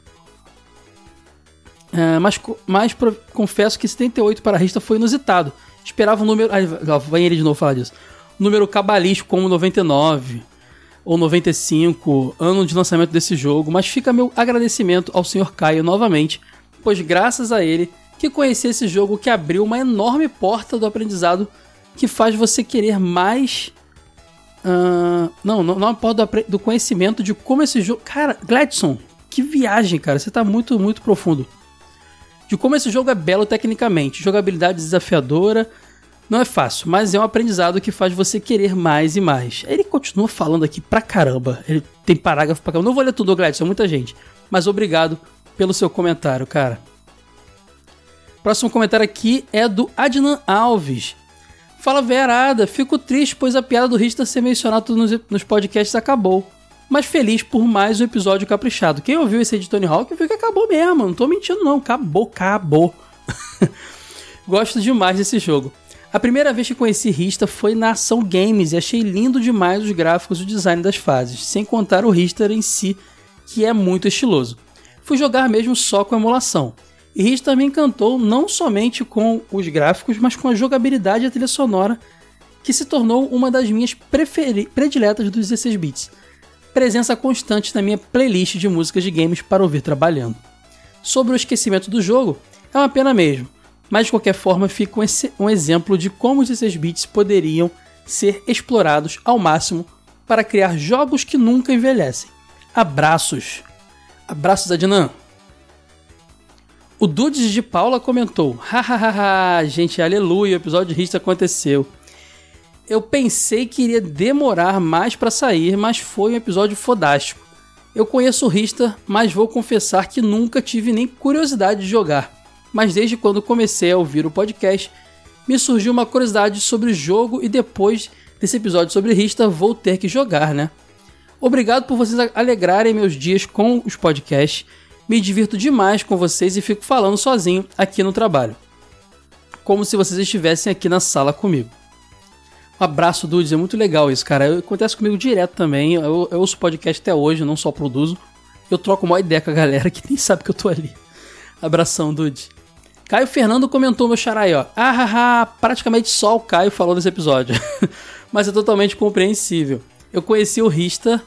Ah, mas, mas confesso que 78 para a rista foi inusitado. Esperava um número. Lá, vem ele de novo falar disso. Número cabalístico como 99 ou 95, ano de lançamento desse jogo. Mas fica meu agradecimento ao Sr. Caio novamente, pois graças a ele que conheci esse jogo que abriu uma enorme porta do aprendizado que faz você querer mais. ah, não, não, não a porta do, do conhecimento de como esse jogo. Cara, Gladson, que viagem, cara. Você tá muito, muito profundo de como esse jogo é belo tecnicamente, jogabilidade desafiadora, não é fácil, mas é um aprendizado que faz você querer mais e mais. Ele continua falando aqui pra caramba, ele tem parágrafo pra caramba. Não vou ler tudo, Gladys, é muita gente, mas obrigado pelo seu comentário, cara. Próximo comentário aqui é do Adnan Alves. Fala verada, fico triste pois a piada do Richter ser mencionado nos, nos podcasts acabou. Mas feliz por mais um episódio caprichado. Quem ouviu esse de Tony Hawk viu que acabou mesmo. Não tô mentindo, não. Acabou, acabou. (laughs) Gosto demais desse jogo. A primeira vez que conheci Rista foi na Ação Games e achei lindo demais os gráficos e o design das fases, sem contar o Richter em si, que é muito estiloso. Fui jogar mesmo só com emulação. E Richter me encantou não somente com os gráficos, mas com a jogabilidade e a trilha sonora, que se tornou uma das minhas prediletas dos 16 bits. Presença constante na minha playlist de músicas de games para ouvir trabalhando. Sobre o esquecimento do jogo, é uma pena mesmo, mas de qualquer forma fica um, um exemplo de como os 16 bits poderiam ser explorados ao máximo para criar jogos que nunca envelhecem. Abraços! Abraços, Adnan! O Dudes de Paula comentou: Hahaha, gente, aleluia, o episódio Rista aconteceu. Eu pensei que iria demorar mais pra sair, mas foi um episódio fodástico. Eu conheço o Rista, mas vou confessar que nunca tive nem curiosidade de jogar. Mas desde quando comecei a ouvir o podcast, me surgiu uma curiosidade sobre o jogo e depois desse episódio sobre Rista vou ter que jogar, né? Obrigado por vocês alegrarem meus dias com os podcasts. Me divirto demais com vocês e fico falando sozinho aqui no trabalho. Como se vocês estivessem aqui na sala comigo. Um abraço, Dudes. É muito legal isso, cara. Acontece comigo direto também. Eu, eu ouço podcast até hoje, não só produzo. Eu troco uma ideia com a galera que nem sabe que eu tô ali. Abração, Dude. Caio Fernando comentou meu xará aí, ó. Ah, praticamente só o Caio falou nesse episódio. (laughs) mas é totalmente compreensível. Eu conheci o Rista,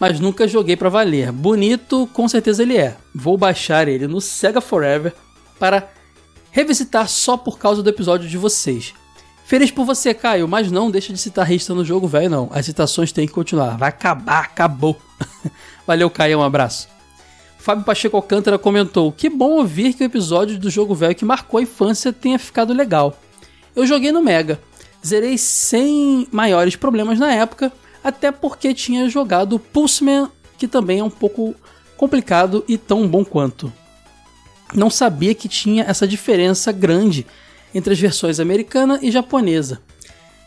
mas nunca joguei pra valer. Bonito, com certeza ele é. Vou baixar ele no Sega Forever para revisitar só por causa do episódio de vocês. Feliz por você, Caio, mas não deixa de citar Rista no jogo, velho, não. As citações têm que continuar. Vai acabar, acabou. (laughs) Valeu, Caio, um abraço. Fábio Pacheco Alcântara comentou: Que bom ouvir que o episódio do jogo velho que marcou a infância tenha ficado legal. Eu joguei no Mega, zerei sem maiores problemas na época, até porque tinha jogado Pulseman, que também é um pouco complicado e tão bom quanto. Não sabia que tinha essa diferença grande entre as versões americana e japonesa.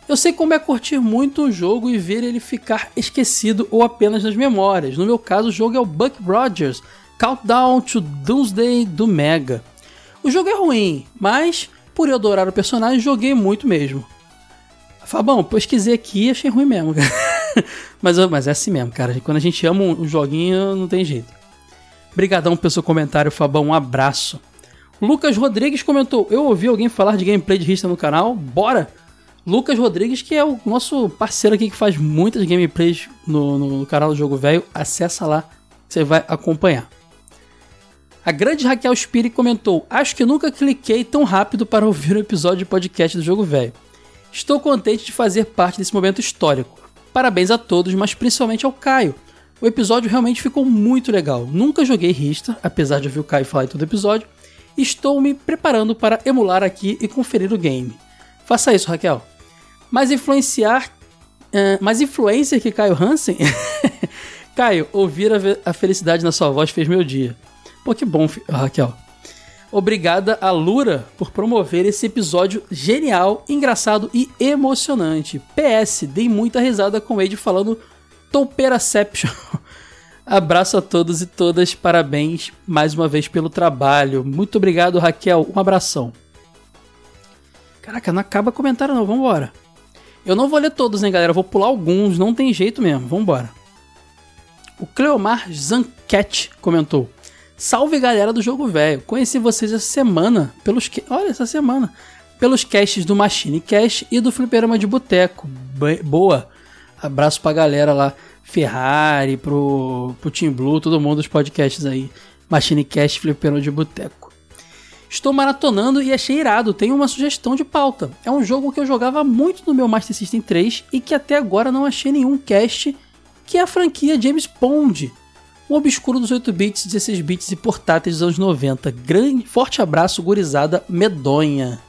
Eu sei como é curtir muito um jogo e ver ele ficar esquecido ou apenas nas memórias. No meu caso, o jogo é o Buck Rogers Countdown to Doomsday do Mega. O jogo é ruim, mas por eu adorar o personagem, joguei muito mesmo. Fabão, pesquisei aqui e achei ruim mesmo. (laughs) (laughs) mas, mas é assim mesmo, cara. Quando a gente ama um joguinho, não tem jeito. Obrigadão pelo seu comentário, Fabão. Um abraço. Lucas Rodrigues comentou: Eu ouvi alguém falar de gameplay de Rista no canal. Bora! Lucas Rodrigues, que é o nosso parceiro aqui que faz muitas gameplays no, no canal do Jogo Velho. Acessa lá, você vai acompanhar. A grande Raquel Spiri comentou: Acho que nunca cliquei tão rápido para ouvir um episódio de podcast do Jogo Velho. Estou contente de fazer parte desse momento histórico. Parabéns a todos, mas principalmente ao Caio. O episódio realmente ficou muito legal. Nunca joguei Rista, apesar de ouvir o Caio falar em todo episódio. Estou me preparando para emular aqui e conferir o game. Faça isso, Raquel. Mas influenciar. eh, mas influencer que Caio Hansen? (laughs) Caio, ouvir a, a felicidade na sua voz fez meu dia. Pô, que bom, Raquel. Obrigada a Lura por promover esse episódio genial, engraçado e emocionante. PS, dei muita risada com o Wade falando Touperaception. (laughs) Abraço a todos e todas, parabéns mais uma vez pelo trabalho. Muito obrigado, Raquel. Um abração. Caraca, não acaba comentário não, vambora. Eu não vou ler todos, hein, galera. Vou pular alguns, não tem jeito mesmo. Vambora. O Cleomar Zanquete comentou: Salve galera do jogo velho. Conheci vocês essa semana pelos que... olha essa semana pelos casts do Machine Cast e do Fliperama de Boteco. Boa. Abraço pra galera lá, Ferrari, pro pro Team Blue, todo mundo dos podcasts aí. Machine Cast, Fliperama de Boteco. Estou maratonando e achei irado. Tenho uma sugestão de pauta. É um jogo que eu jogava muito no meu Master System 3 e que até agora não achei nenhum cast, que é a franquia James Bond. Um obscuro dos 8 bits, 16 bits e portáteis dos anos 90. Grande, forte abraço, gurizada medonha.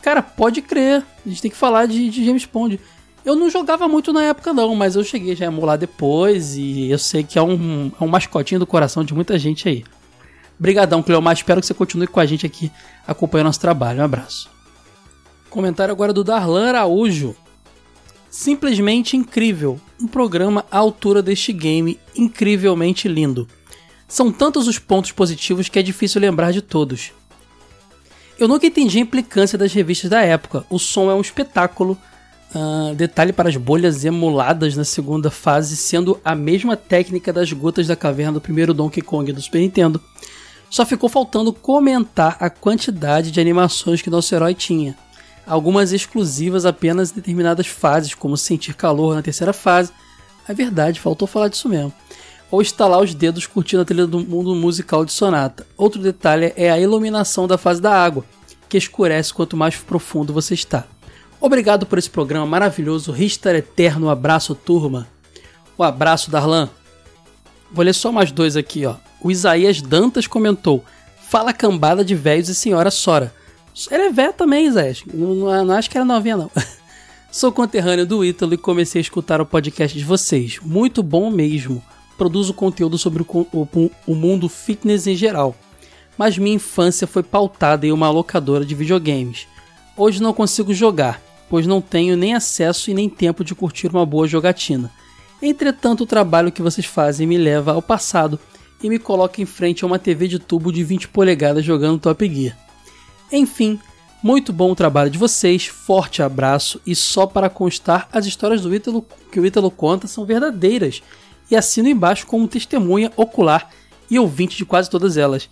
Cara, pode crer. A gente tem que falar de, de James Bond. Eu não jogava muito na época não, mas eu cheguei já a emular depois e eu sei que é um, é um mascotinho do coração de muita gente aí. Brigadão, Cleomar. Espero que você continue com a gente aqui acompanhando nosso trabalho. Um abraço. Comentário agora do Darlan Araújo. Simplesmente incrível. Um programa à altura deste game, incrivelmente lindo. São tantos os pontos positivos que é difícil lembrar de todos. Eu nunca entendi a implicância das revistas da época. O som é um espetáculo. Ah, detalhe para as bolhas emuladas na segunda fase, sendo a mesma técnica das gotas da caverna do primeiro Donkey Kong do Super Nintendo. Só ficou faltando comentar a quantidade de animações que nosso herói tinha. Algumas exclusivas apenas em determinadas fases, como sentir calor na terceira fase. É verdade, faltou falar disso mesmo. Ou estalar os dedos curtindo a trilha do mundo musical de Sonata. Outro detalhe é a iluminação da fase da água, que escurece quanto mais profundo você está. Obrigado por esse programa maravilhoso, Ristar Eterno, um abraço turma. O abraço, Darlan. Vou ler só mais dois aqui, ó. O Isaías Dantas comentou: Fala cambada de velhos e senhora Sora. Ele é velho também, Isaías. Não, não, não acho que era novinha, não. (laughs) Sou conterrâneo do Ítalo e comecei a escutar o podcast de vocês. Muito bom mesmo. Produzo conteúdo sobre o, o- o mundo fitness em geral. Mas minha infância foi pautada em uma locadora de videogames. Hoje não consigo jogar, pois não tenho nem acesso e nem tempo de curtir uma boa jogatina. Entretanto, o trabalho que vocês fazem me leva ao passado e me coloca em frente a uma TV de tubo de 20 polegadas jogando Top Gear. Enfim, muito bom o trabalho de vocês, forte abraço e só para constar, as histórias do Ítalo que o Ítalo conta são verdadeiras e assino embaixo como testemunha ocular e ouvinte de quase todas elas.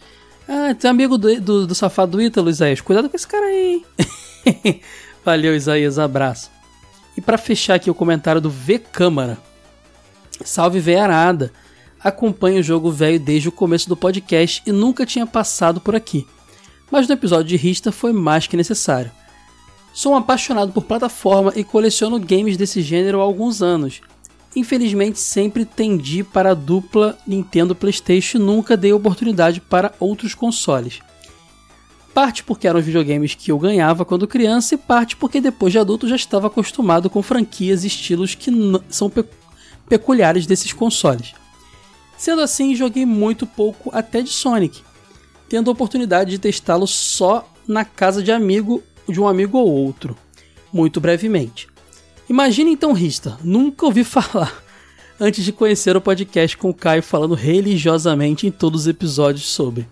Ah, tem amigo do, do, do safado do Ítalo, Isaías. Cuidado com esse cara aí, hein? (laughs) Valeu, Isaías, abraço. E para fechar aqui o comentário do V Câmara. Salve veiarada! Acompanho o jogo velho desde o começo do podcast e nunca tinha passado por aqui. Mas no episódio de Rista foi mais que necessário. Sou um apaixonado por plataforma e coleciono games desse gênero há alguns anos. Infelizmente sempre tendi para a dupla Nintendo PlayStation e nunca dei oportunidade para outros consoles. Parte porque eram os videogames que eu ganhava quando criança e parte porque depois de adulto já estava acostumado com franquias e estilos que são pe- peculiares desses consoles. Sendo assim, joguei muito pouco até de Sonic, tendo a oportunidade de testá-lo só na casa de amigo de um amigo ou outro, muito brevemente. Imagine então Rista, nunca ouvi (laughs) falar antes de conhecer o podcast com o Caio falando religiosamente em todos os episódios sobre.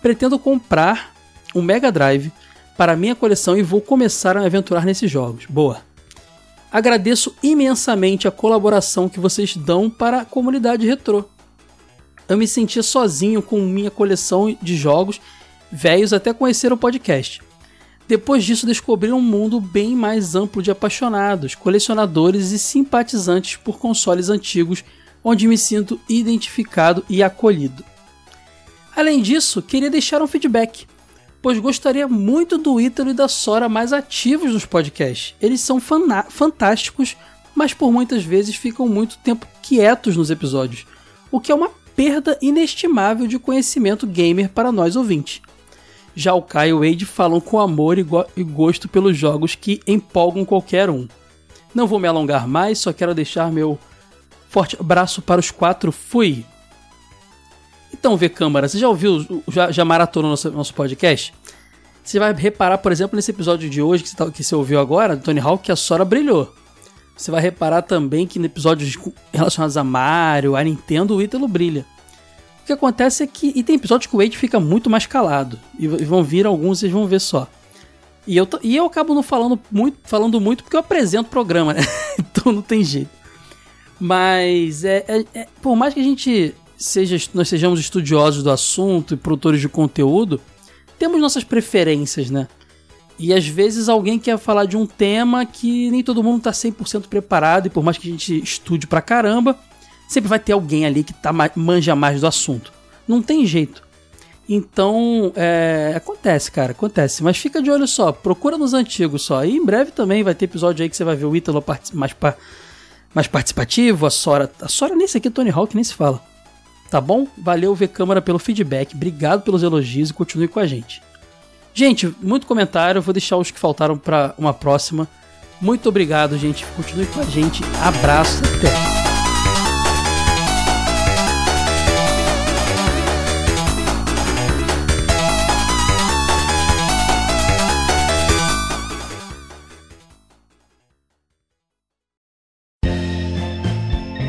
Pretendo comprar um Mega Drive para minha coleção e vou começar a me aventurar nesses jogos. Boa. Agradeço imensamente a colaboração que vocês dão para a comunidade retrô. Eu me sentia sozinho com minha coleção de jogos velhos até conhecer o podcast. Depois disso, descobri um mundo bem mais amplo de apaixonados, colecionadores e simpatizantes por consoles antigos, onde me sinto identificado e acolhido. Além disso, queria deixar um feedback, pois gostaria muito do Ítalo e da Sora mais ativos nos podcasts. Eles são fantásticos, mas por muitas vezes ficam muito tempo quietos nos episódios, o que é uma perda inestimável de conhecimento gamer para nós ouvintes. Já o Caio e o Wade falam com amor e, go- e gosto pelos jogos que empolgam qualquer um. Não vou me alongar mais, só quero deixar meu forte abraço para os quatro. Fui! Então, V Câmara, você já ouviu, já, já maratonou nosso, nosso podcast? Você vai reparar, por exemplo, nesse episódio de hoje que você, tá- que você ouviu agora, do Tony Hawk, que a Sora brilhou. Você vai reparar também que em episódios relacionados a Mario, a Nintendo, o Ítalo brilha. O que acontece é que. E tem episódios que o Wade fica muito mais calado. E vão vir alguns, vocês vão ver só. E eu, e eu acabo não falando muito, falando muito porque eu apresento o programa, né? (laughs) então não tem jeito. Mas é, é- é- por mais que a gente seja, nós sejamos estudiosos do assunto e produtores de conteúdo, temos nossas preferências, né? E às vezes alguém quer falar de um tema que nem todo mundo tá 100% preparado, e por mais que a gente estude pra caramba, sempre vai ter alguém ali que tá, ma- manja mais do assunto. Não tem jeito. Então, é, acontece, cara, acontece. Mas fica de olho só, procura nos antigos só. E em breve também vai ter episódio aí que você vai ver o Ítalo mais, mais participativo, a Sora. A Sora nesse aqui, Tony Hawk, nem se fala. Tá bom? Valeu, V Câmara, pelo feedback. Obrigado pelos elogios e continue com a gente. Gente, muito comentário. Vou deixar os que faltaram para uma próxima. Muito obrigado, gente. Continue com a gente. Abraço, até.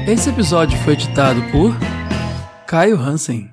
Esse episódio foi editado por Caio Hansen.